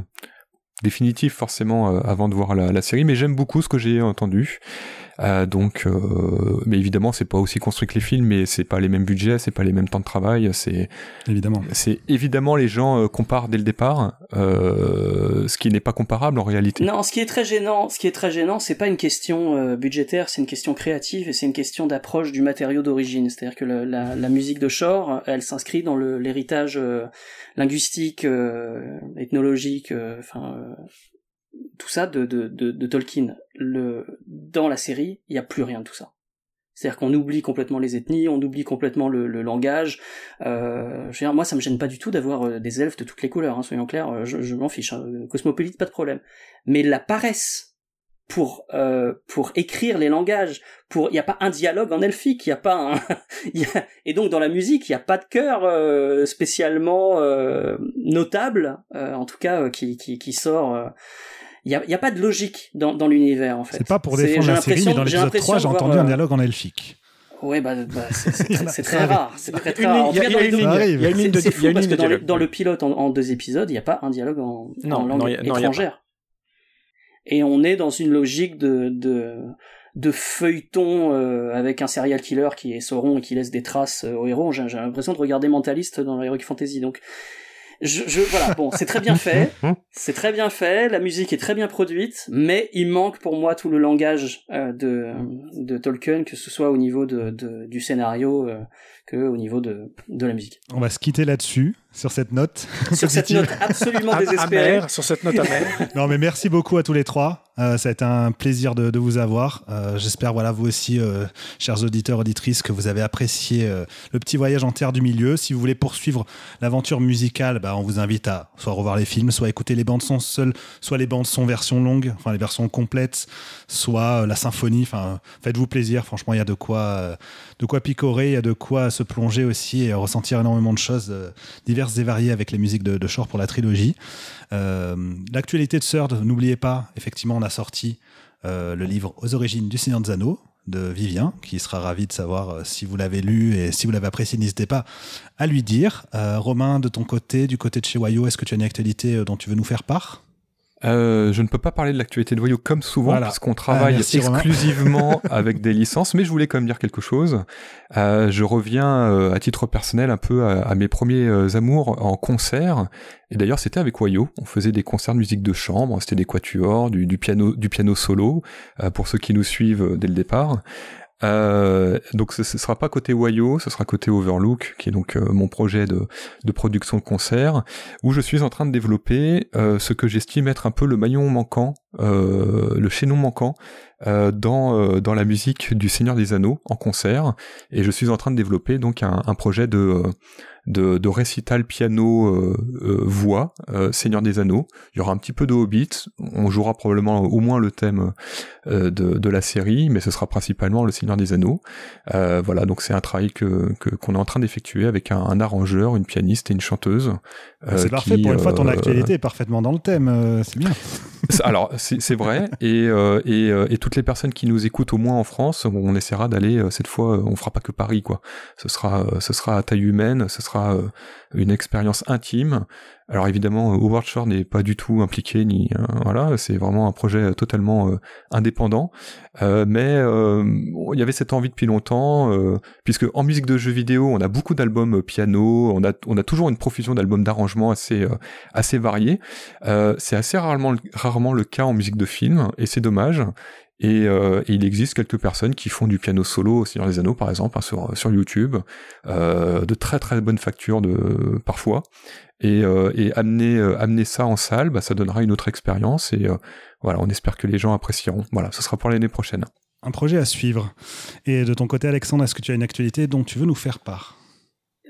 définitif forcément euh, avant de voir la, la série. Mais j'aime beaucoup ce que j'ai entendu. Euh, donc, euh, mais évidemment, c'est pas aussi construit que les films, mais c'est pas les mêmes budgets, c'est pas les mêmes temps de travail. C'est, Évidemment. c'est évidemment les gens euh, comparent dès le départ, euh, ce qui n'est pas comparable en réalité. Non, ce qui est très gênant, ce qui est très gênant, c'est pas une question euh, budgétaire, c'est une question créative et c'est une question d'approche du matériau d'origine. C'est-à-dire que le- la, la musique de Shore, elle s'inscrit dans le- l'héritage euh, linguistique, euh, ethnologique, euh, enfin euh, tout ça de, de, de, de Tolkien. Le, dans la série, il y a plus rien de tout ça. C'est-à-dire qu'on oublie complètement les ethnies, on oublie complètement le, le langage. Euh, je veux dire, moi, ça me gêne pas du tout d'avoir euh, des elfes de toutes les couleurs, hein, soyons clairs. euh, Je, je m'en fiche. hein, cosmopolite, pas de problème. Mais la paresse pour euh, pour écrire les langages, pour il y a pas un dialogue en elfique, il y a pas un, y a- et donc dans la musique, il y a pas de chœur euh, spécialement euh, notable, euh, en tout cas euh, qui qui qui sort. Il y a, pas de logique dans, dans l'univers en fait. C'est pas pour défendre j'ai la série, mais l'impression- dans l'épisode l'impression 3, j'ai entendu un euh, dialogue en elfique. Ouais, bah, bah, c'est très, rare. C'est très, très rare. En tout cas, dans les deux- il y a une ligne c'est de- c'est il y a fou une parce que dans, le pilote, en, en deux épisodes, il n'y a pas un dialogue en, Non, en langue non, a- non, il y a pas. étrangère. Et on est dans une logique de, de, de feuilleton euh, avec un serial killer qui est Sauron et qui laisse des traces euh, aux héros. J'ai j'ai l'impression de regarder Mentaliste dans l'Heroic Fantasy. Donc, je, je voilà, bon, c'est très bien fait. C'est très bien fait, la musique est très bien produite, mais il manque pour moi tout le langage euh, de, Tolkien, que ce soit au niveau de, de- du scénario euh, que au niveau de, de la musique. On va se quitter là-dessus, sur cette note. Sur cette note absolument désespérée. amère, sur cette note amère. Non, mais merci beaucoup à tous les trois. Euh, ça a été un plaisir de, de vous avoir. Euh, J'espère, voilà, vous aussi, euh, chers auditeurs, auditrices, que vous avez apprécié euh, le petit voyage en terre du milieu. Si vous voulez poursuivre l'aventure musicale, bah, on vous invite à soit revoir les films, soit écouter les bandes son seules, soit les bandes son version longue, enfin les versions complètes, soit euh, la symphonie. Enfin, faites-vous plaisir. Franchement, il y a de quoi, euh, de quoi picorer, il y a de quoi se plonger aussi et ressentir énormément de choses euh, diverses et variées avec les musiques de, de Shore pour la trilogie. Euh, L'actualité de Third, n'oubliez pas, effectivement, on a sorti euh, le livre Aux origines du Seigneur des Anneaux, de Vivien, qui sera ravi de savoir si vous l'avez lu et si vous l'avez apprécié, n'hésitez pas à lui dire. Romain, de ton côté, du côté de chez Wayo, est-ce que tu as une actualité dont tu veux nous faire part? Euh, je ne peux pas parler de l'actualité de Voyou comme souvent parce qu'on travaille ah, exclusivement avec des licences, mais je voulais quand même dire quelque chose. Euh, je reviens euh, à titre personnel un peu à, mes premiers euh, amours en concert. Et d'ailleurs, c'était avec Wayo. On faisait des concerts de musique de chambre, c'était des quatuors, du, du, piano, du piano solo pour ceux qui nous suivent dès le départ. Euh, donc ce, ce sera pas côté Wayo, ce sera côté Overlook, qui est donc euh, mon projet de, production de concert, où je suis en train de développer euh, ce que j'estime être un peu le maillon manquant, le chaînon manquant dans dans la musique du Seigneur des Anneaux en concert, et je suis en train de développer donc un projet de de, de récital piano euh, euh, voix euh, Seigneur des Anneaux. Il y aura un petit peu de Hobbit. On jouera probablement au moins le thème de, de, la série, mais ce sera principalement le Seigneur des Anneaux. voilà, donc c'est un travail que qu'on est en train d'effectuer avec un, arrangeur, une pianiste et une chanteuse. c'est parfait. Pour une fois, ton actualité est parfaitement dans le thème. c'est bien. Alors c'est vrai et, et, et, toutes les personnes qui nous écoutent au moins en France, on essaiera d'aller cette fois. On fera pas que Paris quoi. Ce sera ce sera à taille humaine. Ce sera euh, une expérience intime. Alors évidemment, Howard Shore n'est pas du tout impliqué, ni euh, voilà, c'est vraiment un projet totalement euh, indépendant. mais il y avait cette envie depuis longtemps, puisque en musique de jeux vidéo, on a beaucoup d'albums piano, on a on a toujours une profusion d'albums d'arrangement assez assez variés. c'est assez rarement rarement le cas en musique de film, et c'est dommage. Euh, et, il existe quelques personnes qui font du piano solo au Seigneur des Anneaux, par exemple, hein, sur, sur YouTube, euh, de très très bonnes factures de parfois. Et, euh, et amener amener ça en salle, bah, ça donnera une autre expérience. Et voilà, on espère que les gens apprécieront. Voilà, ce sera pour l'année prochaine. Un projet à suivre. Et de ton côté, Alexandre, est-ce que tu as une actualité dont tu veux nous faire part?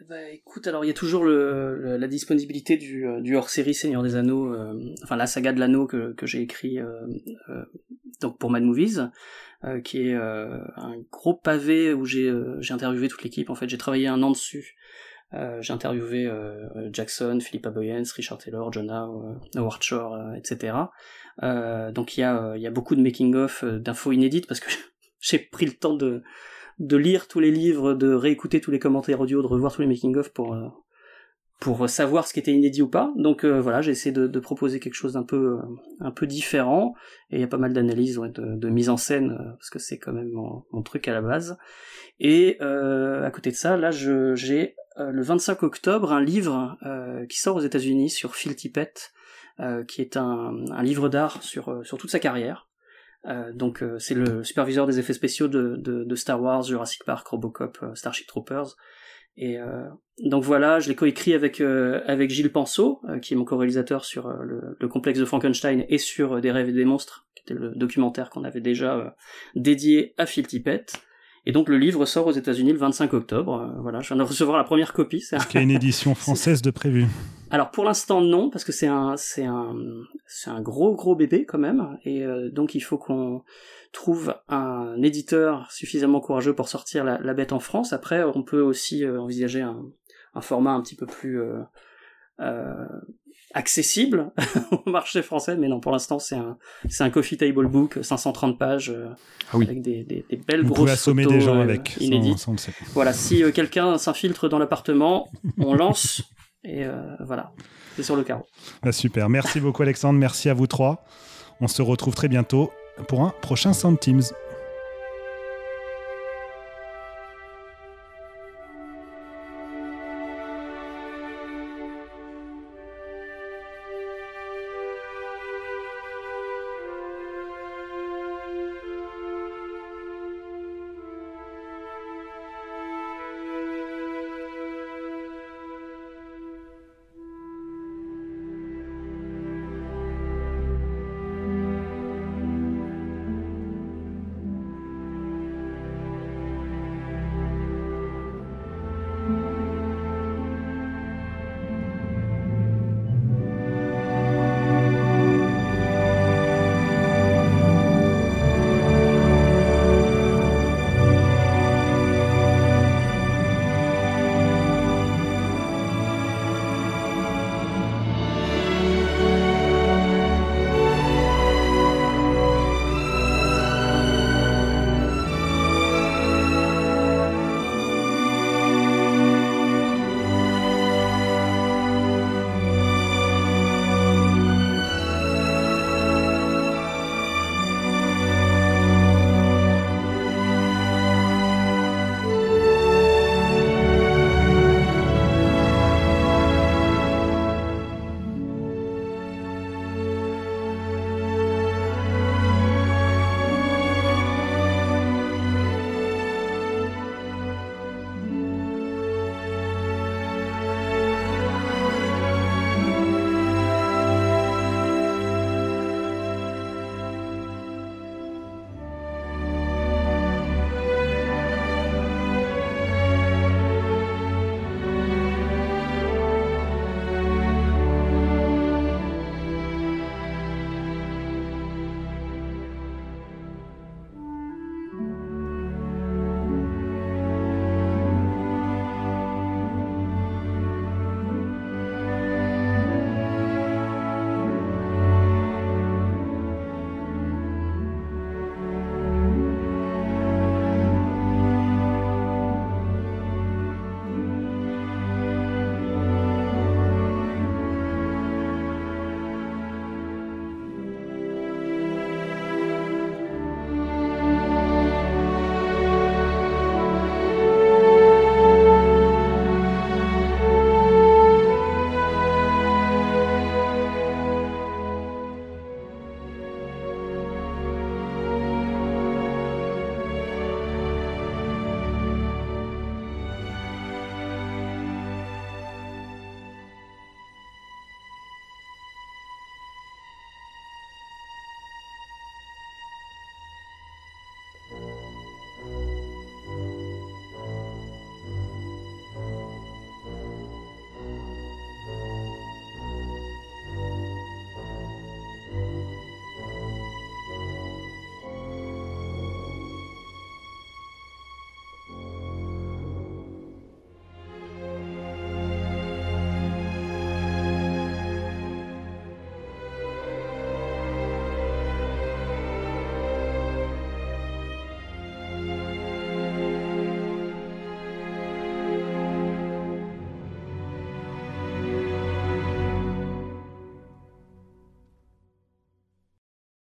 Bah, écoute, alors il y a toujours la disponibilité du, du hors-série Seigneur des Anneaux, enfin la saga de l'anneau que, j'ai écrit donc pour Mad Movies, euh, qui est euh, un gros pavé où j'ai euh, j'ai interviewé toute l'équipe. En fait, j'ai travaillé un an dessus. j'ai interviewé Jackson, Philippa Boyens, Richard Taylor, Jonah, Howard Shore, etc. donc il y a il y a beaucoup de making of d'infos inédites parce que j'ai pris le temps de de lire tous les livres, de réécouter tous les commentaires audio, de revoir tous les making of pour pour savoir ce qui était inédit ou pas. Donc euh, voilà, j'ai essayé de, proposer quelque chose d'un peu euh, un peu différent. Et il y a pas mal d'analyses, de, mise en scène euh, parce que c'est quand même mon, truc à la base. Et à côté de ça, là, j'ai le 25 octobre un livre qui sort aux États-Unis sur Phil Tippett, qui est un, livre d'art sur sur toute sa carrière. Donc c'est le superviseur des effets spéciaux de, de, Star Wars, Jurassic Park, Robocop, Starship Troopers. Et euh, donc voilà, je l'ai coécrit avec euh, avec Gilles Penseau, euh, qui est mon co-réalisateur sur le, le, complexe de Frankenstein et sur Des rêves et des monstres, qui était le documentaire qu'on avait déjà dédié à Phil Tippett. Et donc le livre sort aux États-Unis le 25 octobre. voilà, je viens de recevoir la première copie. Est-ce qu'il y a une édition française de prévu Alors pour l'instant non, parce que c'est un c'est un c'est un gros gros bébé quand même, et donc il faut qu'on trouve un éditeur suffisamment courageux pour sortir la, bête en France. Après, on peut aussi euh, envisager un, format un petit peu plus euh, euh, accessible au marché français, mais non, pour l'instant, c'est un, c'est un coffee table book, 530 pages, ah avec des, des, belles Vous grosses assommer des gens avec, inédites. voilà, si quelqu'un s'infiltre dans l'appartement, on lance, et voilà, c'est sur le carreau. Bah, super, merci beaucoup Alexandre, merci à vous trois. On se retrouve très bientôt pour un prochain Sound Teams.